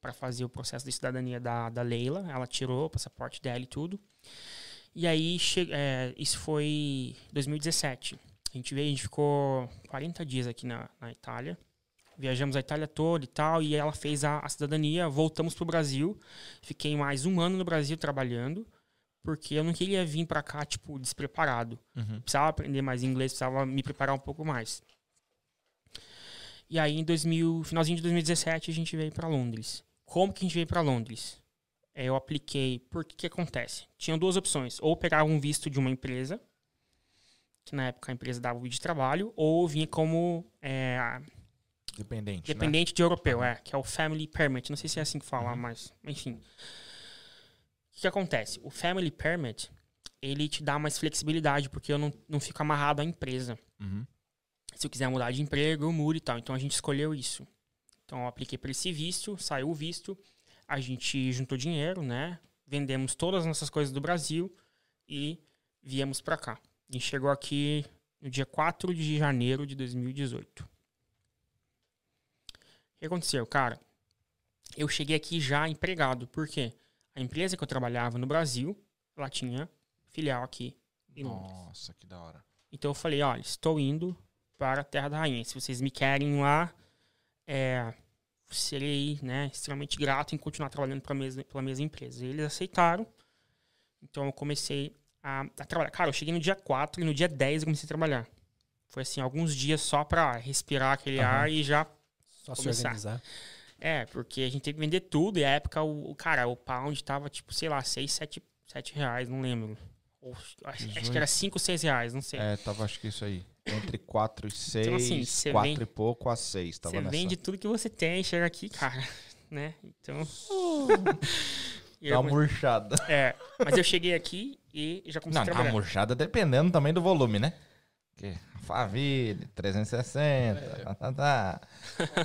para fazer o processo de cidadania da, da Leila. Ela tirou o passaporte dela e tudo. E aí é, isso foi 2017. A gente veio, a gente ficou 40 dias aqui na, na Itália. Viajamos a Itália toda e tal, e ela fez a, a cidadania. Voltamos pro Brasil. Fiquei mais um ano no Brasil trabalhando, porque eu não queria vir para cá, tipo, despreparado Uhum. precisava aprender mais inglês, precisava me preparar um pouco mais. E aí, em 2000, finalzinho de 2017, a gente veio para Londres. Como que a gente veio para Londres? É, Eu apliquei. Por que que acontece? Tinham duas opções. Ou pegar um visto de uma empresa, que na época a empresa dava o visto de trabalho, ou vinha como é, Dependente, né? dependente de europeu, é, que é o Family Permit. Não sei se é assim que fala, mas enfim. O que, que acontece? O Family Permit, ele te dá mais flexibilidade, porque eu não, não fico amarrado à empresa. Uhum. Se eu quiser mudar de emprego, eu mudo e tal. Então a gente escolheu isso. Então eu apliquei para esse visto, saiu o visto, a gente juntou dinheiro, né? Vendemos todas as nossas coisas do Brasil e viemos para cá. Gente chegou aqui no dia 4 de janeiro de 2018. O que aconteceu, cara? Eu cheguei aqui já empregado, porque a empresa que eu trabalhava no Brasil, ela tinha filial aqui em Londres. Nossa, que da hora. Então eu falei, olha, estou indo para a Terra da Rainha. Se vocês me querem lá, é, serei né, extremamente grato em continuar trabalhando pra mesma, pela mesma empresa. E eles aceitaram. Então eu comecei a, a trabalhar. Cara, eu cheguei no dia 4 e no dia 10 eu comecei a trabalhar. Foi assim, alguns dias só para respirar aquele Aham. ar e já Só se Começar. organizar. É, porque a gente teve que vender tudo e a época, o, cara, o pound tava tipo, sei lá, 6, 7, 7 reais, não lembro. Ou, acho, acho que era 5, 6 reais, não sei. É, tava acho que isso aí. Entre 4 e 6, então, assim, 4 vende, e pouco a 6. Você vende tudo que você tem, chega aqui, cara, né? Então... Dá uma murchada. É, mas eu cheguei aqui e já comecei Não, a trabalhar. Não, murchada dependendo também do volume, né? Que Faville, 360, é. tá, tá, tá.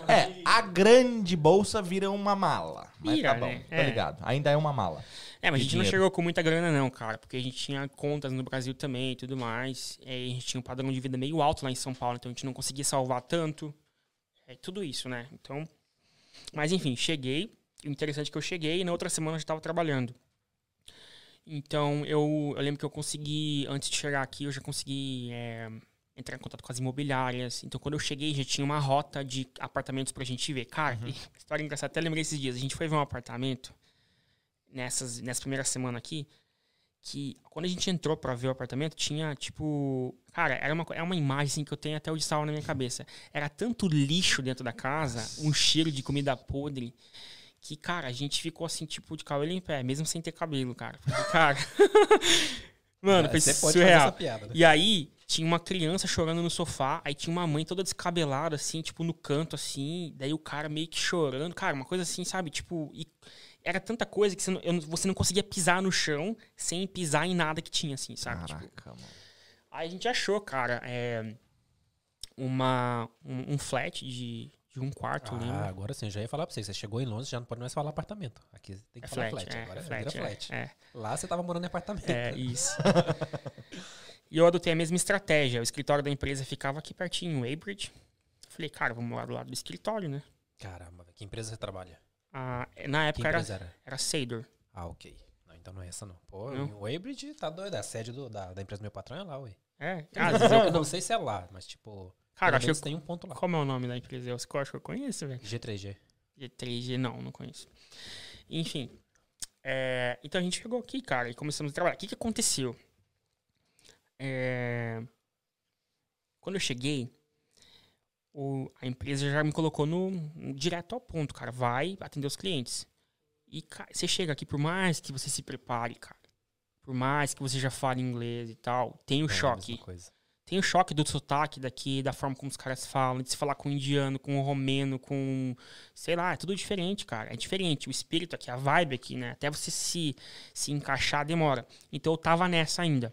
É, a grande bolsa vira uma mala. Mas vira, tá bom, né? tá é. ligado. Ainda é uma mala. É, mas a gente dinheiro. não chegou com muita grana, não, cara. Porque a gente tinha contas no Brasil também e tudo mais. E a gente tinha um padrão de vida meio alto lá em São Paulo, então a gente não conseguia salvar tanto. É tudo isso, né? Então. Mas enfim, cheguei. O interessante é que eu cheguei e na outra semana eu já estava trabalhando. Então eu, eu lembro que eu consegui, antes de chegar aqui, eu já consegui é, entrar em contato com as imobiliárias. Então quando eu cheguei já tinha uma rota de apartamentos pra gente ver. Cara, uhum. história engraçada, até lembrei esses dias. A gente foi ver um apartamento nessas, nessa primeira semana aqui, que quando a gente entrou para ver o apartamento, tinha tipo. Cara, era uma, é uma imagem assim, que eu tenho até hoje salvo na minha cabeça. Era tanto lixo dentro da casa, um cheiro de comida podre, que, cara, a gente ficou assim, tipo, de cabelo em pé, mesmo sem ter cabelo, cara. Porque, cara. Mano, foi surreal. Piada, né? E aí, tinha uma criança chorando no sofá, aí tinha uma mãe toda descabelada, assim, tipo, no canto, assim, daí o cara meio que chorando. Cara, uma coisa assim, sabe? Tipo, era tanta coisa que você não, eu, você não conseguia pisar no chão sem pisar em nada que tinha, assim, sabe? Tipo, Caraca, tipo, mano. Aí a gente achou, cara, é, uma, um, um flat de, de um quarto ah. Ah, agora sim, já ia falar pra você. Você chegou em Londres, já não pode mais falar apartamento. Aqui tem que é falar flat. flat. É, agora é flat, flat. É, Lá você tava morando em apartamento. É, isso. e eu adotei a mesma estratégia. O escritório da empresa ficava aqui pertinho, em Weybridge. Falei, cara, vamos morar do lado do escritório, né? Caramba, que empresa você trabalha? Ah, na época era, era? Era Sador. Ah, ok. Não, então não é essa não. Pô, não. o Weybridge tá doido. A sede do, da, da empresa do meu patrão é lá, ué. É? Ah, eu não sei se é lá, mas tipo... Cara, acho que tem um ponto lá. Como é o nome da empresa? Eu acho que eu conheço, velho. G3G. G3G, não, não conheço. Enfim. É, então a gente chegou aqui, cara, e começamos a trabalhar. O que, que aconteceu? É, quando eu cheguei, o, a empresa já me colocou no, no, direto ao ponto, cara. Vai atender os clientes. E cara, você chega aqui, por mais que você se prepare, cara, por mais que você já fale inglês e tal, tem o é choque. Tem o choque do sotaque daqui, da forma como os caras falam, de se falar com o indiano, com o romeno, com. Sei lá, é tudo diferente, cara. É diferente. O espírito aqui, a vibe aqui, né? Até você se, se encaixar demora. Então eu tava nessa ainda.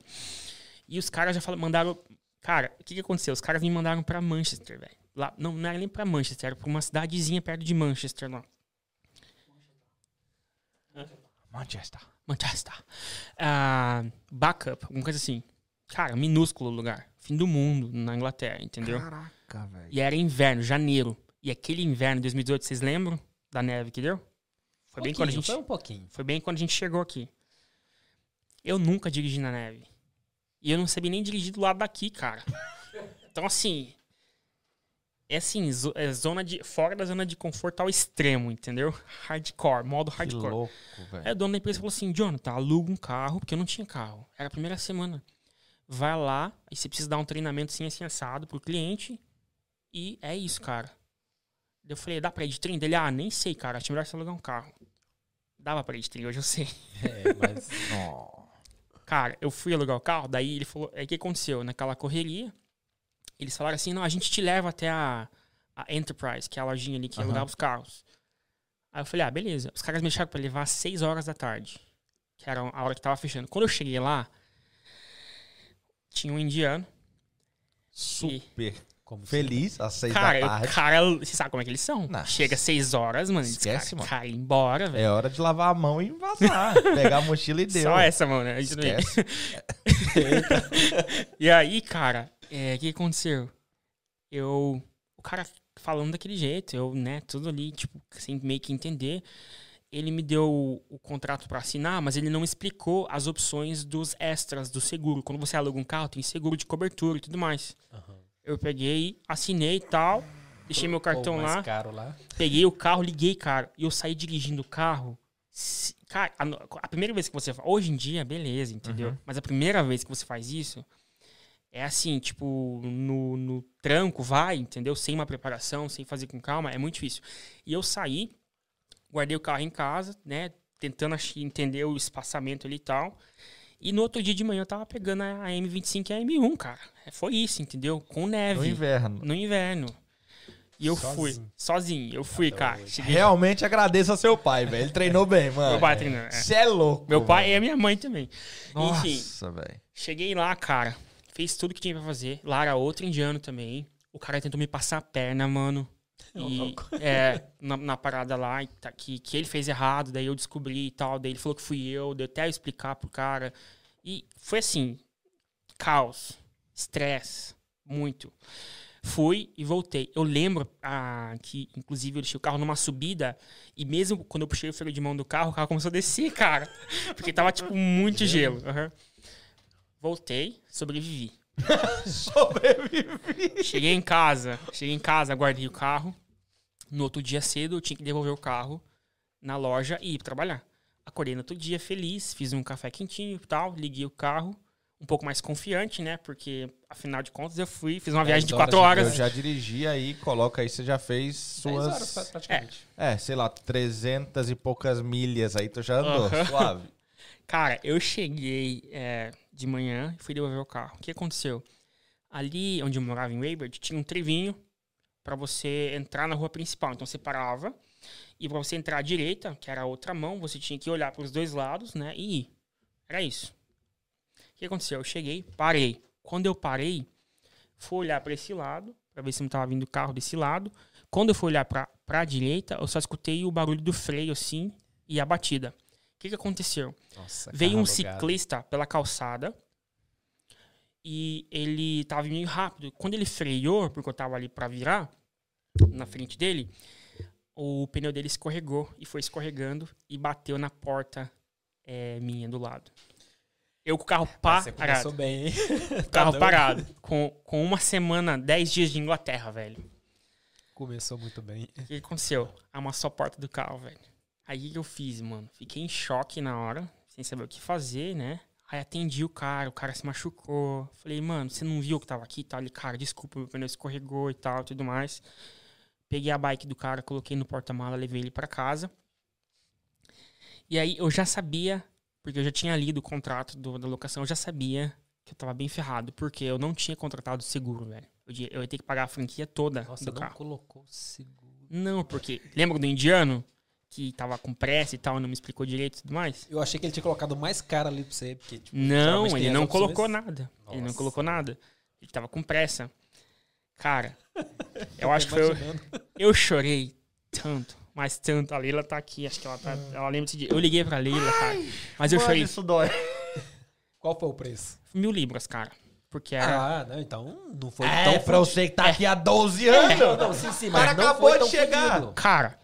E os caras já falaram, mandaram. Cara, o que, que aconteceu? Os caras me mandaram pra Manchester, velho. Lá, não, não era nem pra Manchester, era pra uma cidadezinha perto de Manchester lá. Manchester. Manchester. Uh, backup, alguma coisa assim. Cara, minúsculo lugar. Fim do mundo na Inglaterra, entendeu? Caraca, velho. E era inverno, janeiro. E aquele inverno de 2018, vocês lembram da neve que deu? Foi bem quando a gente. Foi um pouquinho. Foi bem quando a gente chegou aqui. Eu nunca dirigi na neve. E eu não sabia nem dirigir do lado daqui, cara. Então, assim. É assim, é zona de. Fora da zona de conforto ao extremo, entendeu? Hardcore, modo hardcore. Que louco, velho. Aí o dono da empresa falou assim: Jonathan, aluga um carro, porque eu não tinha carro. Era a primeira semana vai lá e você precisa dar um treinamento assim, assim assado pro cliente. E é isso, cara. Eu falei, dá pra ir de trem? Dele, ah, nem sei, cara. Acho melhor você alugar um carro. Dava pra ir de trem, hoje eu sei. É, mas. oh. Cara, eu fui alugar o carro, daí ele falou. Aí o que aconteceu? Naquela correria, eles falaram assim: não, a gente te leva até a, a Enterprise, que é a lojinha ali que uhum. alugava os carros. Aí eu falei, ah, beleza. Os caras me deixaram pra levar às 6 horas da tarde. Que era a hora que tava fechando. Quando eu cheguei lá, tinha um indiano. Super. E... Como feliz, às seis cara, da tarde. Cara, você sabe como é que eles são? Nossa. Chega às seis horas, mano. Esquece, cara, mano. Cai embora, velho. É hora de lavar a mão e vazar. Pegar a mochila e deu. Só essa, mano. Né? Esquece. e aí, cara, é, o é, que aconteceu? Eu... O cara falando daquele jeito, eu, né, tudo ali, tipo, sem meio que entender ele me deu o, contrato para assinar, mas ele não explicou as opções dos extras do seguro. Quando você aluga um carro, tem seguro de cobertura e tudo mais. Uhum. Eu peguei, assinei e tal, deixei meu cartão lá, lá, Peguei o carro, liguei, cara, e eu saí dirigindo o carro. Cara, a, a primeira vez que você faz. Hoje em dia, beleza, entendeu? Uhum. Mas a primeira vez que você faz isso. É assim, tipo, no, no tranco, vai, entendeu? Sem uma preparação, sem fazer com calma, é muito difícil. E eu saí, guardei o carro em casa, né? Tentando entender o espaçamento ali e tal. E no outro dia de manhã eu tava pegando a M25 e a M1, cara. É, foi isso, entendeu? Com neve. No inverno. No inverno. E eu sozinho. fui, sozinho. Eu fui, Até cara. Cheguei... Realmente agradeço ao seu pai, velho. Ele treinou bem, mano. Meu pai treinou. Você é. é. louco. Meu pai véio. e a minha mãe também. Nossa, Enfim, velho. Cheguei lá, cara. Fiz tudo que tinha pra fazer. Lá era outro indiano também. O cara tentou me passar a perna, mano. E, é, na, na, parada lá, tá, que, que ele fez errado, daí eu descobri e tal. Daí ele falou que fui eu, deu até eu explicar pro cara. E foi assim: caos, estresse, muito. Fui e voltei. Eu lembro ah, que, inclusive, eu deixei o carro numa subida e mesmo quando eu puxei o freio de mão do carro, o carro começou a descer, cara. Porque tava, tipo, muito gelo. Uhum. Voltei, sobrevivi. sobrevivi. Cheguei em casa, cheguei em casa, guardei o carro. No outro dia cedo, eu tinha que devolver o carro na loja e ir trabalhar. Acordei no outro dia feliz, fiz um café quentinho e tal, liguei o carro um pouco mais confiante, né? Porque, afinal de contas, eu fui, fiz uma viagem de quatro horas. Eu já dirigi aí, coloca aí, você já fez suas. horas, praticamente. É. é, sei lá, trezentas e poucas milhas aí, tu já andou, suave. Cara, eu cheguei é, de manhã e fui devolver o carro. O que aconteceu? Ali onde eu morava em Weybert, tinha um trevinho para você entrar na rua principal. Então você parava e para você entrar à direita, que era a outra mão, você tinha que olhar para os dois lados, né? E ir. Era isso. O que aconteceu? Eu cheguei, parei. Quando eu parei, fui olhar para esse lado, para ver se não estava vindo carro desse lado. Quando eu fui olhar para a direita, eu só escutei o barulho do freio assim e a batida. O que, que aconteceu? Nossa, Veio um ciclista pela calçada e ele estava meio rápido. Quando ele freou, porque eu estava ali para virar na frente dele, o pneu dele escorregou e foi escorregando e bateu na porta é, minha do lado. Eu com o carro parado. Você começou bem, hein? Carro tá parado. Com, com uma semana, dez dias de Inglaterra, velho. Começou muito bem. O que aconteceu? Amassou a porta do carro, velho. Aí o que eu fiz, mano? Fiquei em choque na hora, sem saber o que fazer, né? Aí atendi o cara, o cara se machucou. Falei, mano, você não viu que tava aqui e tal? Ele, cara, desculpa, meu pneu escorregou e tal, tudo mais. Peguei a bike do cara, coloquei no porta-mala, levei ele para casa. E aí eu já sabia porque eu já tinha lido o contrato do, da locação, eu já sabia que eu tava bem ferrado, porque eu não tinha contratado seguro, velho. Eu, eu ia ter que pagar a franquia toda Nossa, do não carro. colocou seguro. Não, porque lembra do indiano que tava com pressa e tal, não me explicou direito e tudo mais? Eu achei que ele tinha colocado mais caro ali pra você, porque tipo, Não, ele não colocou nada. Nossa. Ele não colocou nada. Ele tava com pressa. Cara, eu acho que foi eu, eu chorei tanto. Mas tanto, a Leila tá aqui, acho que ela tá. Ela lembra desse dia. Eu liguei pra Leila, cara. Mas eu chorei. Isso dói. Qual foi o preço? Mil libras, cara. Porque era. Ah, não, então não foi é, tão. pra você que tá aqui há 12 anos. É, não, sim, sim, mas cara acabou de chegar. Cara,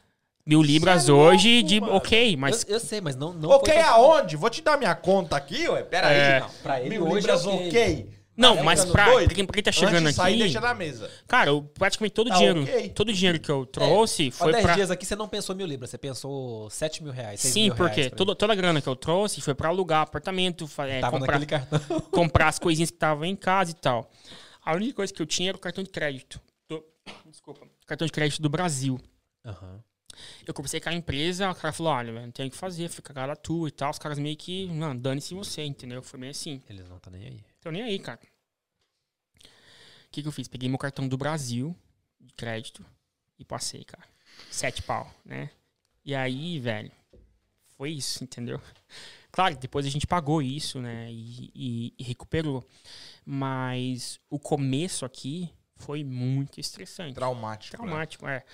mil libras é hoje louco, de. Mano. Ok, mas. Eu, eu, sei, mas não. não ok, aonde? Vou te dar minha conta aqui, ué. Pera é. aí. Não, pra ele mil hoje libras, ok. okay. Não, ah, mas pra, pra, quem, pra quem tá chegando Antes aqui. deixa na mesa. Cara, eu, praticamente todo o tá dinheiro. Okay. Todo dinheiro que eu trouxe é, foi 10 pra. dias aqui você não pensou mil libras, você pensou 7 mil reais. Sim, mil porque reais toda, toda a grana que eu trouxe foi pra alugar apartamento, é, comprar, comprar as coisinhas que estavam em casa e tal. A única coisa que eu tinha era o cartão de crédito. Do, desculpa. Cartão de crédito do Brasil. Uhum. Eu conversei com a empresa, o cara falou: olha, não tem o que fazer, fica cara tua e tal. Os caras meio que, mano, dane-se você, entendeu? Foi meio assim. Eles não estão nem aí. Estão nem aí, cara. O que, que eu fiz? Peguei meu cartão do Brasil, de crédito, e passei, cara. Sete pau, né? E aí, velho, foi isso, entendeu? Claro, depois a gente pagou isso, né? E, e, e recuperou. Mas o começo aqui foi muito estressante. Traumático. Né? Traumático, né? é.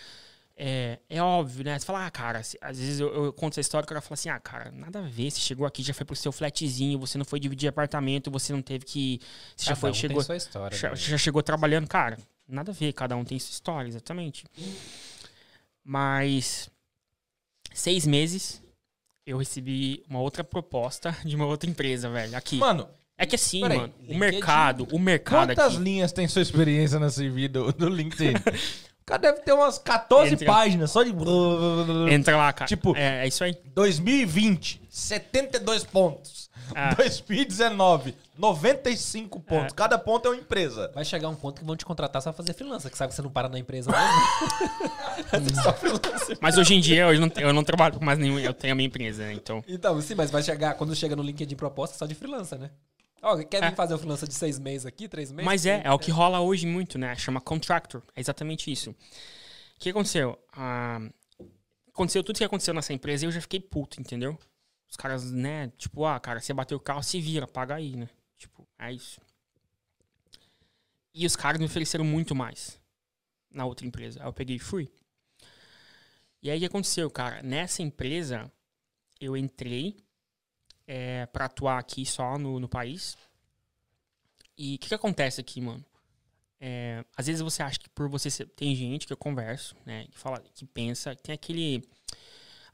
É, é óbvio, né? Você fala, ah, cara, se, às vezes eu, eu, conto essa história e o cara fala assim, ah, cara, nada a ver, você chegou aqui, já foi pro seu flatzinho, você não foi dividir apartamento, você não teve que. Você cada já foi, um chegou. sua história, já, né? já, chegou trabalhando, cara, nada a ver, cada um tem sua história, exatamente. Mas seis meses eu recebi uma outra proposta de uma outra empresa, velho. Aqui. Mano. É que assim, mano, o mercado, o mercado Quantas aqui... linhas tem sua experiência nesse vídeo do LinkedIn? cara deve ter umas 14 Entra. páginas só de. Entra lá, cara. Tipo, é, é isso aí. 2020. 72 pontos. Ah. 2019, 95 pontos. É. Cada ponto é uma empresa. Vai chegar um ponto que vão te contratar só pra fazer freelancer, que sabe que você não para na empresa mesmo. Só freelancer. Mas hoje em dia eu não, eu não trabalho com mais nenhum, eu tenho a minha empresa, né? Então. Então, sim, mas vai chegar, quando chega no LinkedIn proposta, só de freelancer, né? Ó, quer vir É. fazer um freelancer de seis meses aqui, três meses? Mas é, é o que rola hoje muito, né? Chama contractor. É exatamente isso. O que aconteceu? Ah, aconteceu tudo que aconteceu nessa empresa e eu já fiquei puto, entendeu? Os caras, né? Tipo, ah, cara, você bateu o carro, se vira, paga aí, né? Tipo, é isso. E os caras me ofereceram muito mais na outra empresa. Aí eu peguei e fui. E aí o que aconteceu, cara? Nessa empresa, eu entrei é, para atuar aqui só no, no país. E o que, que acontece aqui, mano? É, às vezes você acha que por você ser, tem gente que eu converso, né, que fala, que pensa, tem aquele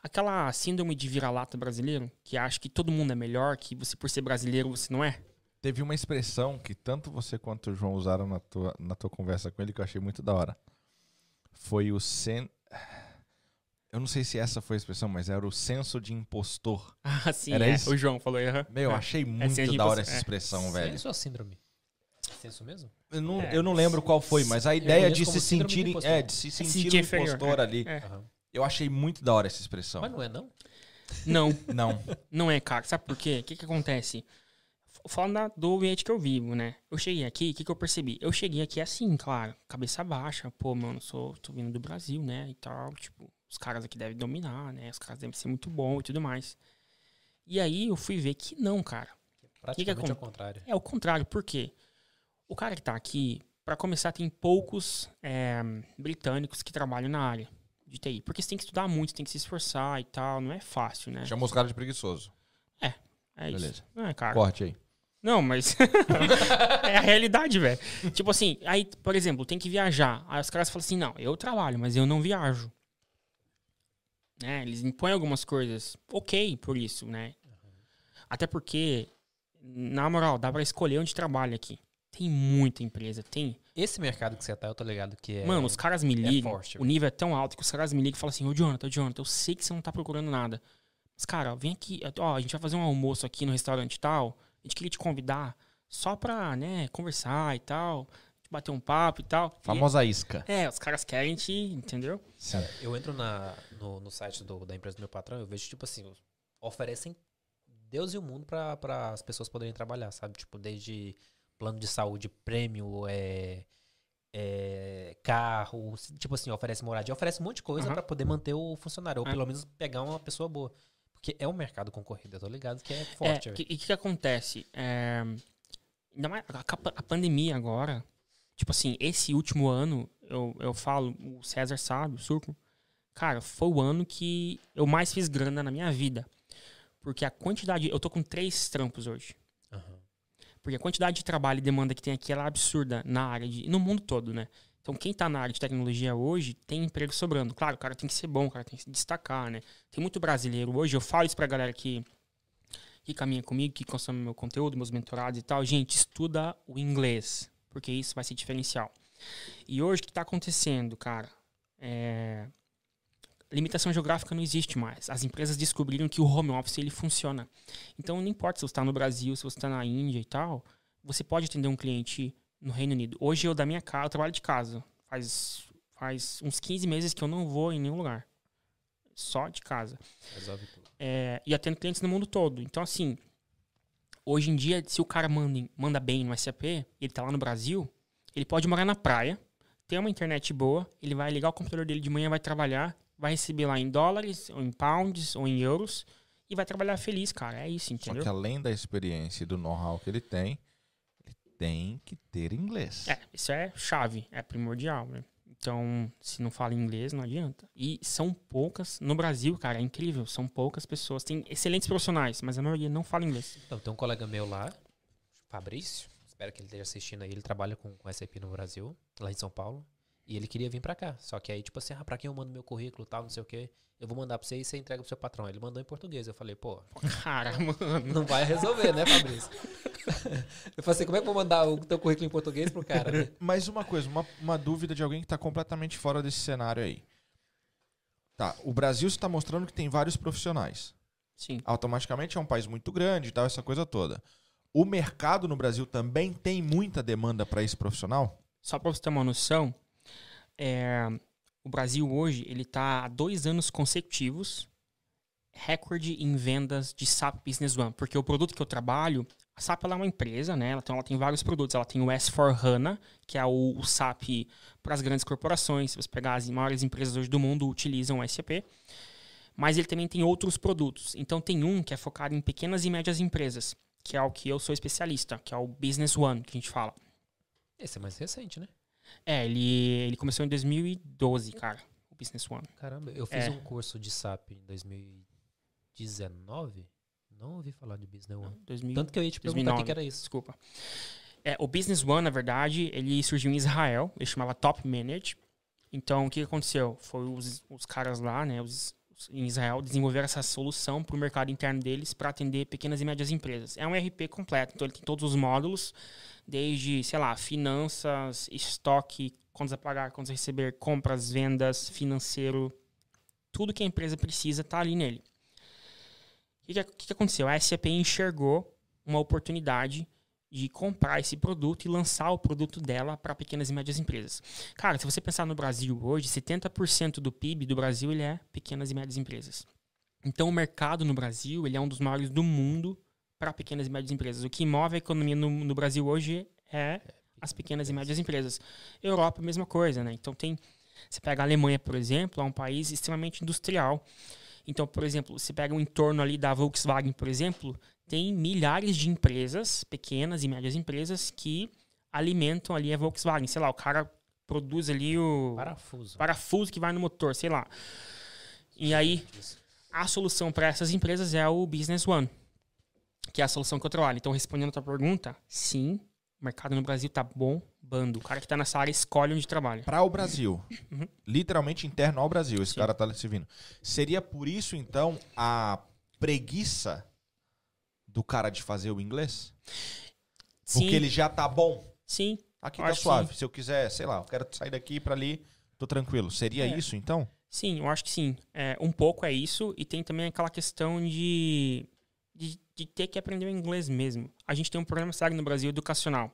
aquela síndrome de vira-lata brasileiro, que acha que todo mundo é melhor, que você por ser brasileiro você não é. Teve uma expressão que tanto você quanto o João usaram na tua, na tua conversa com ele que eu achei muito da hora. Foi o sen... Eu não sei se essa foi a expressão, mas era o senso de impostor. Ah, sim, Era é. isso? o João falou, aham. Meu, eu É. achei muito de da hora essa é. expressão, velho. Senso ou síndrome? Senso mesmo? Eu não, É. eu não lembro qual foi, mas a ideia de se sentir, impostor. é, de se sentir sentir um inferior, impostor é. ali. É. Aham. Eu achei muito da hora essa expressão. Mas não é, não? Não, Não. não é, cara. Sabe por quê? O que, que acontece? Falando do ambiente que eu vivo, né? Eu cheguei aqui, o que, que eu percebi? Eu cheguei aqui assim, claro, cabeça baixa. Pô, mano, sou, tô vindo do Brasil, né? E tal, tipo, os caras aqui devem dominar, né? Os caras devem ser muito bons e tudo mais. E aí eu fui ver que não, cara. Praticamente acon- ao contrário. É o contrário, por quê? O cara que tá aqui, pra começar, tem poucos é, britânicos que trabalham na área de TI. Porque você tem que estudar muito, tem que se esforçar e tal, não é fácil, né? Chamou os caras de preguiçoso. É isso. Beleza. É, cara. Corte aí. Não, mas. é a realidade, velho. Tipo assim, aí, por exemplo, tem que viajar. Aí os caras falam assim: não, eu trabalho, mas eu não viajo. Né? Eles impõem algumas coisas. Ok por isso, né? Até porque, na moral, dá pra escolher onde trabalha aqui. Tem muita empresa, tem. Esse mercado que você tá, eu tô ligado que é... Mano, os caras me ligam. forte, o nível é tão alto que os caras me ligam e falam assim: Ô, Jonathan, Jonathan, eu sei que você não tá procurando nada. Mas, cara, vem aqui. Ó, a gente vai fazer um almoço aqui no restaurante e tal. A gente queria te convidar só pra, né, conversar e tal. Bater um papo e tal. E- Famosa isca. é, os caras querem te, entendeu? Eu entro na, no, no site do- da empresa do meu patrão, eu vejo, tipo assim, oferecem Deus e o mundo para as pessoas poderem trabalhar, sabe? Tipo, desde plano de saúde, prêmio, é, é, carro, tipo assim, oferece moradia, oferece um monte de coisa Aham. para poder manter o funcionário, ou É. pelo menos pegar uma pessoa boa. Porque é um mercado concorrido, eu tô ligado que é É, forte. que- velho. e o que, que acontece? É, ainda mais a, a pandemia agora, tipo assim, esse último ano, eu, eu falo, o César sabe, o Surco, cara, foi o ano que eu mais fiz grana na minha vida. Porque a quantidade. Eu tô com três trampos hoje. Aham. Porque a quantidade de trabalho e demanda que tem aqui é absurda na área de. no mundo todo, né? Então, quem tá na área de tecnologia hoje tem emprego sobrando. Claro, o cara tem que ser bom, o cara tem que se destacar, né? Tem muito brasileiro hoje. Eu falo isso pra galera que, que caminha comigo, que consome meu conteúdo, meus mentorados e tal. Gente, estuda o inglês, porque isso vai ser diferencial. E hoje, o que tá acontecendo, cara? É, limitação geográfica não existe mais. As empresas descobriram que o home office ele funciona. Então não importa se você está no Brasil, se você está na Índia e tal, você pode atender um cliente no Reino Unido. Hoje eu da minha casa, eu trabalho de casa. Faz faz uns 15 meses que eu não vou em nenhum lugar. Só de casa. Resolve tudo. É, e atendo clientes no mundo todo. Então, assim, hoje em dia, se o cara manda, manda bem no SAP, ele tá lá no Brasil, ele pode morar na praia, ter uma internet boa, ele vai ligar o computador dele de manhã, vai trabalhar, vai receber lá em dólares, ou em pounds, ou em euros, e vai trabalhar feliz, cara. É isso, Só entendeu? que além da experiência e do know-how que ele tem, ele tem que ter inglês. É, isso é chave, é primordial, né? Então, se não fala inglês, não adianta. E são poucas, no Brasil, cara, é incrível, são poucas pessoas. Tem excelentes profissionais, mas a maioria não fala inglês. Então, tem um colega meu lá, Fabrício, espero que ele esteja assistindo aí, ele trabalha com, com SAP no Brasil, lá em São Paulo, e ele queria vir pra cá. Só que aí, tipo assim, ah, pra quem eu mando meu currículo e tal, não sei o quê, eu vou mandar pra você e você entrega pro seu patrão. Ele mandou em português. Eu falei, pô, Cara, mano. não vai resolver, né, Fabrício? eu falei assim, como é que eu vou mandar o teu currículo em português pro cara? né? Mas uma coisa, uma, uma dúvida de alguém que está completamente fora desse cenário aí. Tá, o Brasil está mostrando que tem vários profissionais. Sim. Automaticamente é um país muito grande e tal, essa coisa toda. O mercado no Brasil também tem muita demanda para esse profissional? Só para você ter uma noção, é, o Brasil hoje ele está há dois anos consecutivos recorde em vendas de SAP Business One, porque o produto que eu trabalho, a SAP é uma empresa, né? Então ela tem vários produtos. Ela tem o S4HANA, que é o, o SAP para as grandes corporações. Se você pegar as maiores empresas hoje do mundo, utilizam o SAP. Mas ele também tem outros produtos. Então tem um que é focado em pequenas e médias empresas, que é o que eu sou especialista, que é o Business One, que a gente fala. Esse é mais recente, né? É, ele, ele começou em 2012, cara, o Business One. Caramba, eu fiz é. um curso de SAP em 2019. Não ouvi falar de Business One. Não, 2000, Tanto que eu ia te perguntar 2009, o que era isso. Desculpa. É, o Business One, na verdade, ele surgiu em Israel. Ele chamava Top Manage. Então, o que aconteceu? Foi os, os caras lá, né, os, em Israel desenvolveram essa solução para o mercado interno deles para atender pequenas e médias empresas. É um RP completo, então ele tem todos os módulos, desde, sei lá, finanças, estoque, contas a pagar, contas a receber, compras, vendas, financeiro, tudo que a empresa precisa está ali nele. O que, que, aconteceu? A SAP enxergou uma oportunidade de comprar esse produto e lançar o produto dela para pequenas e médias empresas. Cara, se você pensar no Brasil hoje, 70% do PIB do Brasil ele é pequenas e médias empresas. Então o mercado no Brasil ele é um dos maiores do mundo para pequenas e médias empresas. O que move a economia no, no Brasil hoje é as pequenas e médias empresas. Europa, a mesma coisa, né? Então tem. Você pega a Alemanha, por exemplo, é um país extremamente industrial. Então, por exemplo, você pega o entorno ali da Volkswagen, por exemplo, tem milhares de empresas, pequenas e médias empresas, que alimentam ali a Volkswagen. Sei lá, o cara produz ali o parafuso, parafuso que vai no motor, sei lá. E aí, a solução para essas empresas é o Business One, que é a solução que eu trabalho. Então, respondendo a tua pergunta, sim, o mercado no Brasil tá bombando. O cara que tá nessa área escolhe onde trabalha. Para o Brasil. Uhum. Literalmente interno ao Brasil, esse sim. cara tá se vindo. Seria por isso, então, a preguiça do cara de fazer o inglês? Sim. Porque ele já tá bom? Sim. Aqui tá suave. Se eu quiser, sei lá, eu quero sair daqui para ali, tô tranquilo. Seria é. isso, então? Sim, eu acho que sim. É, um pouco é isso. E tem também aquela questão de, de, de, ter que aprender o inglês mesmo. A gente tem um problema sério no Brasil educacional.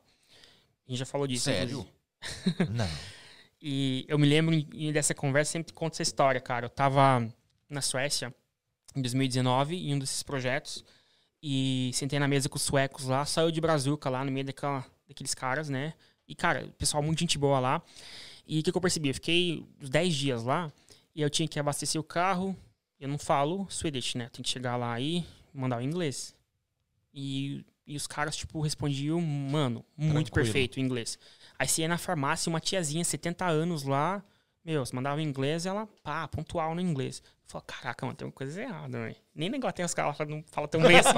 A gente já falou disso. Sério? Não. E eu me lembro dessa conversa, sempre conto essa história, cara. Eu tava na Suécia em 2019 em um desses projetos. E sentei na mesa com os suecos lá, saiu de brazuca lá no meio daquela, daqueles caras, né? E, cara, pessoal, muito gente boa lá. E o que, que eu percebi? Eu fiquei uns 10 dias lá e eu tinha que abastecer o carro. Eu não falo Swedish, né? Tem que chegar lá e mandar o inglês. E, e os caras, tipo, respondiam, mano, muito Tranquilo. perfeito o inglês. Aí você ia na farmácia, uma tiazinha, 70 anos lá, meu, você mandava em inglês ela, pá, pontual no inglês. Falei, caraca, mano, tem uma coisa errada, velho. Nem na Inglaterra os caras não falam tão bem assim.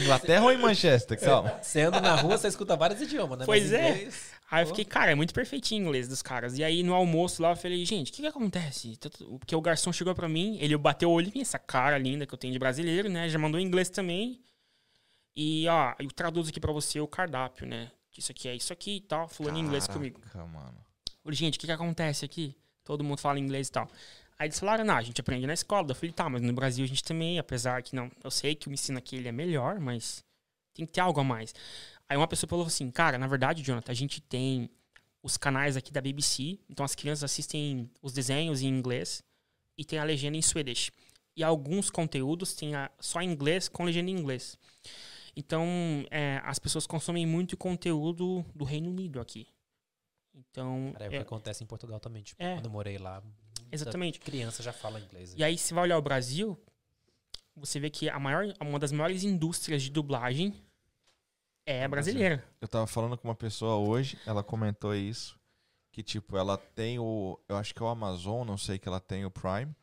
Inglaterra ou em Manchester? Calma. Você anda na rua, você escuta vários idiomas, né? Pois Mas é. Inglês, aí eu fiquei, cara, é muito perfeitinho o inglês dos caras. E aí no almoço lá eu falei, gente, o que que acontece? Porque o garçom chegou pra mim, ele bateu o olho em essa cara linda que eu tenho de brasileiro, né? Já mandou em inglês também. E, ó, eu traduzo aqui pra você o cardápio, né? Isso aqui é isso aqui e tal, falando em inglês comigo. mano. Falei, gente, o que, que acontece aqui? Todo mundo fala inglês e tal. Aí eles falaram, não, a gente aprende na escola. Eu falei, tá, mas no Brasil a gente também, apesar que não. Eu sei que o ensino aqui ele é melhor, mas tem que ter algo a mais. Aí uma pessoa falou assim, cara, na verdade, Jonathan, a gente tem os canais aqui da BBC, então as crianças assistem os desenhos em inglês e tem a legenda em Swedish. E alguns conteúdos tem só em inglês com legenda em inglês. Então, é, as pessoas consomem muito conteúdo do Reino Unido aqui. Então. Cara, é o que é acontece em Portugal também. Tipo, é, quando eu morei lá. Exatamente. Criança já fala inglês. E aí, se vai olhar o Brasil, você vê que a maior, uma das maiores indústrias de dublagem é brasileira. Eu tava falando com uma pessoa hoje, ela comentou isso. Que, tipo, ela tem o. Eu acho que é o Amazon, não sei que ela tem o Prime.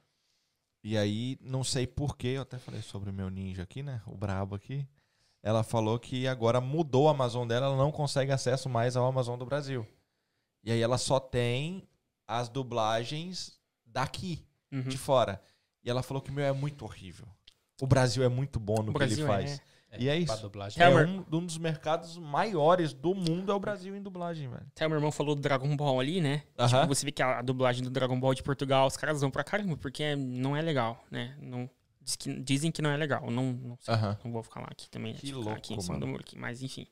E aí, não sei porquê, eu até falei sobre o meu ninja aqui, né? O brabo aqui. Ela falou que agora mudou o Amazon dela, ela não consegue acesso mais ao Amazon do Brasil. E aí ela só tem as dublagens daqui, uhum. de fora. E ela falou que o meu é muito horrível. O Brasil é muito bom no o que Brasil ele faz. É. É, e é isso. É um, um, dos mercados maiores do mundo é o Brasil em dublagem, velho. Até o meu irmão falou do Dragon Ball ali, né? Uh -huh. tipo, você vê que a, a, dublagem do Dragon Ball de Portugal, os caras vão pra caramba, porque não é legal, né? Não, diz que, dizem que não é legal. Não, não, sei, não vou falar aqui também. Que louco, aqui em cima do muro aqui. Mas, enfim.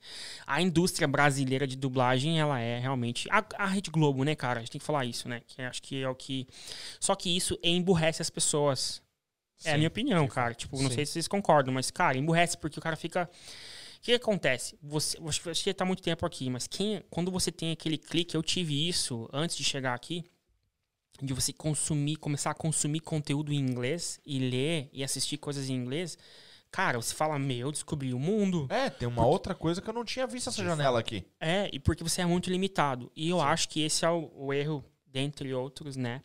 A indústria brasileira de dublagem, ela é realmente... A, a Rede Globo, né, cara? A gente tem que falar isso, né? Que acho que é o que... Só que isso emburrece as pessoas. Sim, é a minha opinião, tipo, cara. Tipo, não sim. sei se vocês concordam, mas, cara, emburrece porque o cara fica... O que acontece? Você, você está muito tempo aqui, mas quem, quando você tem aquele clique, eu tive isso antes de chegar aqui, de você consumir, começar a consumir conteúdo em inglês e ler e assistir coisas em inglês, cara, você fala, meu, descobri o mundo. É, tem uma porque... outra coisa que eu não tinha visto essa janela aqui. É, e porque você é muito limitado. E eu Sim. acho que esse é o, o erro, dentre outros, né?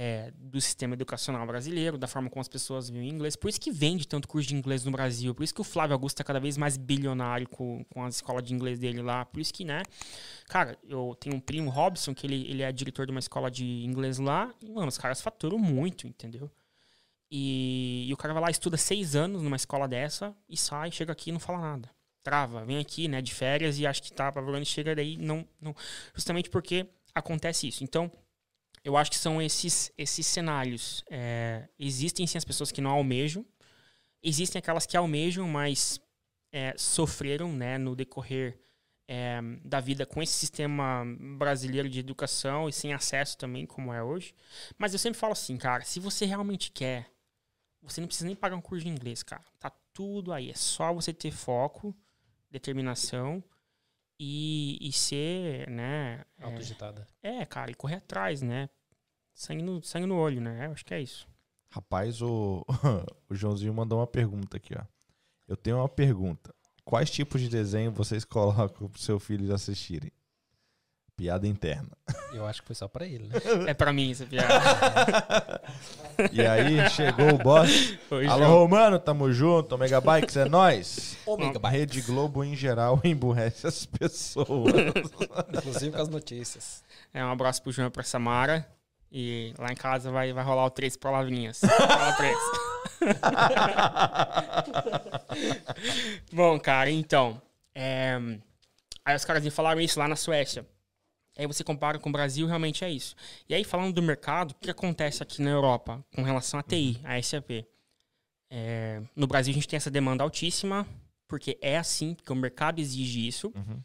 É, do sistema educacional brasileiro, da forma como as pessoas veem inglês. Por isso que vende tanto curso de inglês no Brasil. Por isso que o Flávio Augusto é cada vez mais bilionário com, com a escola de inglês dele lá. Por isso que, né? Cara, eu tenho um primo, Robson, que ele, ele é diretor de uma escola de inglês lá. E, mano, os caras faturam muito, entendeu? E, e o cara vai lá, estuda seis anos numa escola dessa e sai, chega aqui e não fala nada. Trava, vem aqui, né, de férias e acha que tá apavorando e chega daí. Não, não. Justamente porque acontece isso. Então eu acho que são esses, esses cenários. É, existem sim as pessoas que não almejam, existem aquelas que almejam, mas é, sofreram né, no decorrer é, da vida com esse sistema brasileiro de educação e sem acesso também, como é hoje. Mas eu sempre falo assim, cara, se você realmente quer, você não precisa nem pagar um curso de inglês, cara. Tá tudo aí. É só você ter foco, determinação e, e ser, né? É, Autoditada. É, é, cara, e correr atrás, né? Sangue no, sangue no olho, né? Eu acho que é isso. Rapaz, o, o Joãozinho mandou uma pergunta aqui, ó. Eu tenho uma pergunta. Quais tipos de desenho vocês colocam pro seu filho assistirem? Piada interna. Eu acho que foi só pra ele, né? É pra mim essa piada. e aí, chegou o boss. Oi, Alô, João. Romano, tamo junto. Omega Bikes é nóis. Omega Bikes. Rede Globo, em geral, emburrece as pessoas. Inclusive com as notícias. É, um abraço pro João e pra Samara. E lá em casa vai, vai rolar o três palavrinhas. Fala três. Bom, cara, então. É... Aí os caras me falaram isso lá na Suécia. Aí você compara com o Brasil, realmente é isso. E aí, falando do mercado, o que acontece aqui na Europa com relação à TI, a SAP? É, no Brasil, a gente tem essa demanda altíssima, porque é assim, porque o mercado exige isso. Uhum.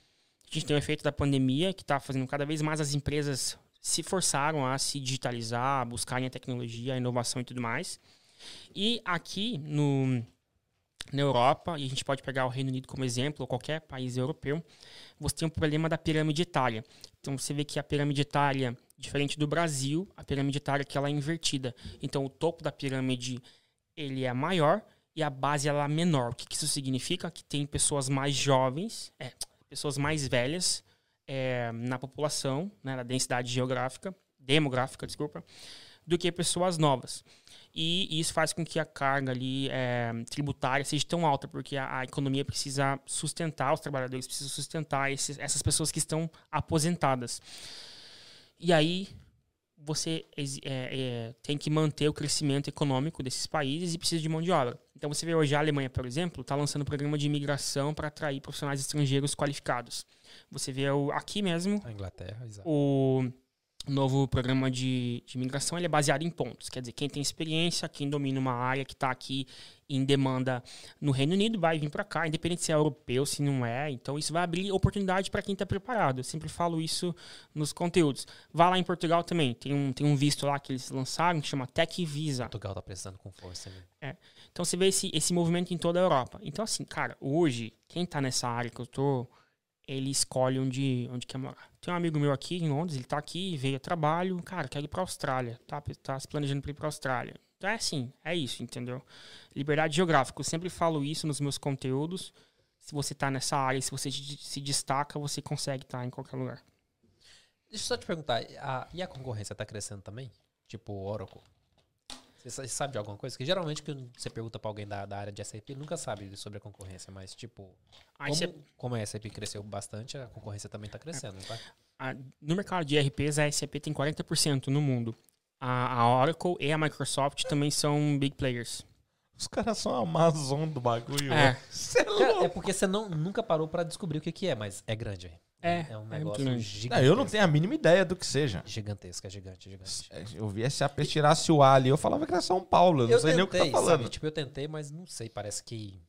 A gente tem o efeito da pandemia, que está fazendo cada vez mais as empresas se forçaram a se digitalizar, buscarem a tecnologia, a inovação e tudo mais. E aqui no, na Europa, e a gente pode pegar o Reino Unido como exemplo, ou qualquer país europeu, você tem um problema da pirâmide etária. Então você vê que a pirâmide etária, diferente do Brasil, a pirâmide etária que ela é invertida. Então o topo da pirâmide ele é maior e a base ela é menor. O que, que isso significa? Que tem pessoas mais jovens, é, pessoas mais velhas é, na população, né, na densidade geográfica, demográfica, desculpa, do que pessoas novas. E isso faz com que a carga ali é, tributária seja tão alta, porque a, a, economia precisa sustentar, os trabalhadores precisam sustentar esses, essas pessoas que estão aposentadas. E aí você é, é, tem que manter o crescimento econômico desses países e precisa de mão de obra. Então você vê hoje a Alemanha, por exemplo, está lançando um programa de imigração para atrair profissionais estrangeiros qualificados. Você vê o, aqui mesmo. A Inglaterra, exato. O novo programa de, de imigração ele é baseado em pontos. Quer dizer, quem tem experiência, quem domina uma área que está aqui em demanda no Reino Unido vai vir para cá, independente se é europeu, se não é. Então, isso vai abrir oportunidade para quem está preparado. Eu sempre falo isso nos conteúdos. Vá lá em Portugal também. Tem um, tem um visto lá que eles lançaram que chama Tech Visa. Portugal está precisando com força. Né? É. Então, você vê esse, esse movimento em toda a Europa. Então, assim, cara, hoje, quem está nessa área que eu estou ele escolhe onde, onde quer morar. Tem um amigo meu aqui em Londres, ele tá aqui, veio a trabalho, cara, quer ir pra Austrália, tá, tá se planejando pra ir pra Austrália. Então é assim, é isso, entendeu? Liberdade geográfica, eu sempre falo isso nos meus conteúdos. Se você tá nessa área, se você se destaca, você consegue estar tá em qualquer lugar. Deixa eu só te perguntar, a, e a concorrência tá crescendo também? Tipo Oracle? Você sabe de alguma coisa? Que geralmente quando você pergunta pra alguém da, da área de SAP, nunca sabe sobre a concorrência, mas tipo, como, você... como a SAP cresceu bastante, a concorrência também tá crescendo, é. tá? no mercado de RPs, a SAP tem 40% no mundo. A, a, Oracle e a Microsoft também são big players. Os caras são a Amazon do bagulho. É, é, é porque você não, nunca parou para descobrir o que, que é, mas é grande. É, É um é negócio. Não, gigantesco. eu não tenho a mínima ideia do que seja. Gigantesco, é gigante, gigante. É, Eu vi SAP tirasse o A ali, eu falava que era São Paulo. Eu não sei nem o que tá falando. sabe? Tipo, eu tentei, mas não sei, parece que.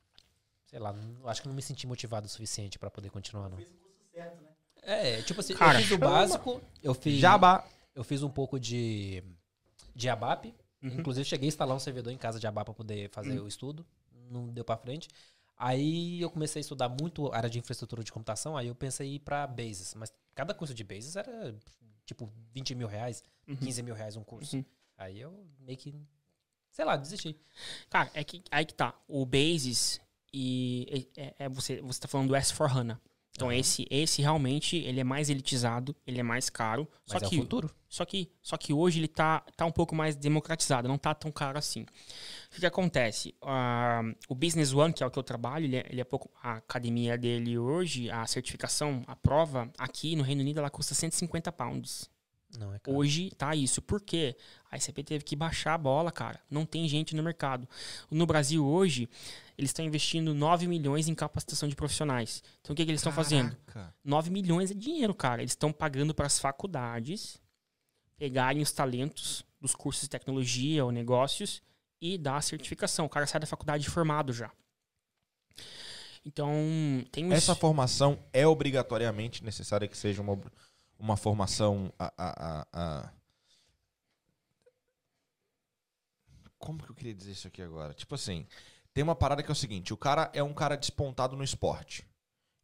Sei lá, não- acho que não me senti motivado o suficiente pra poder continuar, não. É, tipo assim, Cara, eu fiz o básico, eu fiz. Jabá. Eu fiz um pouco de. de ABAP. Uhum. Inclusive, cheguei a instalar um servidor em casa de ABAP pra poder fazer o estudo. Não deu pra frente. Aí eu comecei a estudar muito área de infraestrutura de computação, aí eu pensei em ir pra Basis. Mas cada curso de Basis era tipo 20 mil reais, Uhum. 15 mil reais um curso. Uhum. Aí eu meio que. Sei lá, desisti. Cara, é que aí que tá. O Basis e é, é- você você tá falando do S4HANA. Então esse esse realmente ele é mais elitizado, ele é mais caro. Mas só é que o futuro. Só que, só que hoje ele tá, tá um pouco mais democratizado, não tá tão caro assim. O que, acontece? Ah, o Business One, que é o que eu trabalho, ele é, ele é pouco. A academia dele hoje, a certificação, a prova, aqui no Reino Unido, ela custa 150 pounds. Não, é caro. Hoje tá isso. Por quê? A ICP teve que baixar a bola, cara. Não tem gente no mercado. No Brasil hoje, eles estão investindo 9 milhões em capacitação de profissionais. Então o que, que eles estão fazendo? Caraca. 9 milhões é dinheiro, cara. Eles estão pagando para as faculdades pegarem os talentos dos cursos de tecnologia ou negócios e dar a certificação. O cara sai da faculdade formado já. Então, tem Essa formação é obrigatoriamente necessária que seja uma, uma formação a- a- a- Como que eu queria dizer isso aqui agora? Tipo assim, tem uma parada que é o seguinte, o cara é um cara despontado no esporte.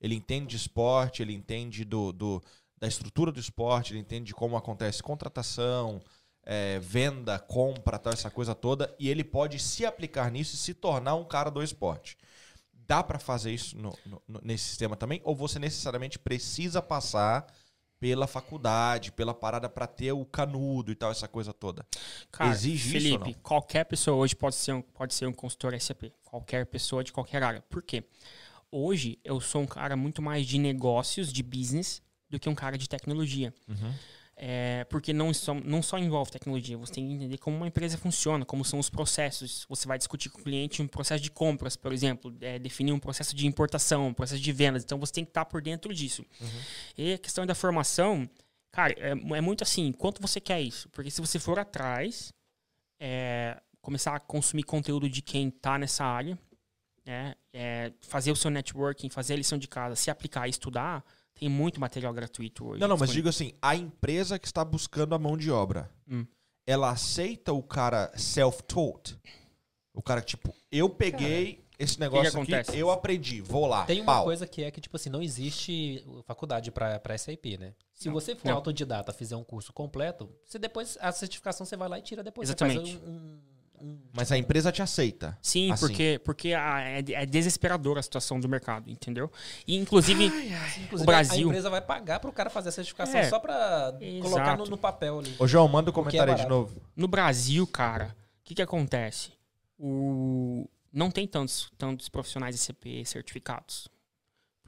Ele entende de esporte, ele entende do, do- da estrutura do esporte, ele entende de como acontece contratação, é, venda, compra, tal, essa coisa toda, e ele pode se aplicar nisso e se tornar um cara do esporte. Dá pra fazer isso no- no- nesse sistema também? Ou você necessariamente precisa passar pela faculdade, pela parada pra ter o canudo e tal, essa coisa toda? Cara, Exige isso Felipe, ou não? qualquer pessoa hoje pode ser, um, pode ser um consultor SAP. Qualquer pessoa de qualquer área. Por quê? Hoje eu sou um cara muito mais de negócios, de business, do que um cara de tecnologia. Uhum. É, porque não só, não só envolve tecnologia, você tem que entender como uma empresa funciona, como são os processos. Você vai discutir com o cliente um processo de compras, por exemplo, é, definir um processo de importação, um processo de vendas. Então você tem que estar por dentro disso. E a questão da formação, cara, é, é muito assim: quanto você quer isso? Porque se você for atrás, é, começar a consumir conteúdo de quem está nessa área, né, é, fazer o seu networking, fazer a lição de casa, se aplicar e estudar, tem muito material gratuito hoje. Não, não, mas digo assim, a empresa que está buscando a mão de obra, Hum. ela aceita o cara self-taught? O cara, tipo, eu peguei esse negócio aqui, acontece? eu aprendi, vou lá, Tem uma pau. coisa que é que, tipo assim, não existe faculdade pra, pra SAP, né? Se Não, você for não. autodidata, fizer um curso completo, você depois, a certificação você vai lá e tira depois. Você Exatamente. faz um, um- um- Mas a empresa te aceita. Sim, Assim. porque, porque a- é, é desesperadora a situação do mercado, entendeu? E inclusive, Inclusive, o Brasil. a empresa vai pagar pro cara fazer a certificação É, só pra exato. colocar no, no papel ali. Ô, João, manda o Porque comentário é aí de novo. no Brasil, cara, o que, que acontece? O, não tem tantos, tantos profissionais SCP certificados.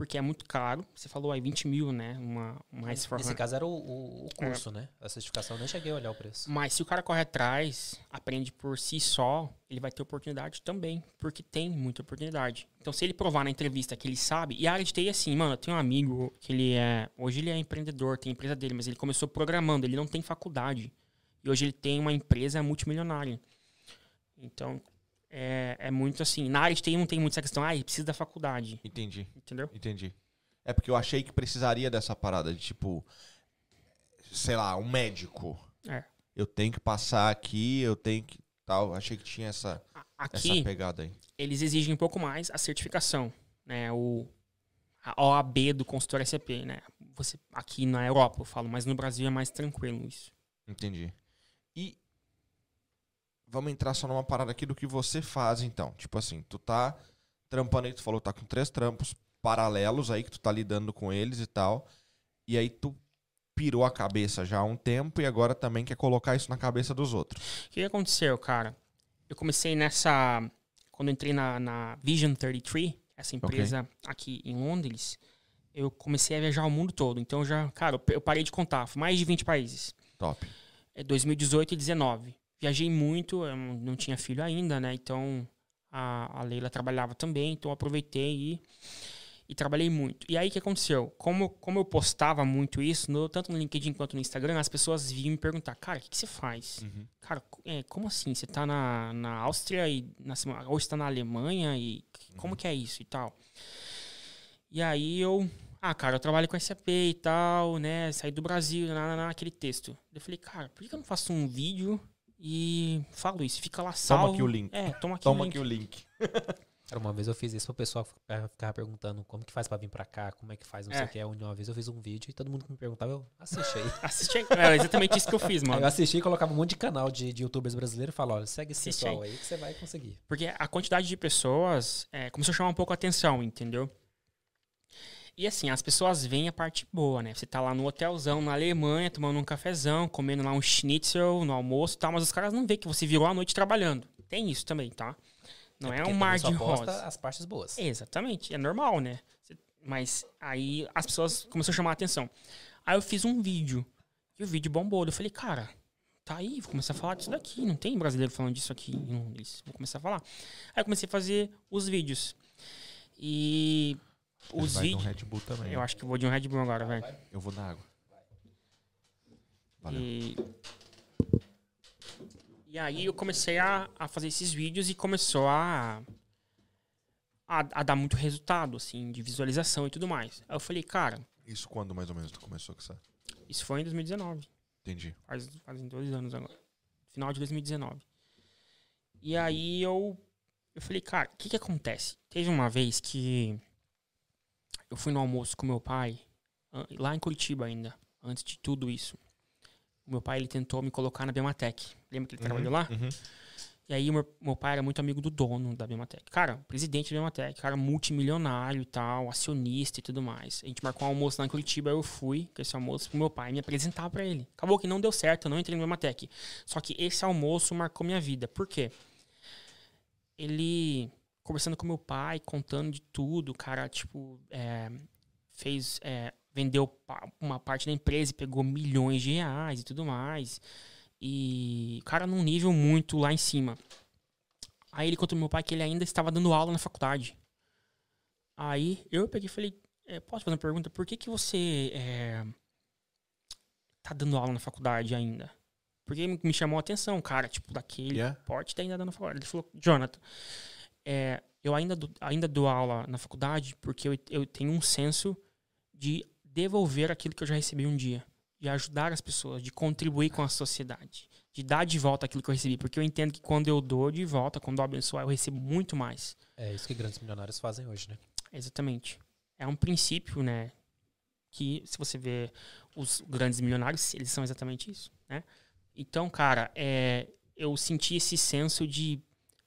Porque é muito caro. Você falou aí 20 mil, né? Uma, uma Nesse S4HANA. caso era o, o- o curso, né? A certificação, nem cheguei a olhar o preço. Mas se o cara corre atrás, aprende por si só, ele vai ter oportunidade também. Porque tem muita oportunidade. Então, se ele provar na entrevista que ele sabe. E a área de TI é assim, mano, eu tenho um amigo que ele é. Hoje ele é empreendedor, tem empresa dele, mas ele começou programando, ele não tem faculdade. E hoje ele tem uma empresa multimilionária. Então, é, é muito assim. Na área de TI não tem muito essa questão, ah, precisa da faculdade. Entendi, Entendeu? entendi. É porque eu achei que precisaria dessa parada de tipo, sei lá, um médico. É. Eu tenho que passar aqui, eu tenho que tal. Achei que tinha essa, A- essa Aqui, pegada aí. eles exigem um pouco mais a certificação, né? O a OAB do consultor SAP, né? Você aqui na Europa, eu falo, mas no Brasil é mais tranquilo isso. Entendi. Vamos entrar só numa parada aqui do que você faz, então. Tipo assim, tu tá trampando aí, tu falou tá com três trampos paralelos aí, que tu tá lidando com eles e tal. E aí tu pirou a cabeça já há um tempo e agora também quer colocar isso na cabeça dos outros. O que aconteceu, cara? Eu comecei nessa. Quando eu entrei na, na Vision 33, essa empresa aqui em Londres, eu comecei a viajar o mundo todo. Então já, cara, eu parei de contar, mais de 20 países. Top. É 2018 e 2019. Viajei muito, eu não tinha filho ainda, né? Então a, a Leila trabalhava também, então eu aproveitei e. E trabalhei muito. E aí o que aconteceu? Como, como eu postava muito isso, no, tanto no LinkedIn quanto no Instagram, as pessoas vinham me perguntar, cara, o que, que você faz? Uhum. Cara, é, como assim? Você tá na, na Áustria e na, ou está na Alemanha e como uhum. que é isso e tal? E aí eu, ah, cara, eu trabalho com SAP e tal, né? Saí do Brasil, na, naquele texto. Eu falei, cara, por que eu não faço um vídeo e falo isso? Fica lá salvo. Toma aqui o link. É, toma aqui toma o link. Aqui o link. Cara, uma vez eu fiz isso, o pessoal ficava perguntando como que faz pra vir pra cá, como é que faz, não é. sei o que. Uma vez eu fiz um vídeo e todo mundo me perguntava, eu assisti aí. assisti aí. É exatamente isso que eu fiz, mano. Aí eu assisti e colocava um monte de canal de, de youtubers brasileiros e falava, olha, segue esse Assiste pessoal aí. aí. que você vai conseguir. Porque a quantidade de pessoas é, começou a chamar um pouco a atenção, entendeu? E assim, as pessoas veem a parte boa, né? Você tá lá no hotelzão na Alemanha, tomando um cafezão, comendo lá um schnitzel no almoço e tal, mas os caras não veem que você virou a noite trabalhando. Tem isso também, tá? Não é, é um mar de rosa. as partes boas. Exatamente, é normal, né? Mas aí as pessoas começaram a chamar a atenção. Aí eu fiz um vídeo. E o vídeo bombou. Eu falei, cara, tá aí, vou começar a falar disso daqui. Não tem brasileiro falando disso aqui em Londres. Vou começar a falar. Aí eu comecei a fazer os vídeos. E os vídeos. Red Bull também. Eu acho que vou de um Red Bull agora, velho. Eu vou na água. Valeu. E e aí eu comecei a, a fazer esses vídeos e começou a, a, a, dar muito resultado, assim, de visualização e tudo mais. Aí eu falei, cara. Isso quando mais ou menos tu começou com isso? Isso foi em 2019. Entendi. Faz, fazem dois anos agora. Final de 2019. E aí eu, eu falei, cara, o que que acontece? Teve uma vez que eu fui no almoço com meu pai, lá em Curitiba ainda, antes de tudo isso meu pai ele tentou me colocar na Bematec. Lembra que ele uhum, trabalhou lá? Uhum. E aí meu, meu pai era muito amigo do dono da Bematec. Cara, presidente da Bematec, cara multimilionário e tal, acionista e tudo mais. A gente marcou um almoço lá em Curitiba, eu fui com esse almoço pro meu pai me apresentar para ele. Acabou que não deu certo, eu não entrei no Bematec. Só que esse almoço marcou minha vida. Por quê? Ele conversando com meu pai, contando de tudo, cara, tipo, é, fez é, vendeu uma parte da empresa e pegou milhões de reais e tudo mais. E o cara num nível muito lá em cima. Aí ele contou pro meu pai que ele ainda estava dando aula na faculdade. Aí eu peguei e falei, é, posso fazer uma pergunta? Por que que você é, tá dando aula na faculdade ainda? Porque me chamou a atenção, cara, tipo, daquele yeah. porte tá ainda dando faculdade. Ele falou, Jonathan, é, eu ainda, do, ainda dou aula na faculdade porque eu, eu tenho um senso de devolver aquilo que eu já recebi um dia, de ajudar as pessoas, de contribuir com a sociedade, de dar de volta aquilo que eu recebi, porque eu entendo que quando eu dou de volta, quando eu abençoar, eu recebo muito mais. É isso que grandes milionários fazem hoje, né? Exatamente. É um princípio, né, que se você vê os grandes milionários, eles são exatamente isso, né? Então, cara, é, eu senti esse senso de,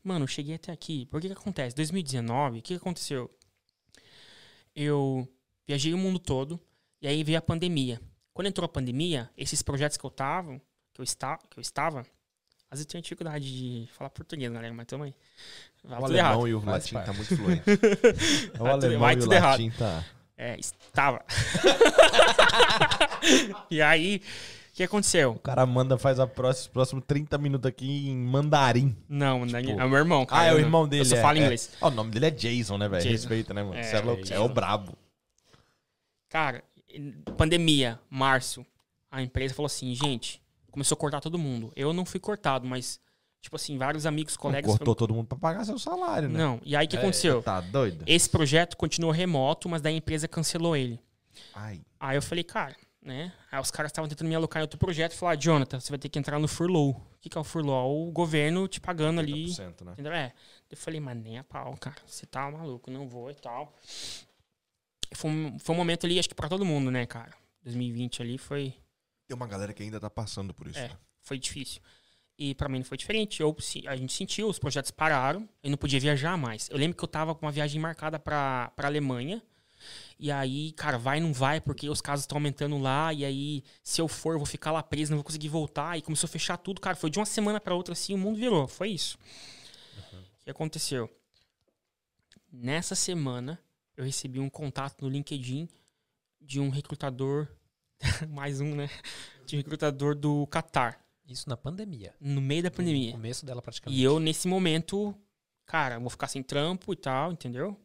mano, eu cheguei até aqui. Por que que acontece? 2019, o que, que aconteceu? Eu viajei o mundo todo, e aí veio a pandemia. Quando entrou a pandemia, esses projetos que eu tava, que eu, está, que eu estava, às vezes tinha dificuldade de falar português, galera, mas também. O alemão errado. e o latim tá muito fluente. o alemão e o latim tá. É, estava. e aí, que aconteceu? O cara manda, faz a próxima, próximo 30 minutos aqui em mandarim. Não, tipo... é o meu irmão, cara. Ah, é o irmão dele. Eu só é, falo é. inglês. É. o nome dele é Jason, né, velho? Respeita, né, mano? É, Você é, louco, é o brabo. Cara, pandemia, março, a empresa falou assim, gente, começou a cortar todo mundo. Eu não fui cortado, mas, tipo assim, vários amigos, colegas... Não cortou todo mundo pra pagar seu salário, né? Não, e aí o que é, aconteceu? Tá doido? Esse projeto continuou remoto, mas daí a empresa cancelou ele. Ai. Aí eu falei, cara, né? Aí os caras estavam tentando me alocar em outro projeto e falaram, Jonathan, você vai ter que entrar no furlough. O que, que é o furlough? O governo te pagando ali. Né? Entendeu? É. Eu falei, mas nem a pau, cara. Você tá maluco, não vou e tal. Foi um, foi um momento ali, acho que pra todo mundo, né, cara? 2020 ali foi. Tem uma galera que ainda tá passando por isso. É, né? foi difícil. E para mim não foi diferente. Eu, a gente sentiu, os projetos pararam, eu não podia viajar mais. Eu lembro que eu tava com uma viagem marcada pra, pra Alemanha. E aí, cara, vai não vai, porque os casos estão aumentando lá. E aí, se eu for, eu vou ficar lá preso, não vou conseguir voltar. E começou a fechar tudo, cara. Foi de uma semana para outra assim, o mundo virou. Foi isso. Uhum. O que aconteceu? Nessa semana, eu recebi um contato no LinkedIn de um recrutador, mais um, né? De um recrutador do Qatar. Isso na pandemia. No meio da pandemia. No começo dela praticamente. E eu, nesse momento, cara, vou ficar sem trampo e tal, entendeu?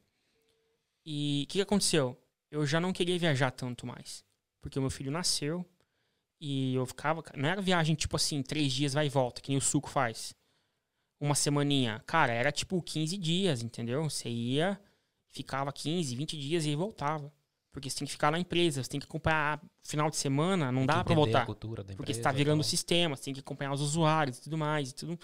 E o que, que aconteceu? Eu já não queria viajar tanto mais. Porque o meu filho nasceu e eu ficava. Não era viagem tipo assim, três dias vai e volta, que nem o suco faz. Uma semaninha. Cara, era tipo 15 dias, entendeu? Você ia, ficava 15, 20 dias e voltava. Porque você tem que ficar na empresa, você tem que acompanhar final de semana, não dá para voltar. porque você tá virando o sistema, você tem que acompanhar os usuários e tudo mais. E tudo.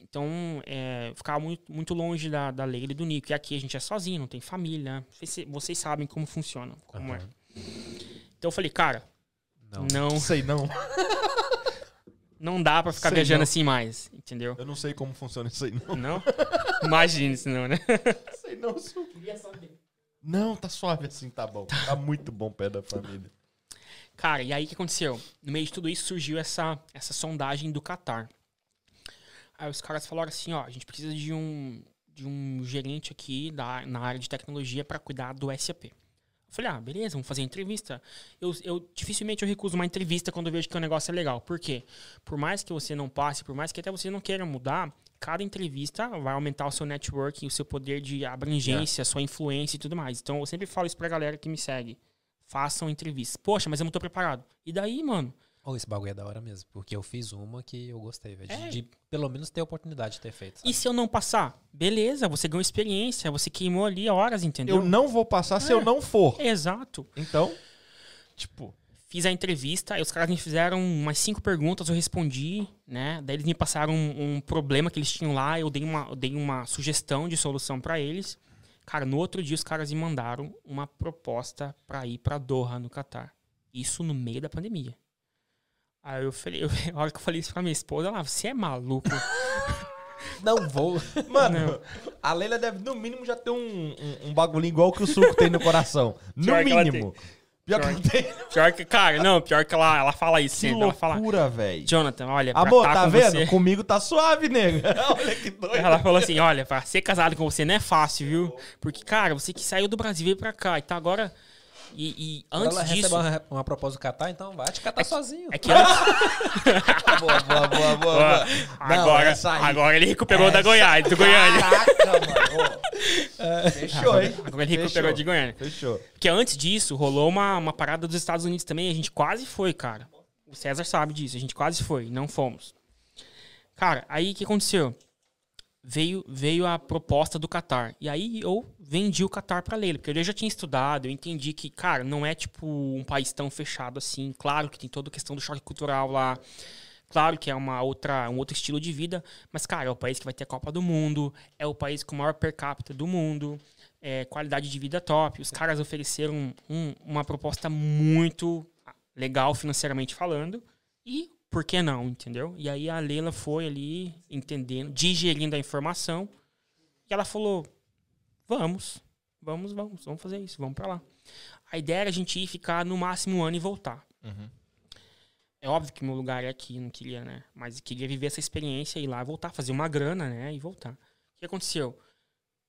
Então, é, ficava muito, muito longe da, da Leila e do Nico. E aqui a gente é sozinho, não tem família. Vocês, sabem como funciona, como uhum. é. Então eu falei, cara, não. não sei não. não dá pra ficar sei viajando não. assim mais, entendeu? Eu não sei como funciona isso aí, não. Não? Imagina isso não, né? sei não, sou. Não, tá suave assim, tá bom. Tá muito bom pé da família. Cara, e aí o que aconteceu? No meio de tudo isso surgiu essa, essa sondagem do Qatar. Aí os caras falaram assim, ó, a gente precisa de um, de um gerente aqui da, na área de tecnologia para cuidar do SAP. Eu falei, ah, beleza, vamos fazer entrevista. Eu, eu dificilmente eu recuso uma entrevista quando eu vejo que o negócio é legal. Por quê? Por mais que você não passe, por mais que até você não queira mudar, cada entrevista vai aumentar o seu networking, o seu poder de abrangência, a sua influência e tudo mais. Então eu sempre falo isso pra galera que me segue. Façam entrevistas. Poxa, mas eu não tô preparado. E daí, mano? Oh, esse bagulho é da hora mesmo, porque eu fiz uma que eu gostei, velho. É. De, de, pelo menos ter a oportunidade de ter feito. Sabe? E se eu não passar? Beleza, você ganhou experiência, você queimou ali horas, entendeu? Eu não vou passar é. se eu não for. Exato. Então, tipo. Fiz a entrevista, aí os caras me fizeram umas cinco perguntas, eu respondi, né? Daí eles me passaram um, um problema que eles tinham lá, eu dei uma, eu dei uma sugestão de solução para eles. Cara, no outro dia os caras me mandaram uma proposta para ir para Doha, no Catar. Isso no meio da pandemia. Aí eu falei, eu, a hora que eu falei isso pra minha esposa, ela, você é maluco. Não vou. Mano, não. a Leila deve, no mínimo, já ter um, um, um bagulho igual que o suco tem no coração. No pior mínimo. Pior, pior, que tem. Pior que, cara, não, pior que ela, ela fala isso que sempre. loucura, velho. Jonathan, olha, Amor, tá, tá vendo? Você... Comigo tá suave, nega. olha que doido. Ela falou assim, olha, pra ser casado com você não é fácil, viu? Porque, cara, você que saiu do Brasil e veio pra cá, e tá agora e, e antes ela disso. Uma, uma proposta do catar, então vai te catar é, sozinho. É que antes. boa, boa, boa, boa. agora, agora ele recuperou essa... da Goiás, do Goiânia. Caraca, mano. É. Fechou, hein? Agora ele recuperou de Goiânia. Fechou. Porque antes disso, rolou uma, uma parada dos Estados Unidos também. A gente quase foi, cara. O César sabe disso. A gente quase foi, não fomos. Cara, aí o que aconteceu? veio, veio a proposta do Qatar. E aí eu vendi o Qatar para Leila, porque eu já tinha estudado, eu entendi que, cara, não é tipo um país tão fechado assim. Claro que tem toda a questão do choque cultural lá. Claro que é uma outra, um outro estilo de vida, mas, cara, é o país que vai ter a Copa do Mundo, é o país com o maior per capita do mundo, é qualidade de vida top. Os caras ofereceram um, uma proposta muito legal financeiramente falando. E por que não, entendeu? E aí a Leila foi ali entendendo, digerindo a informação, e ela falou: "Vamos, vamos, vamos, vamos fazer isso, vamos para lá". A ideia era a gente ir ficar no máximo um ano e voltar. Uhum. É óbvio que meu lugar é aqui, não queria, né? Mas queria viver essa experiência, ir lá, voltar, fazer uma grana, né? E voltar. O que aconteceu?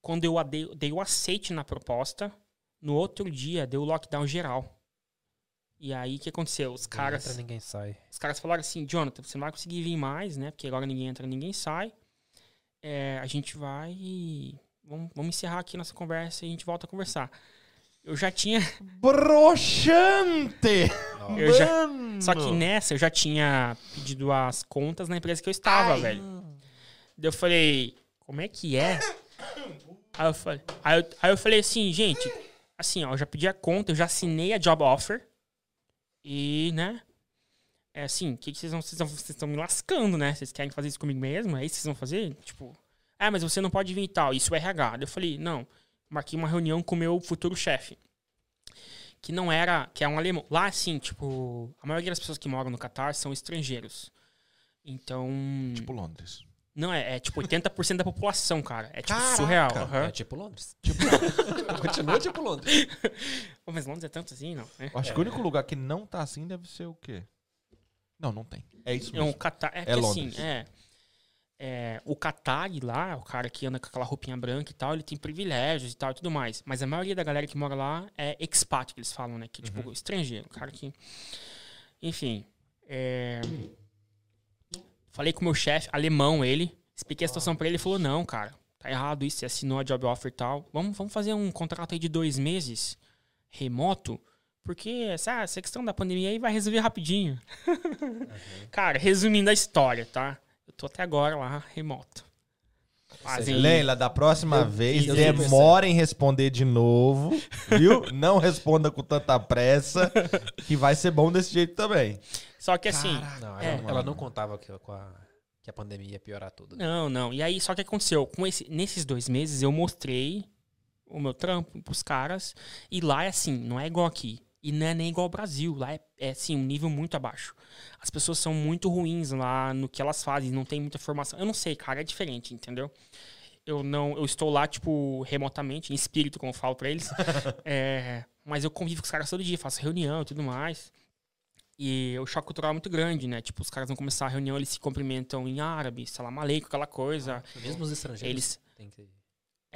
Quando eu dei, dei o aceite na proposta, no outro dia deu lockdown geral. E aí o que aconteceu? Os caras. Ninguém entra, ninguém sai. Os caras falaram assim, Jonathan, você não vai conseguir vir mais, né? Porque agora ninguém entra, ninguém sai. É, a gente vai. Vamos, vamos encerrar aqui nossa conversa e a gente volta a conversar. Eu já tinha. Broxante! Eu já... Só que nessa eu já tinha pedido as contas na empresa que eu estava, Ai. velho. Daí eu falei, como é que é? Aí eu falei, aí eu, aí eu falei assim, gente, assim, ó, eu já pedi a conta, eu já assinei a job offer. E, né? É assim, o que, que vocês vão. Vocês, vocês estão me lascando, né? Vocês querem fazer isso comigo mesmo? É isso que vocês vão fazer? Tipo, ah, mas você não pode vir e tal. Isso é RH. Eu falei, não. Marquei uma reunião com o meu futuro chefe. Que não era. Que é um alemão. Lá, assim, tipo. A maioria das pessoas que moram no Catar são estrangeiros. Então. Tipo Londres. Não, é, é tipo 80% da população, cara. É tipo Caraca. surreal. Uhum. É tipo Londres. Tipo, continua tipo Londres. Mas Londres é tanto assim, não? É. Acho que o único lugar que não tá assim deve ser o quê? Não, não tem. É isso mesmo. É, um Catar, é, é que, assim, Londres. assim, é, é, o Qatar lá, o cara que anda com aquela roupinha branca e tal, ele tem privilégios e tal e tudo mais. Mas a maioria da galera que mora lá é expat, que eles falam, né? Que é tipo uhum. estrangeiro. Cara que. Enfim. É, Falei com o meu chefe, alemão ele, expliquei a situação para ele, ele falou: "Não, cara, tá errado isso, você assinou a job offer e tal. Vamos, vamos fazer um contrato aí de dois meses, remoto, porque essa, essa questão da pandemia aí vai resolver rapidinho. Uhum. Cara, resumindo a história, tá? Eu tô até agora lá, remoto. Fazem... Leila, da próxima eu, vez, eu demora em responder de novo, viu? Não responda com tanta pressa, que vai ser bom desse jeito também. Só que assim. não, é, ela, ela, não contava com a, que a pandemia ia piorar tudo. Né? Não, não. E aí, só que aconteceu? Com esse, nesses dois meses, eu mostrei o meu trampo pros caras. E lá é assim, não é igual aqui. E não é nem igual ao Brasil. Lá é, é assim, um nível muito abaixo. As pessoas são muito ruins lá no que elas fazem, não tem muita formação. Eu não sei, cara, é diferente, entendeu? Eu não, eu estou lá, tipo, remotamente, em espírito, como eu falo pra eles. é, mas eu convivo com os caras todo dia, faço reunião e tudo mais. E o choque cultural é muito grande, né? Tipo, os caras vão começar a reunião, eles se cumprimentam em árabe, salam aleikum, aquela coisa. Ah, mesmo os estrangeiros eles... tem que...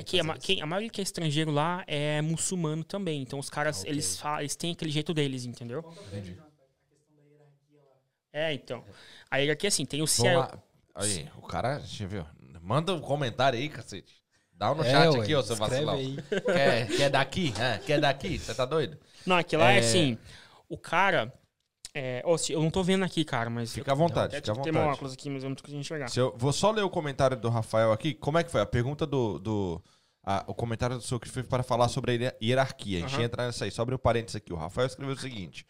É que a, quem, a maioria que é estrangeiro lá é muçulmano também. Então os caras, ah, okay. eles, falam, eles têm aquele jeito deles, entendeu? Entendi. É, então. A hierarquia, assim, tem o CIO... Aí, o cara, deixa eu ver. Manda um comentário aí, cacete. Dá um no é, chat ué, aqui, ô, seu vacilão. Quer, quer daqui? É, quer daqui? Você tá doido? Não, aquilo lá é... é assim, o cara é, oh, eu não tô vendo aqui, cara, mas. Fica à vontade, fica à vontade. Tem uma óculos aqui, mas eu não tô conseguindo enxergar. Se eu, vou só ler o comentário do Rafael aqui. Como é que foi? A pergunta do. do a, o comentário do que foi para falar sobre a hierarquia. A gente uhum. entra nessa aí. Sobre o parênteses aqui. O Rafael escreveu o seguinte: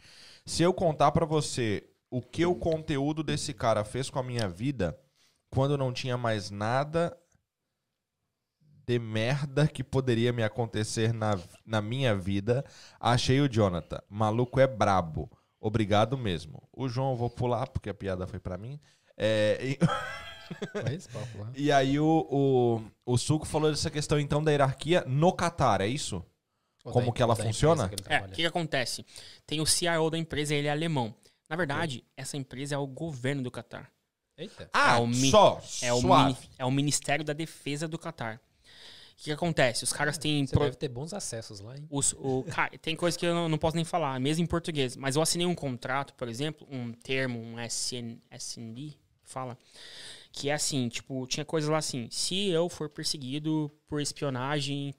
Se eu contar para você o que o conteúdo desse cara fez com a minha vida quando não tinha mais nada de merda que poderia me acontecer na, na minha vida, achei o Jonathan. Maluco é brabo. Obrigado mesmo. O João eu vou pular, porque a piada foi para mim. É, e... e aí o, o, o Suco falou dessa questão então da hierarquia no Qatar, é isso? Ou Como que ela funciona? Que é, o que, que, acontece? Tem o CIO da empresa, ele é alemão. Na verdade, essa empresa é o governo do Qatar. Eita. Ah, é o, só, é o, é o Ministério da Defesa do Qatar. O que, acontece? Os caras têm. Você pro... deve ter bons acessos lá, hein? Os, o, cara, tem coisa que eu não, não, posso nem falar, mesmo em português. Mas eu assinei um contrato, por exemplo, um termo, um SN, SND, fala, que é assim, tipo, tinha coisas lá assim, se eu for perseguido por espionagem,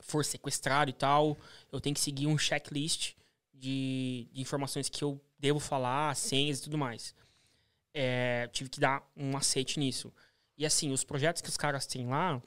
for sequestrado e tal, eu tenho que seguir um checklist de, de informações que eu devo falar, senhas e tudo mais. É, tive que dar um aceite nisso. E assim, os projetos que os caras têm lá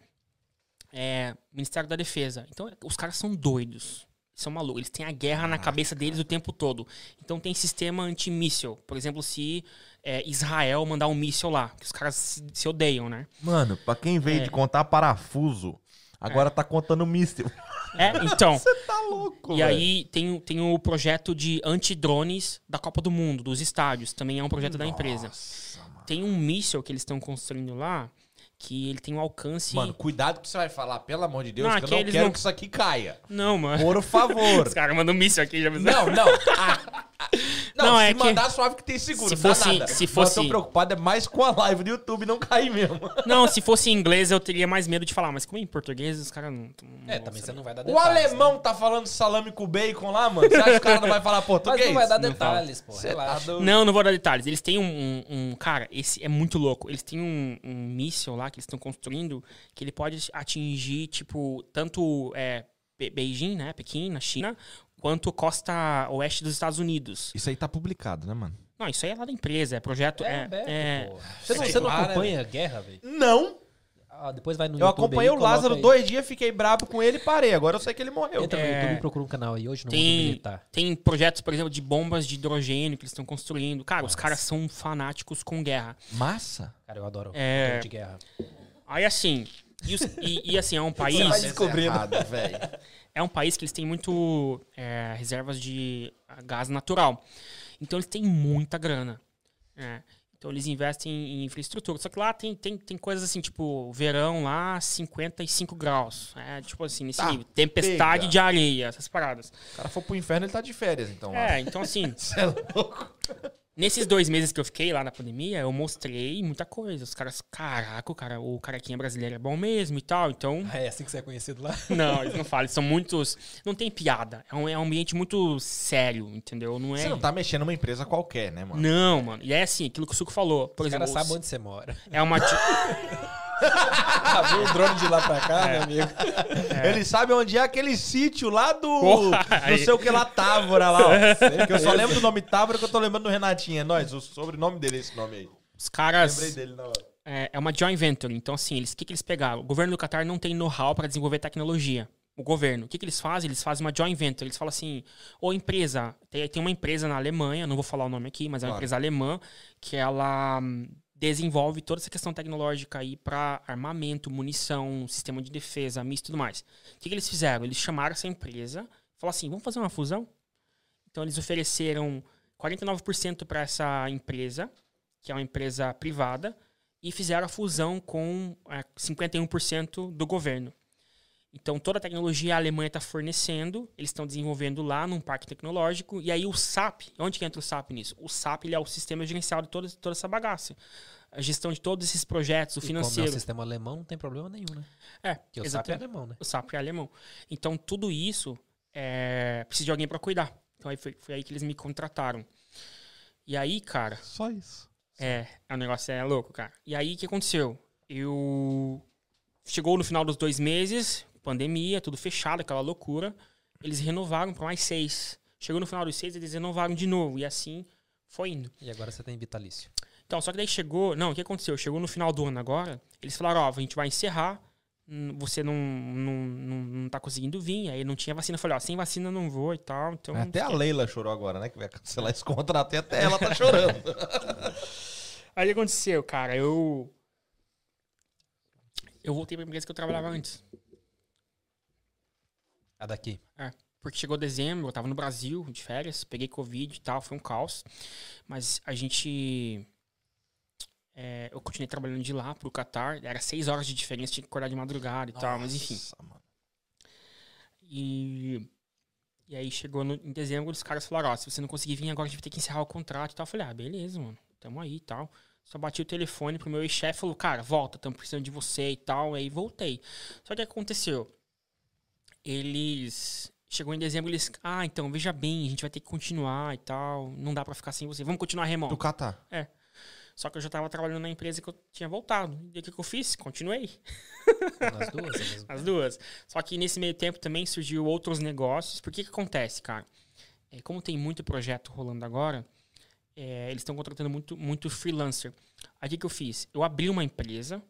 é, Ministério da Defesa. Então, os caras são doidos. São malucos. Eles têm a guerra na cabeça deles o tempo todo. Então, tem sistema antimíssil. Por exemplo, se é, Israel mandar um míssil lá, que os caras se, se odeiam, né? Mano, pra quem veio é. de contar parafuso, agora é. tá contando míssil. É, então. Você tá louco, E véio. aí tem, tem o projeto de antidrones da Copa do Mundo, dos estádios. Também é um projeto Nossa, da empresa. Mano. Tem um míssil que eles estão construindo lá que ele tem um alcance. Mano, cuidado que você vai falar, pelo amor de Deus, não, que eu não quero não... que isso aqui caia. Não, mano. Por favor. Os caras mandam um míssil aqui, já Não, não. Ah, ah, não, não, se é mandar que... suave que tem seguro, se fosse, nada. Se fosse... Eu tô preocupado é mais com a live do YouTube não cair mesmo. Não, se fosse em inglês eu teria mais medo de falar, mas como é em português os caras não, não... É, também você não vai dar detalhes. O alemão né? tá falando salame com bacon lá, mano. Você acha que o cara não vai falar português? Mas não vai dar detalhes, pô. Tá não, não vou dar detalhes. Eles têm um, um, um, Cara, esse é muito louco. Eles têm um, um míssil lá que eles estão construindo que ele pode atingir, tipo, tanto... É, Beijing, né, Pequim, na China, quanto costa oeste dos Estados Unidos. Isso aí tá publicado, né, mano? Não, isso aí é lá da empresa, é projeto. É, é, é... Você, não, você não acompanha a guerra, velho? Não! Ah, depois vai no eu YouTube acompanhei aí, o Lázaro aí. dois dias, fiquei brabo com ele e parei. Agora eu sei que ele morreu. Entra no é... YouTube e procura um canal aí hoje no tem, mundo militar. Tem projetos, por exemplo, de bombas de hidrogênio que eles estão construindo. Cara, Nossa. os caras são fanáticos com guerra. Massa! Cara, eu adoro é... de guerra. Aí assim, e, os, e, e, assim, é um país. Você vai descobrindo. é um país que eles têm muito é, reservas de gás natural. Então eles têm muita grana. É. Então eles investem em infraestrutura. Só que lá tem, tem, tem coisas assim, tipo, verão lá, 55 graus. É, tipo assim, nesse tá, nível. Tempestade pega. de areia, essas paradas. O cara for pro inferno, ele tá de férias, então. É, lá. então assim. Você é louco. Nesses dois meses que eu fiquei lá na pandemia, eu mostrei muita coisa. Os caras, caraca, o cara, o caraquinha brasileiro é bom mesmo e tal. Então. É assim que você é conhecido lá? Não, eles não falam. Eles são muitos. Não tem piada. É um, é um ambiente muito sério, entendeu? Não é. Você não tá mexendo numa empresa qualquer, né, mano? Não, mano. E é assim, aquilo que o Suco falou. Por Os exemplo. Os sabe onde você mora. É uma. Abriu o drone de lá pra cá, é. meu amigo. É. Ele sabe onde é aquele sítio lá do. Não sei o que lá, Távora lá. Ó. que eu só lembro do nome Távora que eu tô lembrando do Renatinho. É nós, o sobrenome dele é esse nome aí. Os caras. Lembrei dele na hora. É, é uma joint venture. Então, assim, eles, o que, que eles pegaram? O governo do Qatar não tem know-how para desenvolver tecnologia o governo. O que, que eles fazem? Eles fazem uma joint venture. Eles falam assim, ou empresa, tem, tem uma empresa na Alemanha, não vou falar o nome aqui, mas é uma claro. empresa alemã que ela hum, desenvolve toda essa questão tecnológica aí para armamento, munição, sistema de defesa, misto e tudo mais. O que, que eles fizeram? Eles chamaram essa empresa, falaram assim, vamos fazer uma fusão? Então eles ofereceram 49% para essa empresa, que é uma empresa privada, e fizeram a fusão com é, 51% do governo. Então, toda a tecnologia a Alemanha está fornecendo, eles estão desenvolvendo lá num parque tecnológico. E aí o SAP, onde que entra o SAP nisso? O SAP ele é o sistema gerencial de toda, toda essa bagaça. A gestão de todos esses projetos, o e financeiro. Como é o sistema alemão, não tem problema nenhum, né? É. Porque o SAP é alemão, né? O SAP é alemão. Então, tudo isso é, precisa de alguém para cuidar. Então, aí foi, foi aí que eles me contrataram. E aí, cara. Só isso. É, o negócio é louco, cara. E aí, o que aconteceu? Eu. Chegou no final dos dois meses, pandemia, tudo fechado, aquela loucura. Eles renovaram para mais seis. Chegou no final dos seis, eles renovaram de novo. E assim foi indo. E agora você tem vitalício. Então, só que daí chegou. Não, o que aconteceu? Chegou no final do ano agora. Eles falaram: Ó, a gente vai encerrar. Você não, não, não, não tá conseguindo vir. Aí não tinha vacina. Eu falei: Ó, sem vacina não vou e tal. Então, até a Leila chorou agora, né? Que vai cancelar esse contrato. E até ela tá chorando. aí o que aconteceu, cara? Eu. Eu voltei pra empresa que eu trabalhava antes. A daqui? É. Porque chegou dezembro, eu tava no Brasil, de férias, peguei Covid e tal, foi um caos. Mas a gente. É, eu continuei trabalhando de lá pro Qatar. Era seis horas de diferença, tinha que acordar de madrugada e Nossa, tal, mas enfim. Mano. E. E aí chegou no, em dezembro, os caras falaram, ó, se você não conseguir vir agora, a gente vai ter que encerrar o contrato e tal. Eu falei, ah, beleza, mano, tamo aí e tal. Só bati o telefone pro meu ex-chefe falou, cara, volta, estamos precisando de você e tal. Aí voltei. Só que aconteceu? Eles chegou em dezembro, eles, ah, então veja bem, a gente vai ter que continuar e tal, não dá para ficar sem você, vamos continuar remoto. Do Catar. É. Só que eu já tava trabalhando na empresa que eu tinha voltado. E o que, que eu fiz? Continuei. As duas? Mesmo. As duas. Só que nesse meio tempo também surgiu outros negócios. Por que que acontece, cara? É, como tem muito projeto rolando agora, é, eles estão contratando muito, muito freelancer. Aí o que, que eu fiz? Eu abri uma empresa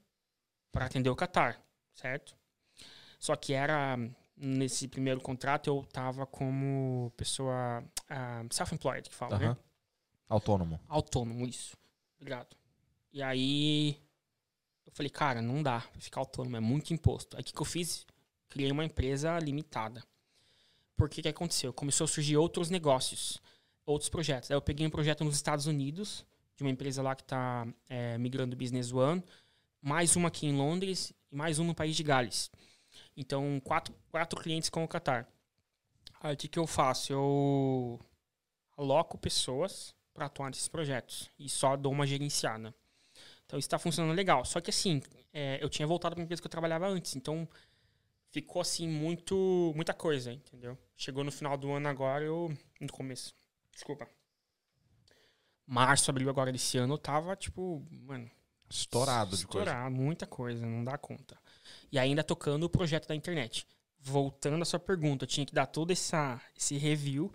para atender o Qatar, certo? Só que era nesse primeiro contrato eu tava como pessoa uh, self-employed, que fala, né? Autônomo. Autônomo, isso. Obrigado. E aí eu falei, cara, não dá pra ficar autônomo, é muito imposto. Aí o que, que eu fiz? Criei uma empresa limitada. Por que aconteceu? Começou a surgir outros negócios, outros projetos. Aí eu peguei um projeto nos Estados Unidos, de uma empresa lá que está é, migrando Business One, mais uma aqui em Londres e mais um no país de Gales. Então, quatro, quatro clientes com o Qatar. Aí o que, que eu faço? Eu aloco pessoas para atuar nesses projetos e só dou uma gerenciada. Então isso está funcionando legal. Só que assim, é, eu tinha voltado para a empresa que eu trabalhava antes, então ficou assim muito muita coisa, entendeu? Chegou no final do ano agora, eu no começo, desculpa. Março, abril agora desse ano, eu tava tipo, mano, estourado de coisa. Estourado, muita coisa, não dá conta e ainda tocando o projeto da internet. Voltando à sua pergunta, eu tinha que dar todo essa, esse review,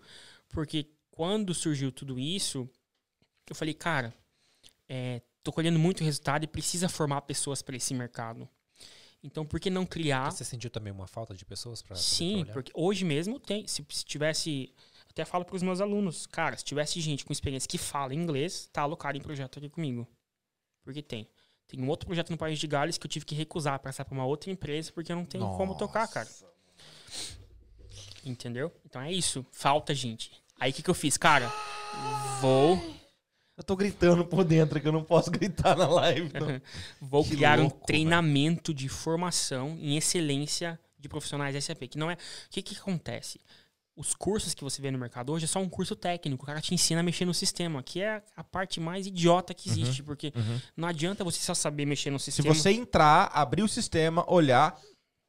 porque quando surgiu tudo isso, eu falei, cara, é, tô colhendo muito resultado e precisa formar pessoas para esse mercado. Então, por que não criar. Você sentiu também uma falta de pessoas para. Sim, porque hoje mesmo tem. Se, se tivesse. Até falo para os meus alunos, cara, se tivesse gente com experiência que fala inglês, tá alocado em projeto aqui comigo. Porque tem. Tem um outro projeto no País de Gales que eu tive que recusar para passar para uma outra empresa porque eu não tenho Nossa. como tocar, cara. Entendeu? Então é isso. Falta gente. Aí o que, que eu fiz? Cara, vou. Eu tô gritando por dentro que eu não posso gritar na live. vou que criar louco, um treinamento véio. de formação em excelência de profissionais SAP. Que não é. O que, que acontece? Os cursos que você vê no mercado hoje é só um curso técnico. O cara te ensina a mexer no sistema, que é a parte mais idiota que existe, uhum, porque uhum. não adianta você só saber mexer no sistema. Se você entrar, abrir o sistema, olhar,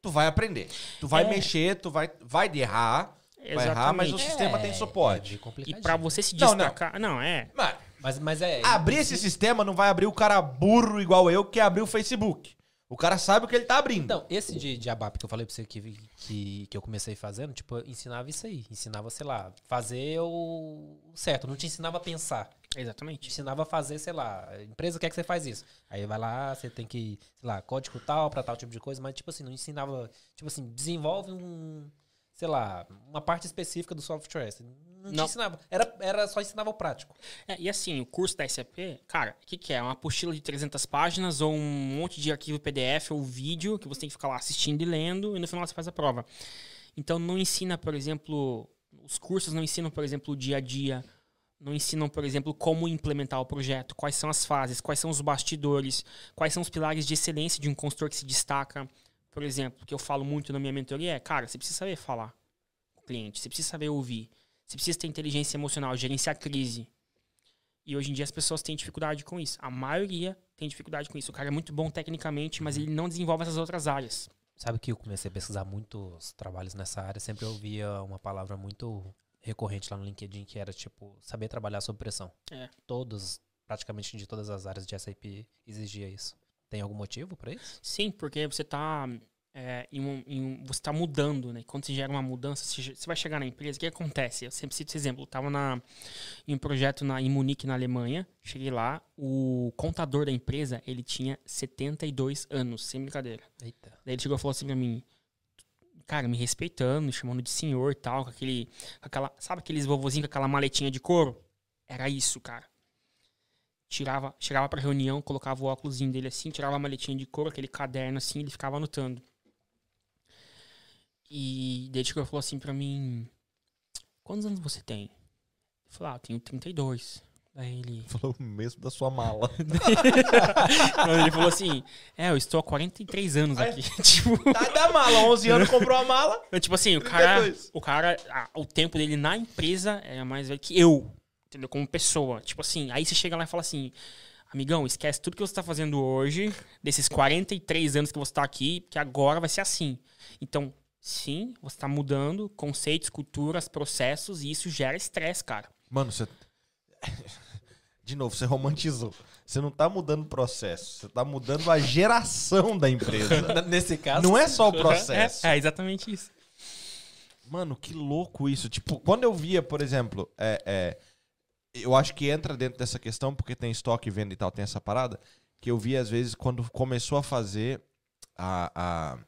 tu vai aprender. Tu vai é. mexer, tu vai, vai errar, Exatamente. vai errar, mas o sistema é, tem suporte. É e para você se destacar, não, não, não é. Mas, mas, mas é abrir esse sistema não vai abrir o cara burro igual eu que abriu o Facebook. O cara sabe o que ele tá abrindo. Então, esse de, de ABAP que eu falei pra você que, que, que eu comecei fazendo, tipo, eu ensinava isso aí. Ensinava, sei lá, fazer o certo. Não te ensinava a pensar. Exatamente. Te ensinava a fazer, sei lá, a empresa quer que você faz isso. Aí vai lá, você tem que, sei lá, código tal pra tal tipo de coisa, mas, tipo assim, não ensinava. Tipo assim, desenvolve um sei lá, uma parte específica do software. Não, não. te ensinava. Era, era só ensinava o prático. É, e assim, o curso da SAP, cara, o que, que é? Uma apostila de 300 páginas ou um monte de arquivo PDF ou vídeo que você tem que ficar lá assistindo e lendo e no final você faz a prova. Então não ensina, por exemplo, os cursos não ensinam, por exemplo, o dia a dia, não ensinam, por exemplo, como implementar o projeto, quais são as fases, quais são os bastidores, quais são os pilares de excelência de um consultor que se destaca por exemplo, que eu falo muito na minha mentoria é, cara, você precisa saber falar com o cliente, você precisa saber ouvir, você precisa ter inteligência emocional, gerenciar crise. E hoje em dia as pessoas têm dificuldade com isso. A maioria tem dificuldade com isso. O cara é muito bom tecnicamente, mas ele não desenvolve essas outras áreas. Sabe que eu comecei a pesquisar muitos trabalhos nessa área, sempre eu ouvia uma palavra muito recorrente lá no LinkedIn que era tipo saber trabalhar sob pressão. É. Todos, praticamente de todas as áreas de SAP exigia isso. Tem algum motivo para isso? Sim, porque você está é, em um, em um, você está mudando, né? Quando você gera uma mudança, você, vai chegar na empresa, o que acontece? Eu sempre cito esse exemplo. Eu estava em um projeto na, em Munique, na Alemanha. Cheguei lá, o contador da empresa, ele tinha 72 anos, sem brincadeira. Eita. Daí ele chegou e falou assim para mim, cara, me respeitando, me chamando de senhor e tal, com aquele, com aquela, sabe aqueles vovozinhos com aquela maletinha de couro? Era isso, cara tirava, chegava pra reunião, colocava o óculos dele assim, tirava a maletinha de couro, aquele caderno assim, ele ficava anotando. E desde que ele falou assim pra mim: Quantos anos você tem? Eu falei: Ah, eu tenho 32. Aí ele. Falou o mesmo da sua mala. ele falou assim: É, eu estou há 43 anos aqui. tipo. Tá da mala, 11 anos comprou a mala. tipo assim, o cara. O cara. o tempo dele na empresa é mais velho que eu. Entendeu? Como pessoa. Tipo assim, aí você chega lá e fala assim: Amigão, esquece tudo que você está fazendo hoje, desses 43 anos que você está aqui, que agora vai ser assim. Então, sim, você está mudando conceitos, culturas, processos, e isso gera estresse, cara. Mano, você. De novo, você romantizou. Você não está mudando o processo, você está mudando a geração da empresa. Nesse caso. Não é só o processo. É, é, exatamente isso. Mano, que louco isso. Tipo, quando eu via, por exemplo, é, é eu acho que entra dentro dessa questão, porque tem estoque, venda e tal, tem essa parada, que eu vi às vezes quando começou a fazer a, a,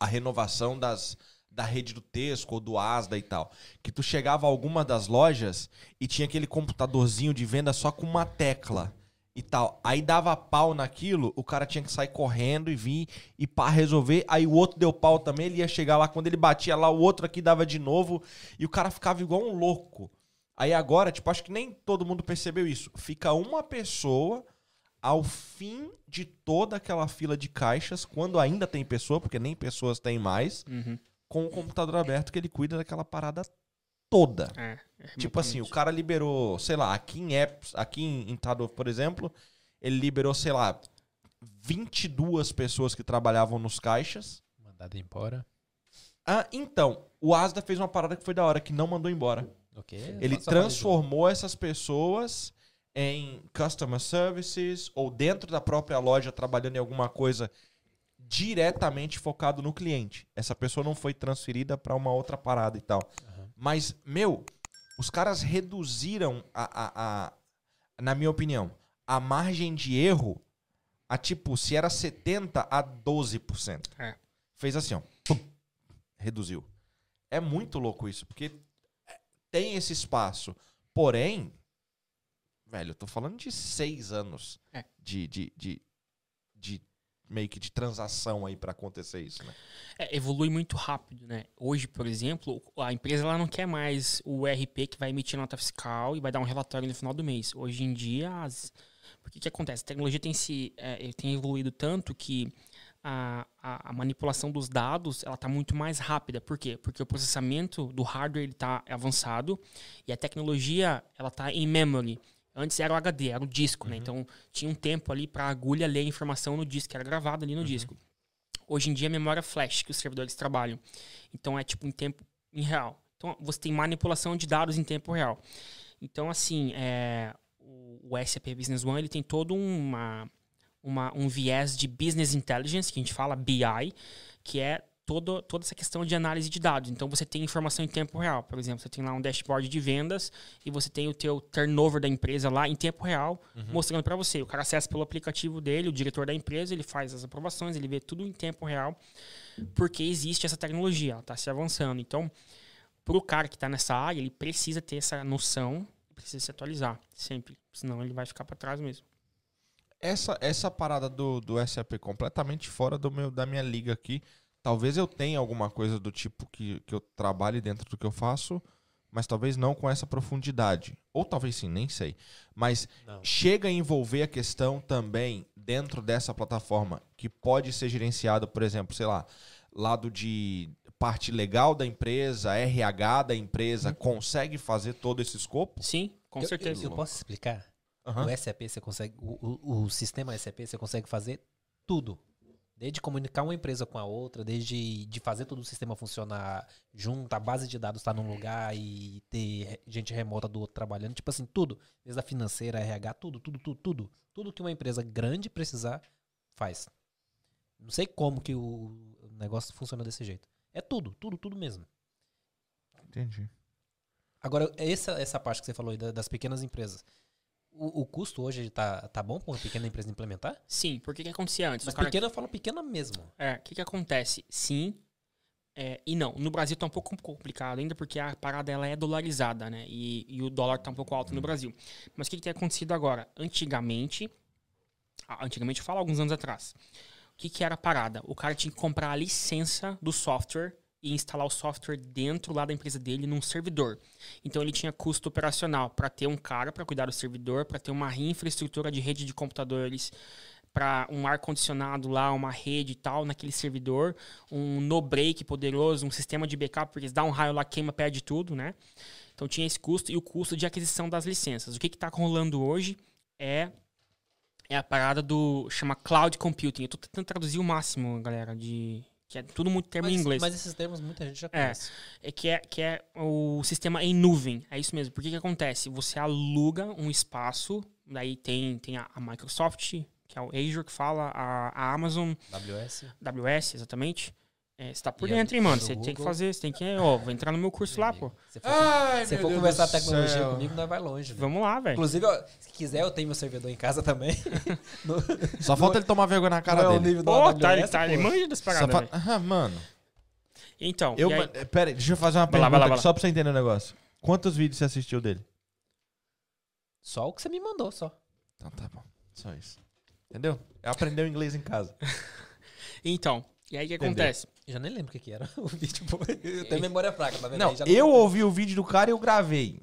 a renovação das, da rede do Tesco ou do Asda e tal. Que tu chegava a alguma das lojas e tinha aquele computadorzinho de venda só com uma tecla e tal. Aí dava pau naquilo, o cara tinha que sair correndo e vir e pá, resolver. Aí o outro deu pau também, ele ia chegar lá, quando ele batia lá, o outro aqui dava de novo. E o cara ficava igual um louco. Aí agora, tipo, acho que nem todo mundo percebeu isso. Fica uma pessoa ao fim de toda aquela fila de caixas, quando ainda tem pessoa, porque nem pessoas tem mais, uhum. com o computador aberto que ele cuida daquela parada toda. É, é tipo assim, o cara liberou, sei lá, aqui em apps, aqui em, em por exemplo, ele liberou, sei lá, 22 pessoas que trabalhavam nos caixas. Mandado embora. Ah, então, o Asda fez uma parada que foi da hora, que não mandou embora. Okay. Ele transformou essas pessoas em customer services ou dentro da própria loja trabalhando em alguma coisa diretamente focado no cliente. Essa pessoa não foi transferida para uma outra parada e tal. Uhum. Mas, meu, os caras reduziram a, a, a, na minha opinião, a margem de erro a tipo, se era 70 a 12%. É. Fez assim, ó. Pum, reduziu. É muito louco isso, porque tem esse espaço. Porém, velho, eu tô falando de seis anos é. de, de, de, de, meio que de transação aí para acontecer isso, né? É, evolui muito rápido, né? Hoje, por exemplo, a empresa ela não quer mais o RP que vai emitir nota fiscal e vai dar um relatório no final do mês. Hoje em dia, as... o que, que acontece? A tecnologia tem, se, é, tem evoluído tanto que a, a, a, manipulação dos dados ela está muito mais rápida. Por quê? Porque o processamento do hardware está avançado e a tecnologia ela está em memory. Antes era o HD, era o disco, né? uhum. né? Então tinha um tempo ali para a agulha ler a informação no disco, que era gravado ali no uhum. disco. Hoje em dia é memória flash que os servidores trabalham. Então é tipo em tempo em real. Então você tem manipulação de dados em tempo real. Então assim, é, o, o SAP Business One ele tem todo uma uma, um viés de business intelligence, que a gente fala BI, que é todo, toda essa questão de análise de dados. Então você tem informação em tempo real. Por exemplo, você tem lá um dashboard de vendas e você tem o teu turnover da empresa lá em tempo real, uhum. mostrando para você. O cara acessa pelo aplicativo dele, o diretor da empresa, ele faz as aprovações, ele vê tudo em tempo real, porque existe essa tecnologia, ela está se avançando. Então, para o cara que está nessa área, ele precisa ter essa noção, precisa se atualizar sempre, senão ele vai ficar para trás mesmo. Essa, essa parada do, do SAP completamente fora do meu, da minha liga aqui, Talvez eu tenha alguma coisa do tipo que, que eu trabalhe dentro do que eu faço, mas talvez não com essa profundidade. Ou talvez sim, nem sei. Mas não. chega a envolver a questão também dentro dessa plataforma que pode ser gerenciado, por exemplo, sei lá, lado de parte legal da empresa, RH da empresa, hum. consegue fazer todo esse escopo? Sim, com eu, certeza. Eu, eu, posso explicar? Uhum. O SAP você consegue, o, o, o sistema SAP você consegue fazer tudo. Desde comunicar uma empresa com a outra, desde de fazer todo o sistema funcionar junto, a base de dados estar tá num lugar e ter gente remota do outro trabalhando, tipo assim, tudo. Desde a financeira, RH, tudo, tudo, tudo, tudo. Tudo que uma empresa grande precisar, faz. Não sei como que o negócio funciona desse jeito. É tudo, tudo, tudo mesmo. Entendi. Agora, essa, essa parte que você falou aí das pequenas empresas. O, o, custo hoje tá, tá bom para uma pequena empresa implementar? Sim, porque que acontecia antes? Mas cara... pequena eu falo pequena mesmo. É, o que, que acontece? Sim é, e não. No Brasil tá um pouco complicado ainda porque a parada ela é dolarizada, né? E, e o dólar tá um pouco alto no Brasil. Mas o que, que tem acontecido agora? Antigamente, antigamente eu falo alguns anos atrás, o que, que era a parada? O cara tinha que comprar a licença do software e instalar o software dentro lá da empresa dele num servidor. Então ele tinha custo operacional para ter um cara para cuidar do servidor, para ter uma infraestrutura de rede de computadores, para um ar condicionado lá, uma rede e tal naquele servidor, um no break poderoso, um sistema de backup porque dá um raio lá queima perde tudo, né? Então tinha esse custo e o custo de aquisição das licenças. O que está rolando hoje é é a parada do chama cloud computing. Eu estou tentando traduzir o máximo, galera, de que é tudo muito termo mas, em inglês. Mas esses termos muita gente já é, conhece. É, é, que é que é o sistema em nuvem. É isso mesmo. Porque que acontece? Você aluga um espaço, daí tem, tem a, a Microsoft, que é o Azure que fala, a, a Amazon. AWS. AWS, exatamente. É, você tá por e dentro, hein, mano? Você tem que fazer, você tem que. Ó, vou entrar no meu curso lá, pô. Se for, Ai, se for conversar tecnologia céu. comigo, nós vai longe. Né? Vamos lá, velho. Inclusive, ó, se quiser, eu tenho meu servidor em casa também. no, Só falta no, ele tomar vergonha na cara dele. nível pô, tá, AWS, tá, ele manja das paradas. Ah, mano. Então. Eu, aí... Pera aí, deixa eu fazer uma pergunta lá, lá, lá, só pra você entender o negócio. Quantos vídeos você assistiu dele? Só o que você me mandou, só. Então tá bom. Só isso. Entendeu? Aprendeu inglês em casa. então, e aí o que acontece? Eu já nem lembro o que, que era o vídeo. Eu tenho memória fraca, tá vendo? Não, eu ouvi o vídeo do cara e eu gravei.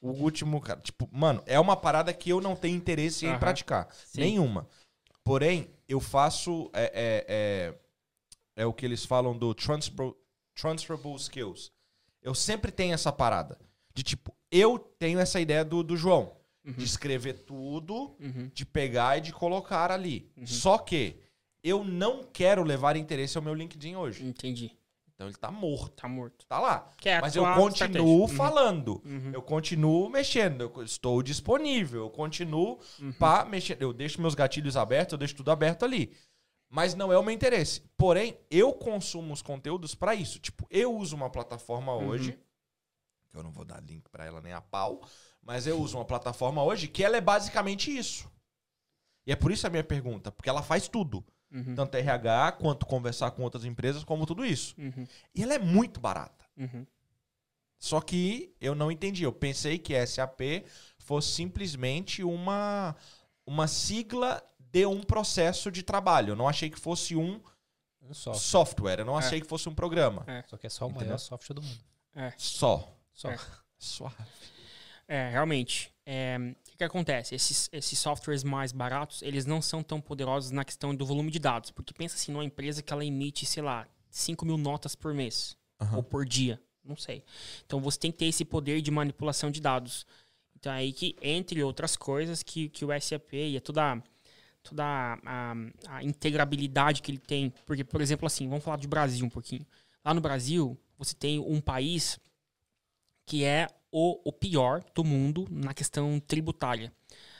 O último, cara. Tipo, mano, é uma parada que eu não tenho interesse em praticar. Sim. Nenhuma. Porém, eu faço. É, é, é, é, o que eles falam do transfer, transferable skills. Eu sempre tenho essa parada. De tipo, eu tenho essa ideia do, do João. Uhum. De escrever tudo, uhum. de pegar e de colocar ali. Uhum. Só que eu não quero levar interesse ao meu LinkedIn hoje. Entendi. Então ele tá morto. Tá morto. Tá lá. É Mas eu continuo uhum. falando. Uhum. Eu continuo mexendo. Eu estou disponível. Eu continuo uhum. para mexer. Eu deixo meus gatilhos abertos, eu deixo tudo aberto ali. Mas não é o meu interesse. Porém, eu consumo os conteúdos para isso. Tipo, eu uso uma plataforma uhum. hoje. Que eu não vou dar link para ela nem a pau. Mas eu uso uma plataforma hoje que ela é basicamente isso. E é por isso a minha pergunta. Porque ela faz tudo. Uhum. Tanto RH, quanto conversar com outras empresas, como tudo isso. Uhum. E ela é muito barata. Uhum. Só que eu não entendi. Eu pensei que SAP fosse simplesmente uma, uma sigla de um processo de trabalho. Eu não achei que fosse um, um software. software. Eu não é. achei que fosse um programa. É. Só que é só o Entendeu? maior software do mundo. É. Só. Só. É. Suave. É, realmente. É, que acontece? Esses, esses softwares mais baratos, eles não são tão poderosos na questão do volume de dados. Porque pensa assim, numa empresa que ela emite, sei lá, 5 mil notas por mês. Uhum. Ou por dia. Não sei. Então você tem que ter esse poder de manipulação de dados. Então é aí que, entre outras coisas, que, que o SAP e é toda, toda a, a, a integrabilidade que ele tem. Porque, por exemplo, assim, vamos falar de Brasil um pouquinho. Lá no Brasil, você tem um país que é o, o pior do mundo na questão tributária.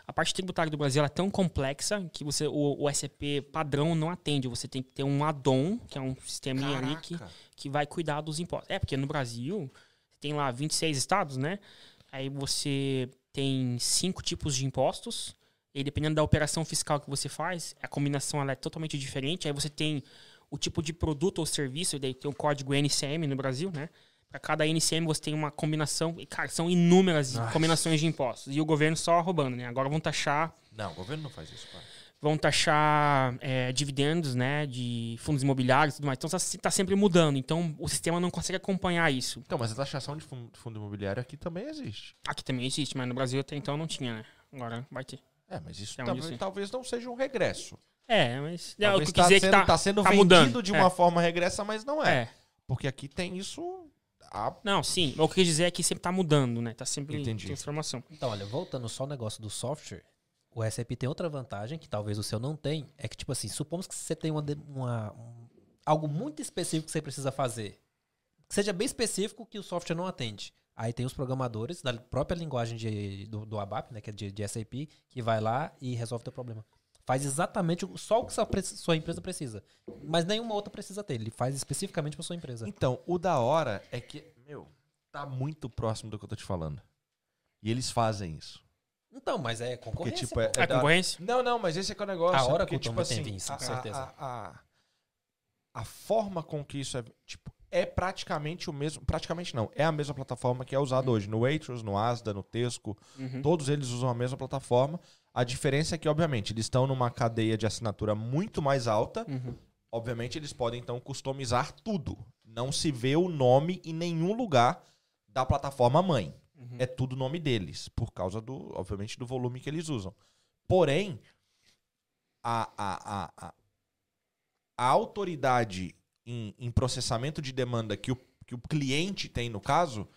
A parte tributária do Brasil é tão complexa que você o, o SCP padrão não atende. Você tem que ter um addon, que é um sisteminha ali que, que vai cuidar dos impostos. É, porque no Brasil tem lá 26 estados, né? Aí você tem cinco tipos de impostos. E dependendo da operação fiscal que você faz, a combinação ela é totalmente diferente. Aí você tem o tipo de produto ou serviço, e daí tem o código NCM no Brasil, né? Para cada NCM você tem uma combinação. E, cara, são inúmeras Nossa. combinações de impostos. E o governo só roubando, né? Agora vão taxar. Não, o governo não faz isso, cara. Vão taxar é, dividendos, né? De fundos imobiliários e tudo mais. Então está tá sempre mudando. Então o sistema não consegue acompanhar isso. Então, mas a taxação de fundo, imobiliário aqui também existe. Aqui também existe, mas no Brasil até então não tinha, né? Agora vai ter. É, mas isso talvez, talvez não seja um regresso. É, mas. É, o que tá dizer sendo, que tá, tá sendo tá vendido mudando. de uma é. forma regressa, mas não é. é. Porque aqui tem isso a... Não, sim. O que eu quis dizer é que sempre tá mudando, né? Tá sempre Entendi. em transformação. Então, olha, voltando só ao negócio do software, o SAP tem outra vantagem, que talvez o seu não tem, é que, tipo assim, supomos que você tem uma, uma um, algo muito específico que você precisa fazer. Que seja bem específico que o software não atende. Aí tem os programadores da própria linguagem de, do, do ABAP, né, que é de, de SAP, que vai lá e resolve o teu problema. Faz exatamente só o que sua, sua empresa precisa. Mas nenhuma outra precisa ter. Ele faz especificamente para sua empresa. Então, o da hora é que, meu, tá muito próximo do que eu tô te falando. E eles fazem isso. Então, mas é concorrência. Porque, tipo, é, é, é da... concorrência? Não, não, mas esse é que é o negócio. A hora que tipo assim, tem isso, com certeza. A, a, a, forma com que isso é, tipo, é praticamente o mesmo, praticamente não, é a mesma plataforma que é usada uhum. hoje no Waitrose, no Asda, no Tesco, uhum. todos eles usam a mesma plataforma, a diferença é que, obviamente, eles estão numa cadeia de assinatura muito mais alta. Uhum. Obviamente, eles podem, então, customizar tudo. Não se vê o nome em nenhum lugar da plataforma mãe. Uhum. É tudo nome deles, por causa, do, obviamente, do volume que eles usam. Porém, a, a, a, a, autoridade em, em processamento de demanda que o, que o cliente tem, no caso,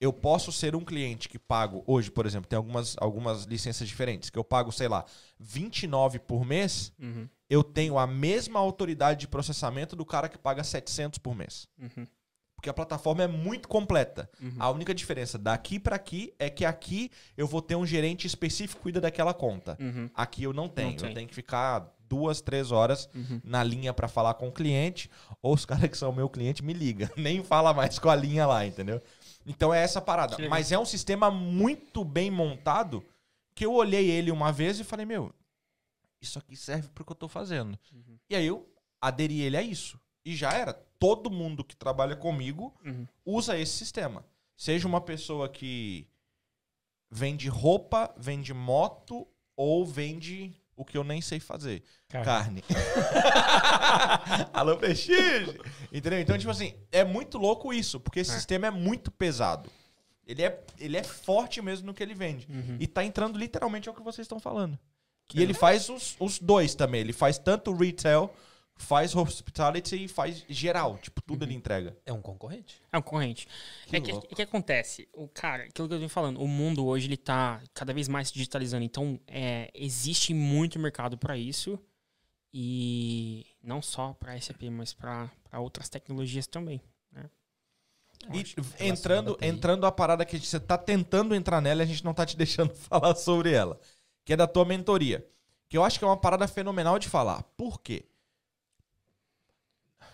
eu posso ser um cliente que pago hoje, por exemplo, tem algumas, algumas licenças diferentes, que eu pago, sei lá, 29 por mês, uhum. eu tenho a mesma autoridade de processamento do cara que paga 700 por mês. Uhum. Porque a plataforma é muito completa. Uhum. A única diferença daqui para aqui é que aqui eu vou ter um gerente específico que cuida daquela conta. Uhum. Aqui eu não tenho. Não eu tenho que ficar duas, três horas uhum. na linha para falar com o cliente, ou os caras que são meu cliente me ligam. Nem fala mais com a linha lá, entendeu? Então é essa parada. Mas é um sistema muito bem montado que eu olhei ele uma vez e falei, meu, isso aqui serve pro que eu tô fazendo. Uhum. E aí eu aderi ele a isso. E já era. Todo mundo que trabalha comigo uhum. usa esse sistema. Seja uma pessoa que vende roupa, vende moto ou vende o que eu nem sei fazer. Carne. Carne. Alô, peixe! Entendeu? Então, tipo assim, é muito louco isso, porque esse é. sistema é muito pesado. Ele é, ele é forte mesmo no que ele vende. Uhum. E tá entrando literalmente ao que vocês estão falando. E ele faz os, os dois também. Ele faz tanto retail faz hospitality e faz geral. Tipo, tudo uhum. ele entrega. É um concorrente. É um concorrente. Que é que, o que acontece? O cara, aquilo que eu venho falando, o mundo hoje ele tá cada vez mais se digitalizando. Então, é, existe muito mercado para isso. E não só para SAP, mas para outras tecnologias também. Né? E entrando, entrando a parada que você tá tentando entrar nela e a gente não tá te deixando falar sobre ela. Que é da tua mentoria. Que eu acho que é uma parada fenomenal de falar. Por quê?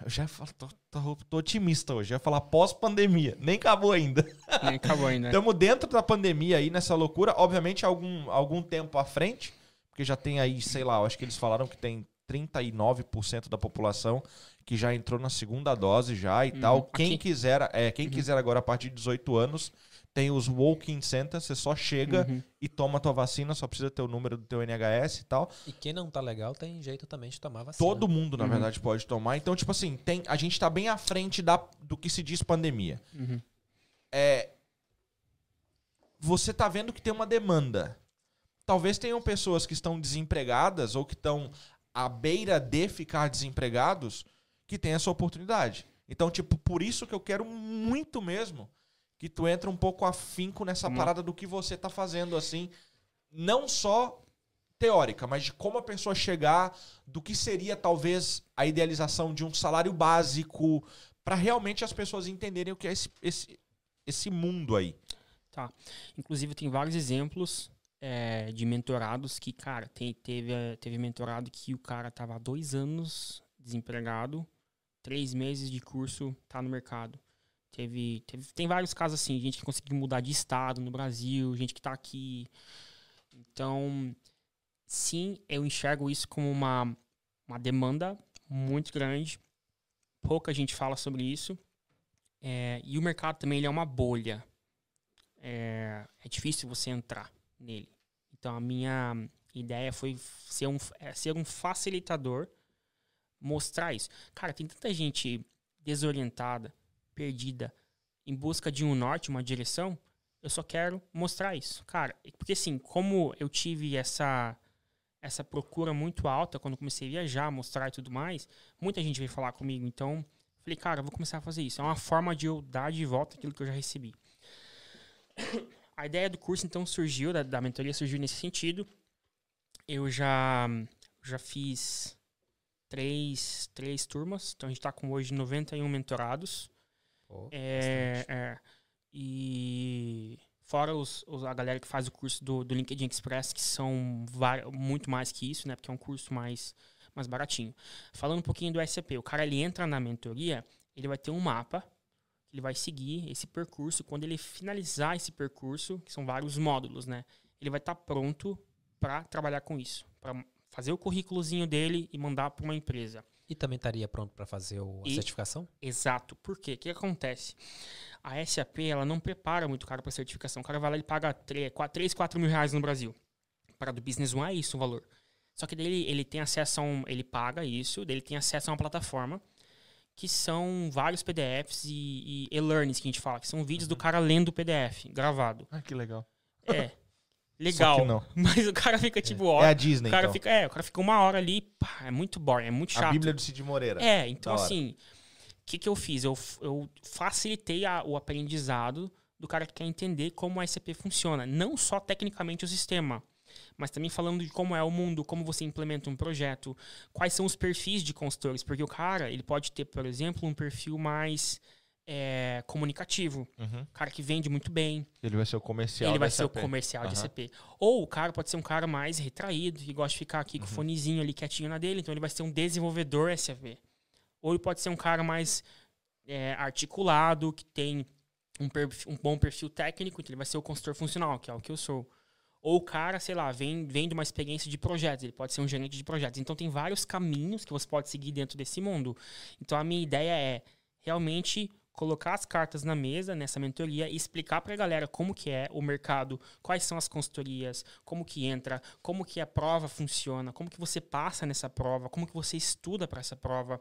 Eu já falo, tô, tô, tô, otimista hoje. Eu ia falar pós-pandemia. Nem acabou ainda. Nem acabou ainda. Estamos dentro da pandemia aí, nessa loucura. Obviamente, algum, algum tempo à frente, porque já tem aí, sei lá, acho que eles falaram que tem 39% da população que já entrou na segunda dose já e uhum. tal. Quem Aqui. quiser, é, quem uhum. quiser agora a partir de 18 anos, tem os walking centers, você só chega uhum. e toma a tua vacina, só precisa ter o número do teu NHS e tal. E quem não tá legal tem jeito também de tomar vacina. Todo mundo, na uhum. verdade, pode tomar. Então, tipo assim, tem, a gente tá bem à frente da, do que se diz pandemia. Uhum. É, você tá vendo que tem uma demanda. Talvez tenham pessoas que estão desempregadas ou que estão à beira de ficar desempregados que tem essa oportunidade. Então, tipo, por isso que eu quero muito mesmo que tu entra um pouco afinco nessa uhum. parada do que você tá fazendo, assim. Não só teórica, mas de como a pessoa chegar, do que seria talvez a idealização de um salário básico, para realmente as pessoas entenderem o que é esse, esse, esse mundo aí. Tá. Inclusive, tem vários exemplos é, de mentorados que, cara, tem, teve, teve mentorado que o cara tava há dois anos desempregado, três meses de curso, tá no mercado. Teve, teve, tem vários casos assim, gente que conseguiu mudar de estado no Brasil, gente que tá aqui. Então, sim, eu enxergo isso como uma, uma demanda muito grande. Pouca gente fala sobre isso. É, e o mercado também ele é uma bolha. É, é difícil você entrar nele. Então a minha ideia foi ser um, é ser um facilitador, mostrar isso. Cara, tem tanta gente desorientada, perdida, em busca de um norte, uma direção. Eu só quero mostrar isso, cara. Porque assim, como eu tive essa essa procura muito alta quando comecei a viajar, mostrar e tudo mais, muita gente veio falar comigo. Então, falei, cara, vou começar a fazer isso. É uma forma de eu dar de volta aquilo que eu já recebi. A ideia do curso, então, surgiu, da, da mentoria surgiu nesse sentido. Eu já, já fiz três, três turmas, então a gente está com hoje 91 mentorados. Oh, é, é, e fora os, os, a galera que faz o curso do, do LinkedIn Express, que são muito mais que isso, né? Porque é um curso mais, mais baratinho. Falando um pouquinho do SAP, o cara ele entra na mentoria, ele vai ter um mapa ele vai seguir esse percurso. Quando ele finalizar esse percurso, que são vários módulos, né? Ele vai estar tá pronto para trabalhar com isso, para fazer o currículozinho dele e mandar para uma empresa. E também estaria pronto para fazer o, a e, certificação? Exato. Por quê? O que acontece? A SAP ela não prepara muito caro para certificação. O cara vai lá e paga 3, 4, 3, 4 mil reais no Brasil. Para do Business One é isso o valor. Só que dele ele tem acesso a um, ele paga isso, dele tem acesso a uma plataforma que são vários PDFs e e-learnings que a gente fala, que são vídeos do uhum. cara lendo o PDF, gravado. Ah, que legal. É. Legal. não. Mas o cara fica tipo, ó. É a Disney, o cara então. fica, É, o cara fica uma hora ali, pá, é muito boring, é muito chato. A Bíblia do Cid Moreira. É, então assim, o que, que eu fiz? Eu, eu facilitei a, o aprendizado do cara que quer entender como o SAP funciona. Não só tecnicamente o sistema, mas também falando de como é o mundo, como você implementa um projeto, quais são os perfis de consultores, porque o cara ele pode ter, por exemplo, um perfil mais é, comunicativo, uhum. cara que vende muito bem. Ele vai ser o comercial. Ele vai ser o comercial uhum. de CP. Ou o cara pode ser um cara mais retraído, que gosta de ficar aqui com o uhum. fonezinho ali quietinho na dele, então ele vai ser um desenvolvedor SAP. Ou ele pode ser um cara mais é, articulado, que tem um, perfil, um bom perfil técnico, então ele vai ser o consultor funcional, que é o que eu sou. Ou o cara, sei lá, vem, vem de uma experiência de projetos, ele pode ser um gerente de projetos. Então tem vários caminhos que você pode seguir dentro desse mundo. Então a minha ideia é realmente colocar as cartas na mesa nessa mentoria e explicar para a galera como que é o mercado, quais são as consultorias, como que entra, como que a prova funciona, como que você passa nessa prova, como que você estuda para essa prova,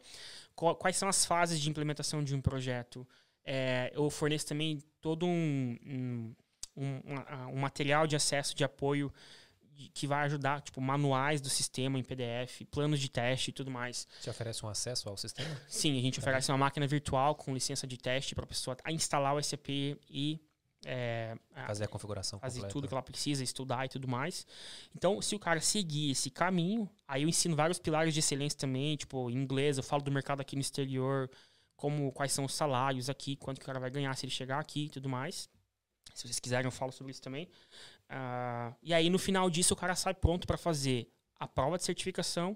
quais são as fases de implementação de um projeto. É, eu forneço também todo um, um um, um, material de acesso de apoio que vai ajudar, tipo, manuais do sistema em PDF, planos de teste e tudo mais. Você oferece um acesso ao sistema? Sim, a gente tá oferece uma máquina virtual com licença de teste para a pessoa instalar o SAP e é, fazer a configuração fazer completa. tudo que ela precisa, estudar e tudo mais. Então, se o cara seguir esse caminho, aí eu ensino vários pilares de excelência também, tipo, em inglês, eu falo do mercado aqui no exterior, como quais são os salários aqui, quanto que o cara vai ganhar se ele chegar aqui e tudo mais. Se vocês quiserem, eu falo sobre isso também. Uh, e aí, no final disso, o cara sai pronto para fazer a prova de certificação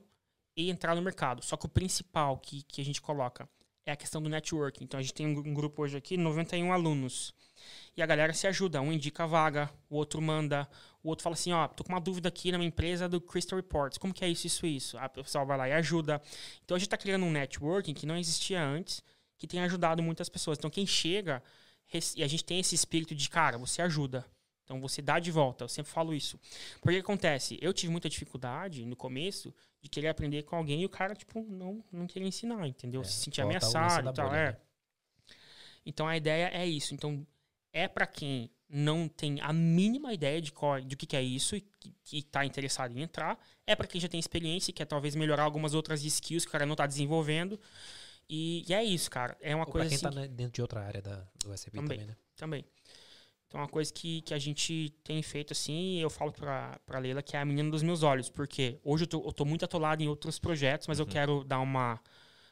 e entrar no mercado. Só que o principal que, que a gente coloca é a questão do networking. Então, a gente tem um, um grupo hoje aqui, 91 alunos. E a galera se ajuda. Um indica a vaga, o outro manda, o outro fala assim, ó, tô com uma dúvida aqui na minha empresa do Crystal Reports. Como que é isso, isso, isso? A pessoa vai lá e ajuda. Então, a gente está criando um networking que não existia antes, que tem ajudado muitas pessoas. Então, quem chega e a gente tem esse espírito de, cara, você ajuda. Então você dá de volta. Eu sempre falo isso. Porque acontece? Eu tive muita dificuldade no começo de querer aprender com alguém e o cara, tipo, não, não queria ensinar, entendeu? É, Se sentia ameaçado e tal. Bolha, é. Né? Então a ideia é isso. Então é para quem não tem a mínima ideia de, qual, de o que, é isso e que está interessado em entrar. É para quem já tem experiência e quer talvez melhorar algumas outras skills que o cara não está desenvolvendo. E, e, é isso, cara. É uma Ou coisa. Pra quem assim, tá dentro de outra área da, do SAP também, também, né? Também. Então, é uma coisa que, que a gente tem feito assim, e eu falo pra, pra Leila que é a menina dos meus olhos, porque hoje eu tô, eu tô muito atolado em outros projetos, mas uhum. eu quero dar uma,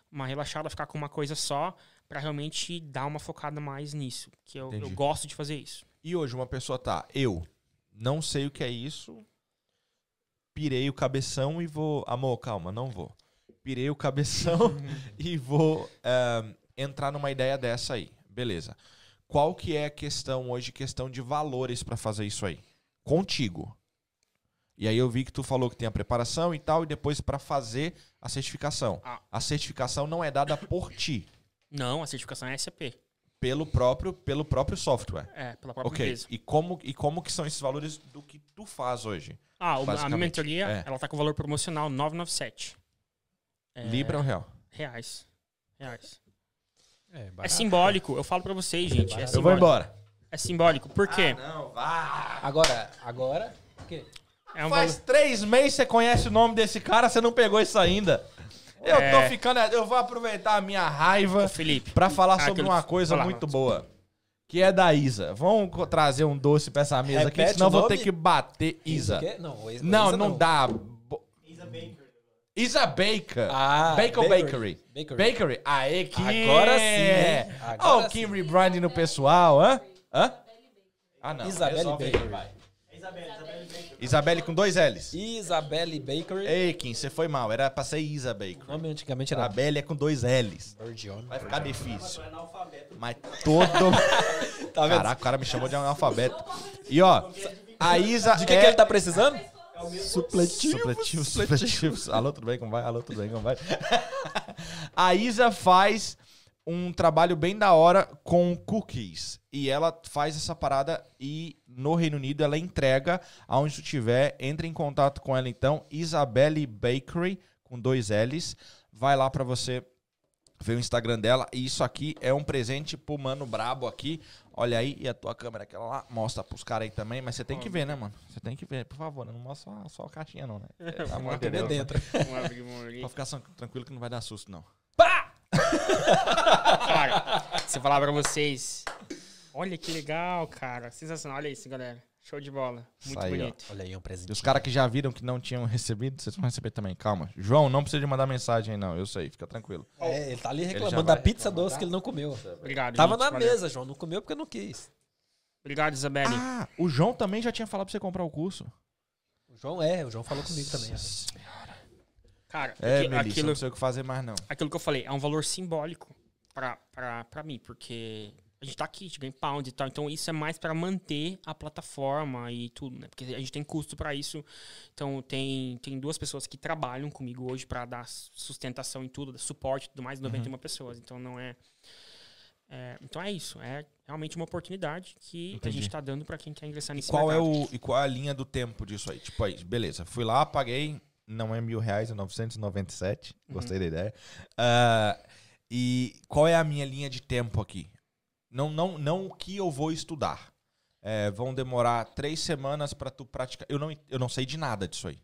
uma relaxada, ficar com uma coisa só, para realmente dar uma focada mais nisso. Que eu, eu gosto de fazer isso. E hoje uma pessoa tá, eu, não sei o que é isso. Pirei o cabeção e vou. Amor, calma, não vou. Pirei o cabeção e vou eh, entrar numa ideia dessa aí. Beleza. Qual que é a questão hoje, questão de valores para fazer isso aí? Contigo. E aí eu vi que tu falou que tem a preparação e tal, e depois para fazer a certificação. Ah. A certificação não é dada por ti, Não, a certificação é SAP. pelo próprio, pelo próprio software. É, pela própria Ok. empresa. E como, e como que são esses valores do que tu faz hoje? Ah, a minha mentoria, é. ela tá com valor promocional 997. É, Libra ou real? Reais. Reais. É, É simbólico. Eu falo pra vocês, gente. É Eu vou embora. É simbólico. Por quê? não, vá. Agora, agora. o quê? é um Faz valor... três meses que você conhece o nome desse cara, você não pegou isso ainda. Eu É. tô ficando. Eu vou aproveitar a minha raiva Felipe. pra falar Ah, sobre uma coisa Fala, muito boa. Que é da Isa. Vamos co- trazer um doce pra essa mesa aqui, Repete senão eu o vou ter que bater Isa. Quê? Não, Isa- Não, Isa não, dá. Isa Baker. Ah, Bacon Bakery. Bakery. Bakery. Aê, que... Agora sim? Agora Ó, o. Kim rebranding no pessoal, hã? Hã? Ah, não. Isabelle resolve aí, Bakery. vai. Isabelle com dois L's. Isabelle Bakery. Ei, Kim, você foi mal. Era pra ser Isa O Bakery. nome antigamente era Isabelle é com dois L's. Birdion. Vai ficar difícil. Mas todo... Tá vendo? Caraca, o cara me chamou de analfabeto. E ó, a Isa De que, é... que ele tá precisando? Supletivos, supletivos. Alô, tudo bem? Como vai? Alô, tudo bem? Como vai? a Isa faz um trabalho bem da hora com cookies. E ela faz essa parada e no Reino Unido ela entrega aonde tu tiver. Entre em contato com ela então, Isabelle Bakery, com dois L's. Vai lá pra você ver o Instagram dela. E isso aqui é um presente pro mano brabo aqui. Olha aí, e a tua câmera, aquela lá, mostra pros caras aí também. Mas você tem que ver, né, mano? Você tem que ver, por favor. né? Não mostra só, só a caixinha, não, né? De Tem Deus. dentro. Pode ficar tranquilo que não vai dar susto, não. Cara, se eu falar pra vocês. Olha que legal, cara. Sensacional. Olha isso, galera. Show de bola. Muito aí, ó. bonito. Olha aí um presente. E os caras que já viram que não tinham recebido, vocês vão receber também. Calma. João, não precisa de mandar mensagem aí, não. Eu sei, fica tranquilo. É, ele tá ali reclamando da pizza doce que ele não comeu. Obrigado. Tava gente. na Valeu. mesa, João. Não comeu porque não quis. Obrigado, Isabelle. Ah, o João também já tinha falado pra você comprar o curso. O João é, o João falou comigo também. Cara, É, aqui- Melissa, aquilo, não sei o que fazer mais, não. aquilo que eu falei é um valor simbólico pra, pra, pra mim, porque a gente tá aqui, a gente ganha pound e tal, então isso é mais pra manter a plataforma e tudo, né? Porque a gente tem custo pra isso. Então tem, tem duas pessoas que trabalham comigo hoje pra dar sustentação em tudo, suporte e tudo mais, 91 pessoas. Então não é, é. Então é isso. É realmente uma oportunidade que a Entendi. gente tá dando pra quem quer ingressar nesse Qual é, mercado. o, e qual é a linha do tempo disso aí? Tipo aí, beleza. Fui lá, paguei, não é mil reais, é 997. Gostei da ideia. Ah, e qual é a minha linha de tempo aqui? Não, não, não o que eu vou estudar. É, vão demorar três semanas pra tu praticar. Eu não, eu não sei de nada disso aí.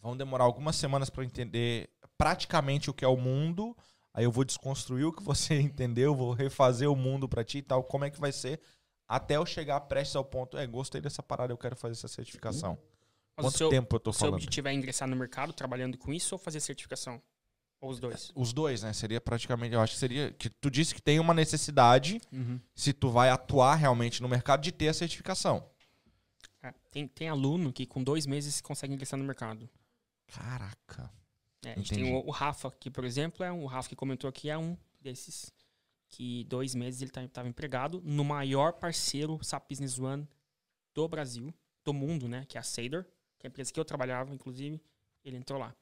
Vão demorar algumas semanas pra eu entender praticamente o que é o mundo. Aí eu vou desconstruir o que você entendeu, vou refazer o mundo pra ti e tal. Como é que vai ser? Até eu chegar prestes ao ponto, é, gostei dessa parada, eu quero fazer essa certificação. Mas o Quanto seu- tempo eu tô seu falando? objetivo é ingressar no mercado trabalhando com isso ou fazer certificação? Ou os dois? Os dois, né? Seria praticamente, eu acho que seria que tu disse que tem uma necessidade, se tu vai atuar realmente no mercado, de ter a certificação. É, tem, tem aluno que com dois meses consegue ingressar no mercado. Caraca. É, a gente tem o, o Rafa, que, por exemplo, é um, o Rafa que comentou aqui, é um desses que dois meses ele estava empregado no maior parceiro SAP Business One do Brasil, do mundo, né? Que é a Sader, que é a empresa que eu trabalhava, inclusive, ele entrou lá.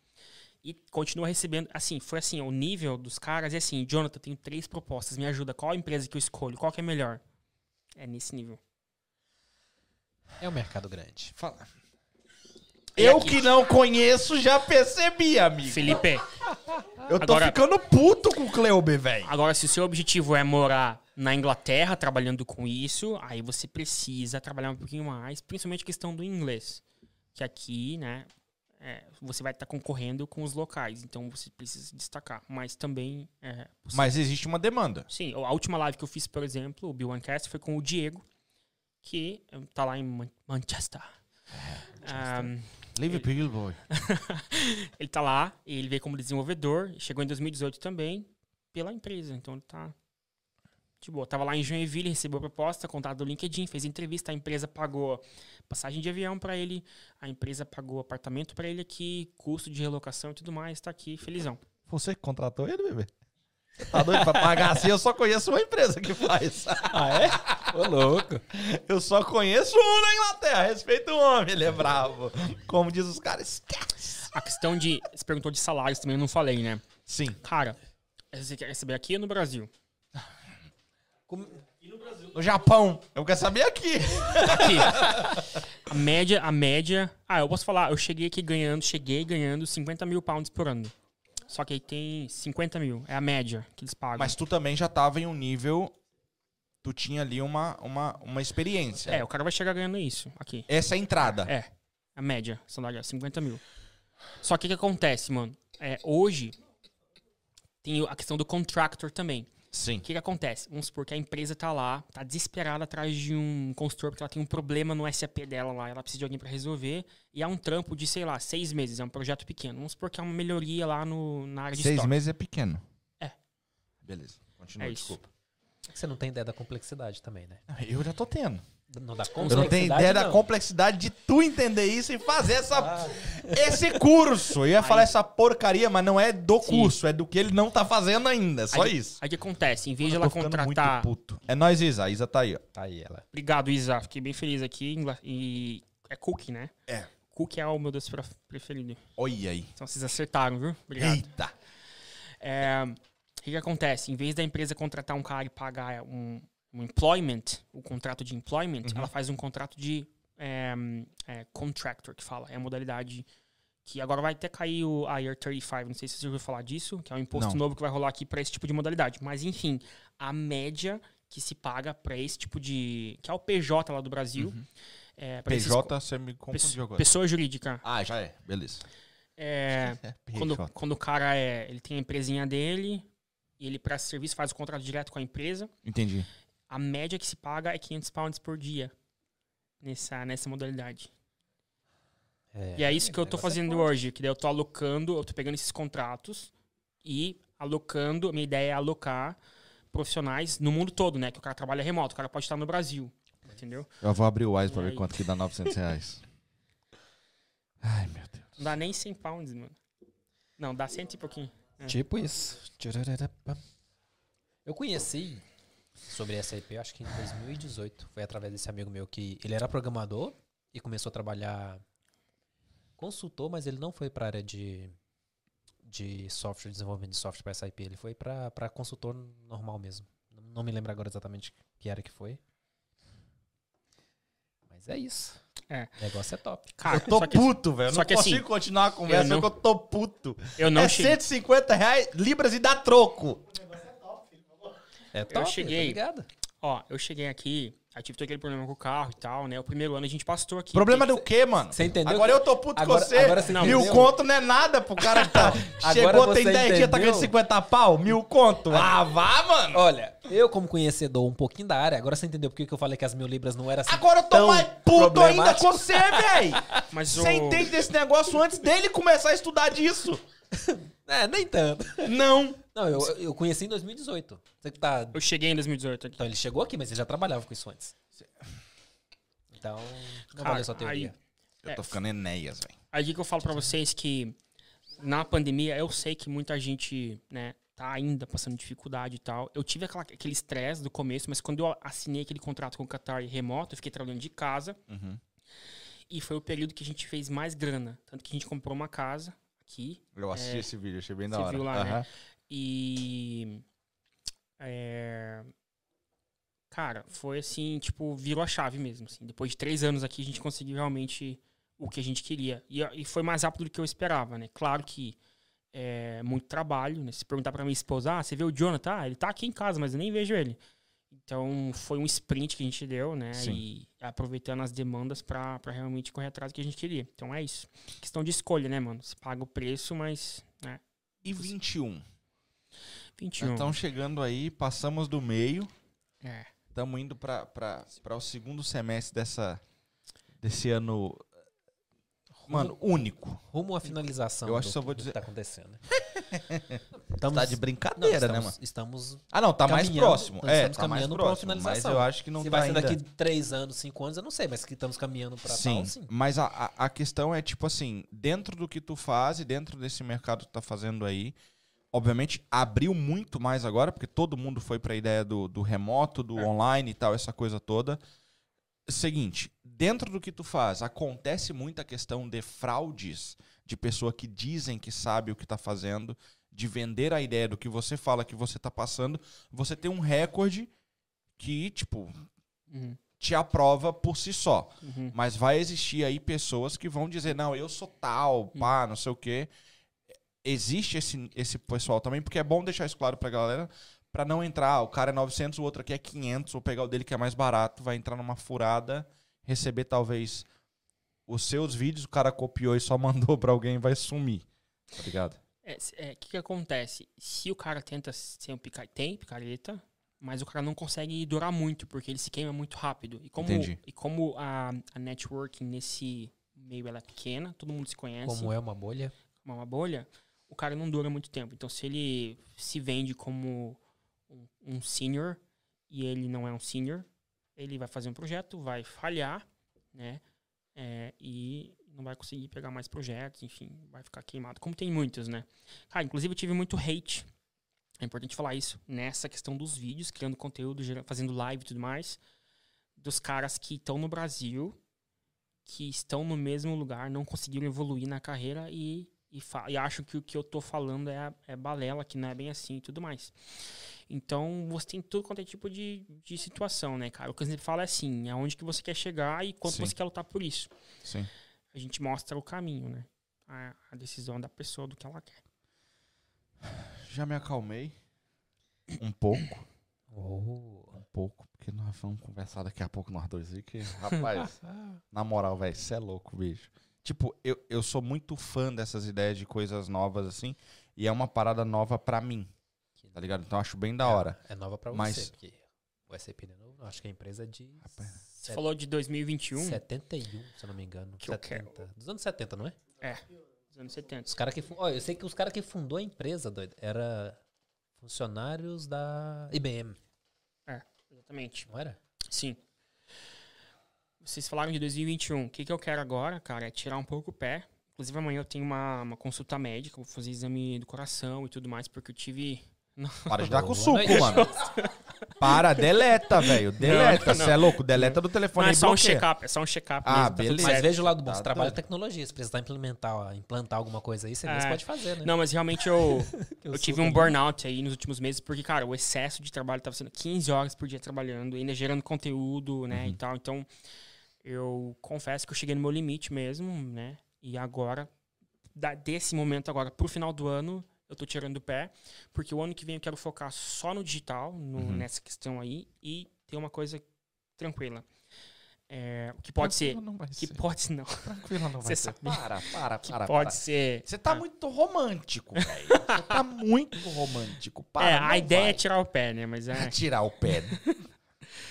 E continua recebendo, assim, foi assim, o nível dos caras é assim, Jonathan, tenho três propostas, me ajuda, qual a empresa que eu escolho, qual que é melhor? É nesse nível. É um mercado grande. Fala. Eu que não conheço já percebi, amigo. Felipe, Eu tô Agora- ficando puto com o Cleuber, velho. Agora, se o seu objetivo é morar na Inglaterra trabalhando com isso, aí você precisa trabalhar um pouquinho mais, principalmente a questão do inglês. Que aqui, né, é, você vai estar concorrendo com os locais, então você precisa se destacar. Mas também. É, possível. Mas existe uma demanda. Sim, a última live que eu fiz, por exemplo, o Bill Ancast, foi com o Diego, que eh, tá lá em Man- Manchester. Ahm, Liverpool, boy. ele tá lá, ele veio como desenvolvedor, chegou em 2018 também, pela empresa. Então ele tá de boa. Tava lá em Joinville, recebeu a proposta, contato do LinkedIn, fez entrevista, a empresa pagou passagem de avião para ele, a empresa pagou apartamento para ele aqui, custo de relocação e tudo mais, tá aqui, felizão. Você que contratou ele, bebê? Tá doido pra pagar assim? Eu só conheço uma empresa que faz. Ah, é? Ô, louco. Eu só conheço um na Inglaterra. Respeita o homem, ele é bravo. Como diz os caras, esquece. A questão de. Você perguntou de salários também, eu não falei, né? Sim. Cara, você quer receber aqui no Brasil? No Japão. Eu quero saber aqui. Aqui. A média, a média. Ah, eu posso falar, eu cheguei aqui ganhando, cheguei ganhando 50 mil pounds por ano. Só que aí tem 50 mil. É a média que eles pagam. Mas tu também já tava em um nível. Tu tinha ali uma, uma, uma experiência. É, o cara vai chegar ganhando isso aqui. Essa é a entrada. É. A média, salário é 50 mil. Só que o que acontece, mano? É, hoje tem a questão do contractor também. Sim. O que, que acontece? Vamos supor que a empresa tá lá, tá desesperada atrás de um consultor, porque ela tem um problema no SAP dela lá, ela precisa de alguém para resolver, e é um trampo de, sei lá, seis meses, é um projeto pequeno. Vamos supor que é uma melhoria lá no, na área de Seis estoque. meses é pequeno. É. Beleza. Continua, É isso. desculpa. Você não tem ideia da complexidade também, né? Eu já tô tendo. Não dá Eu não tenho ideia da complexidade de tu entender isso e fazer essa, esse curso. Eu ia falar essa porcaria, mas não é do Sim. curso, é do que ele não tá fazendo ainda. É só Aí, isso. Aí o que acontece? Em vez de ela contratar. É nóis, Isa. A Isa tá aí, ó. Tá aí ela. Obrigado, Isa. Fiquei bem feliz aqui. E é cookie, né? É. Cookie é o meu doce pre- preferido. Olha aí. Então vocês acertaram, viu? Obrigado. Eita. É, o que, que acontece? Em vez da empresa contratar um cara e pagar um, um employment, o contrato de employment, Uhum. ela faz um contrato de é, é, contractor, que fala. É a modalidade que agora vai até cair o Year 35, não sei se você ouviu falar disso, que é um imposto Não. novo que vai rolar aqui para esse tipo de modalidade. Mas enfim, a média que se paga para esse tipo de. que é o PJ lá do Brasil. é, pra esses co- PJ, você me confundiu Pessoa, agora. pessoa jurídica. Ah, já é. Beleza. É, É, quando, quando o cara é, ele tem a empresinha dele, e ele presta serviço, faz o contrato direto com a empresa, Entendi. A média que se paga é 500 pounds por dia nessa, nessa modalidade. e é isso que eu tô fazendo hoje, que daí eu tô alocando, eu tô pegando esses contratos e alocando, minha ideia é alocar profissionais no mundo todo, né? Que o cara trabalha remoto, o cara pode estar no Brasil, entendeu? Eu vou abrir o Wise pra ver quanto que dá 900 reais. Ai, meu Deus. Não dá nem 100 pounds, mano. Não, dá 100 e pouquinho. Tipo isso. Eu conheci sobre SAP, eu acho que em 2018. Foi através desse amigo meu que ele era programador e começou a trabalhar consultor, mas ele não foi para área de de software, desenvolvimento de software para SAP. Ele foi para consultor normal mesmo. Não, me lembro agora exatamente que era que foi. Mas é isso. É. O negócio é top. Cara, eu tô que- puto, velho. Não que consigo assim, continuar a conversa eu não- porque eu tô puto. Eu não é cheguei. 150 reais, libras e dá troco. É top, cheguei. Tá ligado? Ó, eu cheguei aqui, aí tive todo aquele problema com o carro e tal, né? O primeiro ano a gente passou aqui. Problema do quê, mano? Você entendeu? Agora eu tô puto Agora- com você. agora você Mil entendeu? conto não é nada pro cara que tá. Chegou, tem você 10 dias, tá ganhando 50 pau? Mil conto. Ah, vá, mano. Olha, eu como conhecedor um pouquinho da área, agora você entendeu por que que eu falei que as mil libras não era assim Agora eu tô tão mais puto ainda com você, velho. Mas Você o... entende desse negócio antes dele começar a estudar disso? É, nem tanto. Não. Não, eu, eu conheci em 2018. Você que tá... Eu cheguei em 2018 aqui. Então ele chegou aqui, mas ele já trabalhava com isso antes. Então, não Cara, valeu sua teoria. aí- Eu tô ficando Enéas, velho. Aí o que eu falo pra vocês que na pandemia eu sei que muita gente, né, tá ainda passando dificuldade e tal. Eu tive aquela- aquele estresse do começo, mas quando eu assinei aquele contrato com o Qatar remoto, eu fiquei trabalhando de casa. Uhum. E foi o período que a gente fez mais grana. Tanto que a gente comprou uma casa aqui. Eu assisti É, esse vídeo, achei bem da você hora. viu lá, né? E. é, cara, foi assim, tipo, virou a chave mesmo. Assim. Depois de três anos aqui, a gente conseguiu realmente o que a gente queria. E, e foi mais rápido do que eu esperava, né? Claro que é muito trabalho, né? Se perguntar pra minha esposa, ah, você vê o Jonathan? Ah, ele tá aqui em casa, mas eu nem vejo ele. Então, foi um sprint que a gente deu, né? Sim. E aproveitando as demandas pra, pra realmente correr atrás do que a gente queria. Então, é isso. Questão de escolha, né, mano? Você paga o preço, mas... né? E 21? 21. Estamos chegando aí, passamos do meio. É. Estamos indo para o segundo semestre dessa, desse ano Mano, único. Rumo à finalização. Eu acho que só vou dizer. que tá acontecendo. estamos, tá de brincadeira, não, estamos, né, mano? Estamos. Ah, não, tá mais próximo. Então, é, estamos tá caminhando para uma finalização. Mas eu acho que não Se tá vai ser ainda... daqui três anos, cinco anos, eu não sei, mas que estamos caminhando para sim, tal, sim. Mas a, a, a, questão é, tipo assim, dentro do que tu faz e dentro desse mercado que tu tá fazendo aí, obviamente abriu muito mais agora, porque todo mundo foi para a ideia do, do remoto, do é. online e tal, essa coisa toda. Seguinte, dentro do que tu faz, acontece muita questão de fraudes de pessoa que dizem que sabe o que está fazendo, de vender a ideia do que você fala que você está passando, você tem um recorde que, tipo, uhum. te aprova por si só. Uhum. Mas vai existir aí pessoas que vão dizer, não, eu sou tal, uhum. pá, não sei o quê. Existe esse, esse pessoal também, porque é bom deixar isso claro pra galera, para não entrar, o cara é 900, o outro aqui é 500, vou pegar o dele que é mais barato, vai entrar numa furada, receber talvez os seus vídeos, o cara copiou e só mandou para alguém vai sumir. Tá ligado? O é, é, que, que acontece? Se o cara tenta ser um picareta, tem picareta, mas o cara não consegue durar muito, porque ele se queima muito rápido. E como, Entendi. E como a, a networking nesse meio ela é pequena, todo mundo se conhece. Como é uma bolha. Como é uma bolha, o cara não dura muito tempo. Então, se ele se vende como um, senior e ele não é um senior, ele vai fazer um projeto, vai falhar, né? É, e não vai conseguir pegar mais projetos, enfim, vai ficar queimado. Como tem muitos, né? Cara, inclusive eu tive muito hate. É importante falar isso. Nessa questão dos vídeos, criando conteúdo, fazendo live e tudo mais. Dos caras que estão no Brasil, que estão no mesmo lugar, não conseguiram evoluir na carreira e, e, e acham que o que eu tô falando é, é balela, que não é bem assim e tudo mais. Então, você tem tudo quanto é tipo de, de situação, né, cara? O que a gente fala é assim, é onde que você quer chegar e quanto Sim. você quer lutar por isso. Sim. A gente mostra o caminho, né? A, a decisão da pessoa do que ela quer. Já me acalmei um pouco. Oh. Um pouco, porque nós vamos conversar daqui a pouco nós dois aí, que, rapaz, na moral, velho, você é louco, bicho. Tipo, eu, eu sou muito fã dessas ideias de coisas novas, assim, e é uma parada nova para mim. Tá ligado? Então acho bem da é, hora. É, é nova pra Mas... você, porque o SAP é novo. Acho que a empresa é de. Você set... falou de 2021? 71, se eu não me engano. Que 70. Dos anos 70, não é? É. Dos anos 70. Os cara que, oh, eu sei que os caras que fundou a empresa, doido, era funcionários da IBM. É, exatamente. Não era? Sim. Vocês falaram de 2021. O que, que eu quero agora, cara, é tirar um pouco o pé. Inclusive, amanhã eu tenho uma, uma consulta médica, vou fazer exame do coração e tudo mais, porque eu tive para de dar com suco, mano. Para, deleta, velho. Deleta. Você é louco? Deleta do telefone não, é só um check-up, é só um check-up. Ah, mesmo, tá beleza. mas veja o lado bom. Tá você trabalha tecnologia. Se precisar implementar, implantar alguma coisa aí, você é. pode fazer, né? Não, mas realmente eu, eu tive um burnout aí nos últimos meses, porque, cara, o excesso de trabalho tava sendo 15 horas por dia trabalhando, ainda gerando conteúdo, né, uhum. e tal. Então, eu confesso que eu cheguei no meu limite mesmo, né? E agora, desse momento agora pro final do ano, eu tô tirando o pé, porque o ano que vem eu quero focar só no digital, no, uhum. nessa questão aí, e ter uma coisa tranquila. É, que pode ser. que ser. pode não. Tranquila não vai ser. Sabe. Para, para, que para. Pode para. ser. Você tá ah. muito romântico, velho. Você tá muito romântico. Para, é, a ideia vai. é tirar o pé, né? Mas é. tirar o pé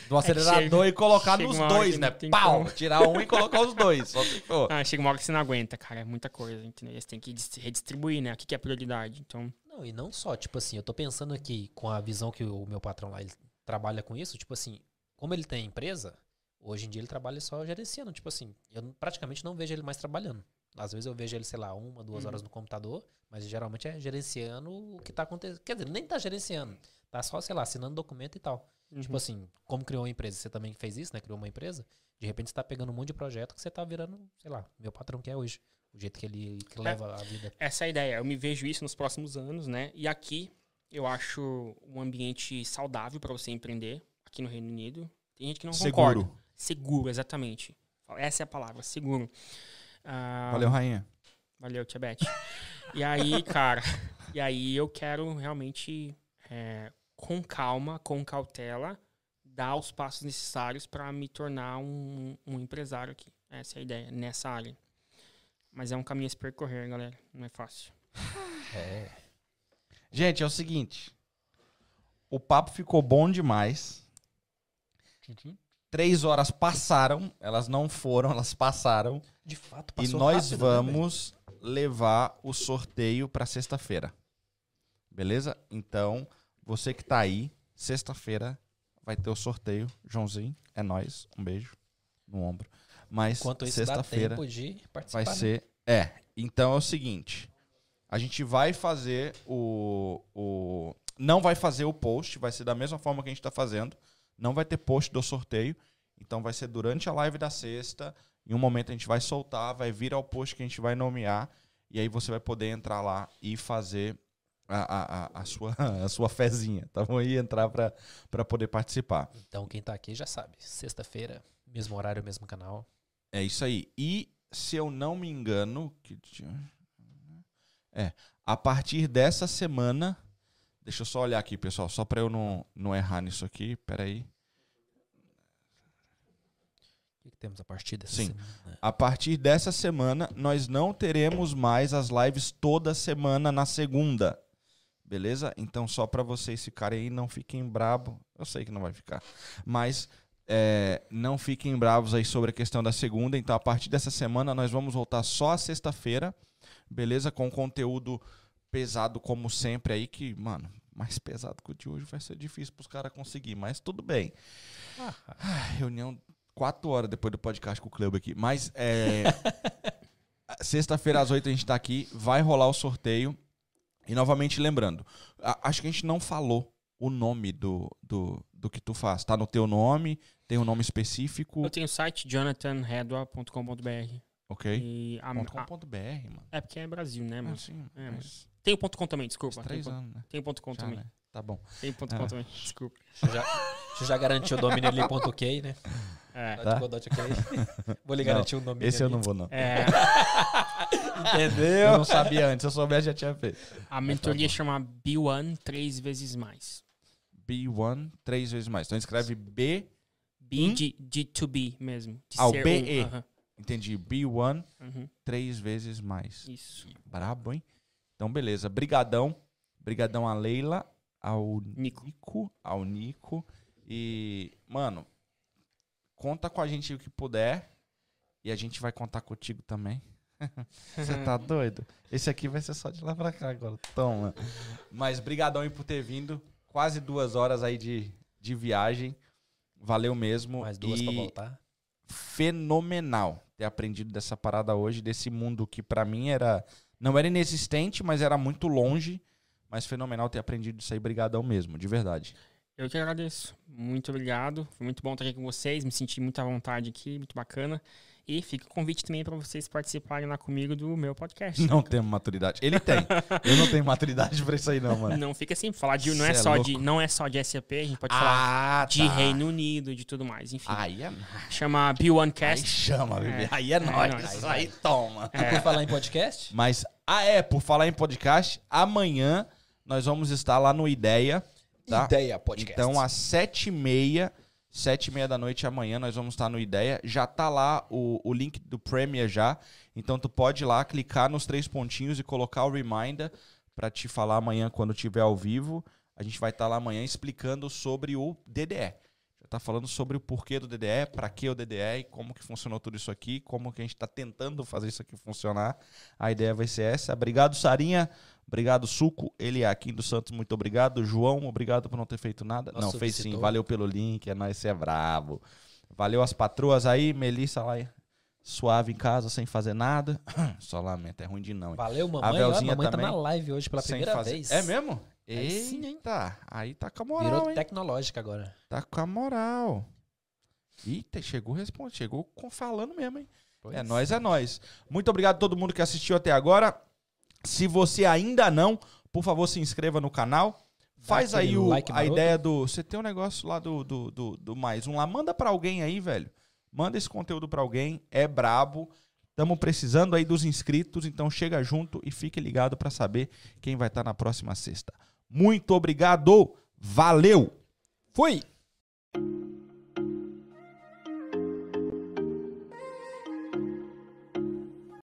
do acelerador é chega, e colocar nos dois, né? Pau! Como. Tirar um e colocar os dois. Só se for. Ah, chega uma hora que você não aguenta, cara. É muita coisa, entendeu? Você tem que redistribuir, né? O que é prioridade. Então. Não, e não só, tipo assim, eu tô pensando aqui com a visão que o meu patrão lá ele trabalha com isso, tipo assim, como ele tem empresa, hoje em dia ele trabalha só gerenciando. Tipo assim, eu praticamente não vejo ele mais trabalhando. Às vezes eu vejo ele, sei lá, uma, duas uhum. horas no computador, mas geralmente é gerenciando o que tá acontecendo. Quer dizer, nem tá gerenciando. Tá só, sei lá, assinando documento e tal. Uhum. Tipo assim, como criou uma empresa, você também fez isso, né? Criou uma empresa. De repente você tá pegando um monte de projeto que você tá virando, sei lá, meu patrão que é hoje. O jeito que ele que é, leva a vida. Essa é a ideia. Eu me vejo isso nos próximos anos, né? E aqui eu acho um ambiente saudável para você empreender, aqui no Reino Unido. Tem gente que não Seguro. concorda. Seguro, exatamente. Essa é a palavra, seguro. Ah, Valeu, rainha. Valeu, Tia Beth. e aí, cara, e aí eu quero realmente é, com calma, com cautela, dar os passos necessários para me tornar um, um, empresário aqui. Essa é a ideia, nessa área. Mas é um caminho a se percorrer, galera. Não é fácil. É. Gente, é o seguinte. O papo ficou bom demais. Três horas passaram. Elas não foram, elas passaram. De fato, E passou nós rápido, né, vamos levar o sorteio para sexta-feira. Beleza? Então, você que tá aí, sexta-feira vai ter o sorteio. Joãozinho, é nós. Um beijo no ombro. Mas sexta-feira vai né? ser. É. Então é o seguinte: a gente vai fazer o, o. Não vai fazer o post, vai ser da mesma forma que a gente tá fazendo. Não vai ter post do sorteio. Então vai ser durante a live da sexta. Em um momento a gente vai soltar, vai vir ao post que a gente vai nomear. E aí você vai poder entrar lá e fazer a, a, a, sua, a sua fezinha, tá bom? E entrar para poder participar. Então, quem tá aqui já sabe. Sexta-feira, mesmo horário, mesmo canal. É isso aí. E se eu não me engano, que é, a partir dessa semana, deixa eu só olhar aqui, pessoal, só para eu não, não errar nisso aqui, peraí. O que, que temos a partir dessa Sim. semana? A partir dessa semana, nós não teremos mais as lives toda semana na segunda. Beleza? Então, só para vocês ficarem aí, não fiquem brabo. Eu sei que não vai ficar. Mas é, não fiquem bravos aí sobre a questão da segunda. Então, a partir dessa semana, nós vamos voltar só a sexta-feira. Beleza? Com conteúdo pesado, como sempre aí, que, mano, mais pesado que o de hoje vai ser difícil pros caras conseguir. Mas tudo bem. Ah, Ah, reunião quatro horas depois do podcast com o clube aqui. Mas é, sexta-feira às oito a gente tá aqui, vai rolar o sorteio. E novamente lembrando, a- acho que a gente não falou o nome do, do, do que tu faz. Tá no teu nome, tem um nome específico, Eu tenho o site jonathanredwa.com.br. ok? E a, Ponto a- com ponto BR, mano. é porque é Brasil, né, Ah, mano? sim, é, mas Tem o ponto .com também, desculpa. Tem, ponto- anos, né? tem o ponto .com Já, também. né? Tá bom. Tem ponto Ah. .com também, desculpa. Você já, você já garantiu o domínio ali, ponto .k, né? É. Tá. Vou lhe garantir o domínio Esse eu ali. não vou, não. É, Entendeu? Eu não sabia antes, se eu soubesse já tinha feito. a mentoria chama B1 três vezes mais. B1, três vezes mais. Então escreve B, B Hum? de, de to be mesmo. De Ah, o BE. Um. aham, entendi, B1, uhum, três vezes mais. Isso. Brabo, hein? Então, beleza. Brigadão. Brigadão a Leila, ao Nico. Nico. ao Nico. E, mano, conta com a gente o que puder. E a gente vai contar contigo também. Você tá doido? Esse aqui vai ser só de lá pra cá agora. Toma. Mas brigadão aí por ter vindo. Quase duas horas aí de, de viagem. Valeu mesmo. Mais duas e pra voltar. fenomenal ter aprendido dessa parada hoje, desse mundo que pra mim era. Não era inexistente, mas era muito longe. Mas fenomenal ter aprendido isso aí. Brigadão mesmo, de verdade. Eu que agradeço. Muito obrigado. Foi muito bom estar aqui com vocês. Me senti muito à vontade aqui, muito bacana. E fica o convite também para vocês participarem lá comigo do meu podcast. Não temos maturidade. Ele tem. Eu não tenho maturidade pra isso aí, não, mano. Não fica assim, falar de não Cê é, é só de não é só de SAP, a gente pode falar Ah, de Reino Unido, de tudo mais, enfim. Aí é. Chama B1 Aí chama, bebê. É. Aí é nóis. nóis. Aí toma. E por falar em podcast, Mas, ah, é, por falar em podcast, amanhã nós vamos estar lá no Ideia. Tá? Ideia Podcast. Então, às sete e meia, sete e meia da noite amanhã, nós vamos estar no Ideia. Já tá lá o, o link do Premiere já. Então, tu pode ir lá, clicar nos três pontinhos e colocar o reminder pra te falar amanhã quando tiver ao vivo. A gente vai estar lá amanhã explicando sobre o DDE. Já tá falando sobre o porquê do DDE, pra que o DDE e como que funcionou tudo isso aqui, como que a gente tá tentando fazer isso aqui funcionar. A ideia vai ser essa. Obrigado, Sarinha. Obrigado, Suco. Ele é aqui do Santos, muito obrigado. João, obrigado por não ter feito nada. Nosso não, fez sim. Valeu pelo link. É nóis, você é brabo. Valeu as patroas aí. Melissa lá suave em casa, sem fazer nada. Só lamento, é ruim de não. hein? Valeu, mamãe. A Ó, Velzinha mamãe tá também, na live hoje pela primeira fazer- vez. É mesmo? Aí sim, hein? Eita, aí tá com a moral, Virou hein? tecnológica agora. Tá com a moral. Eita, chegou responde, chegou com- falando mesmo, hein? Pois É nóis, é nóis. Muito obrigado a todo mundo que assistiu até agora. Se você ainda não, por favor, se inscreva no canal. Faz aí o, like a maroto. ideia do. Você tem um negócio lá do, do, do, do mais um lá. Manda pra alguém aí, velho. Manda esse conteúdo pra alguém. É brabo. Estamos precisando aí dos inscritos. Então chega junto e fique ligado pra saber quem vai estar na próxima sexta. Muito obrigado. Valeu. Fui.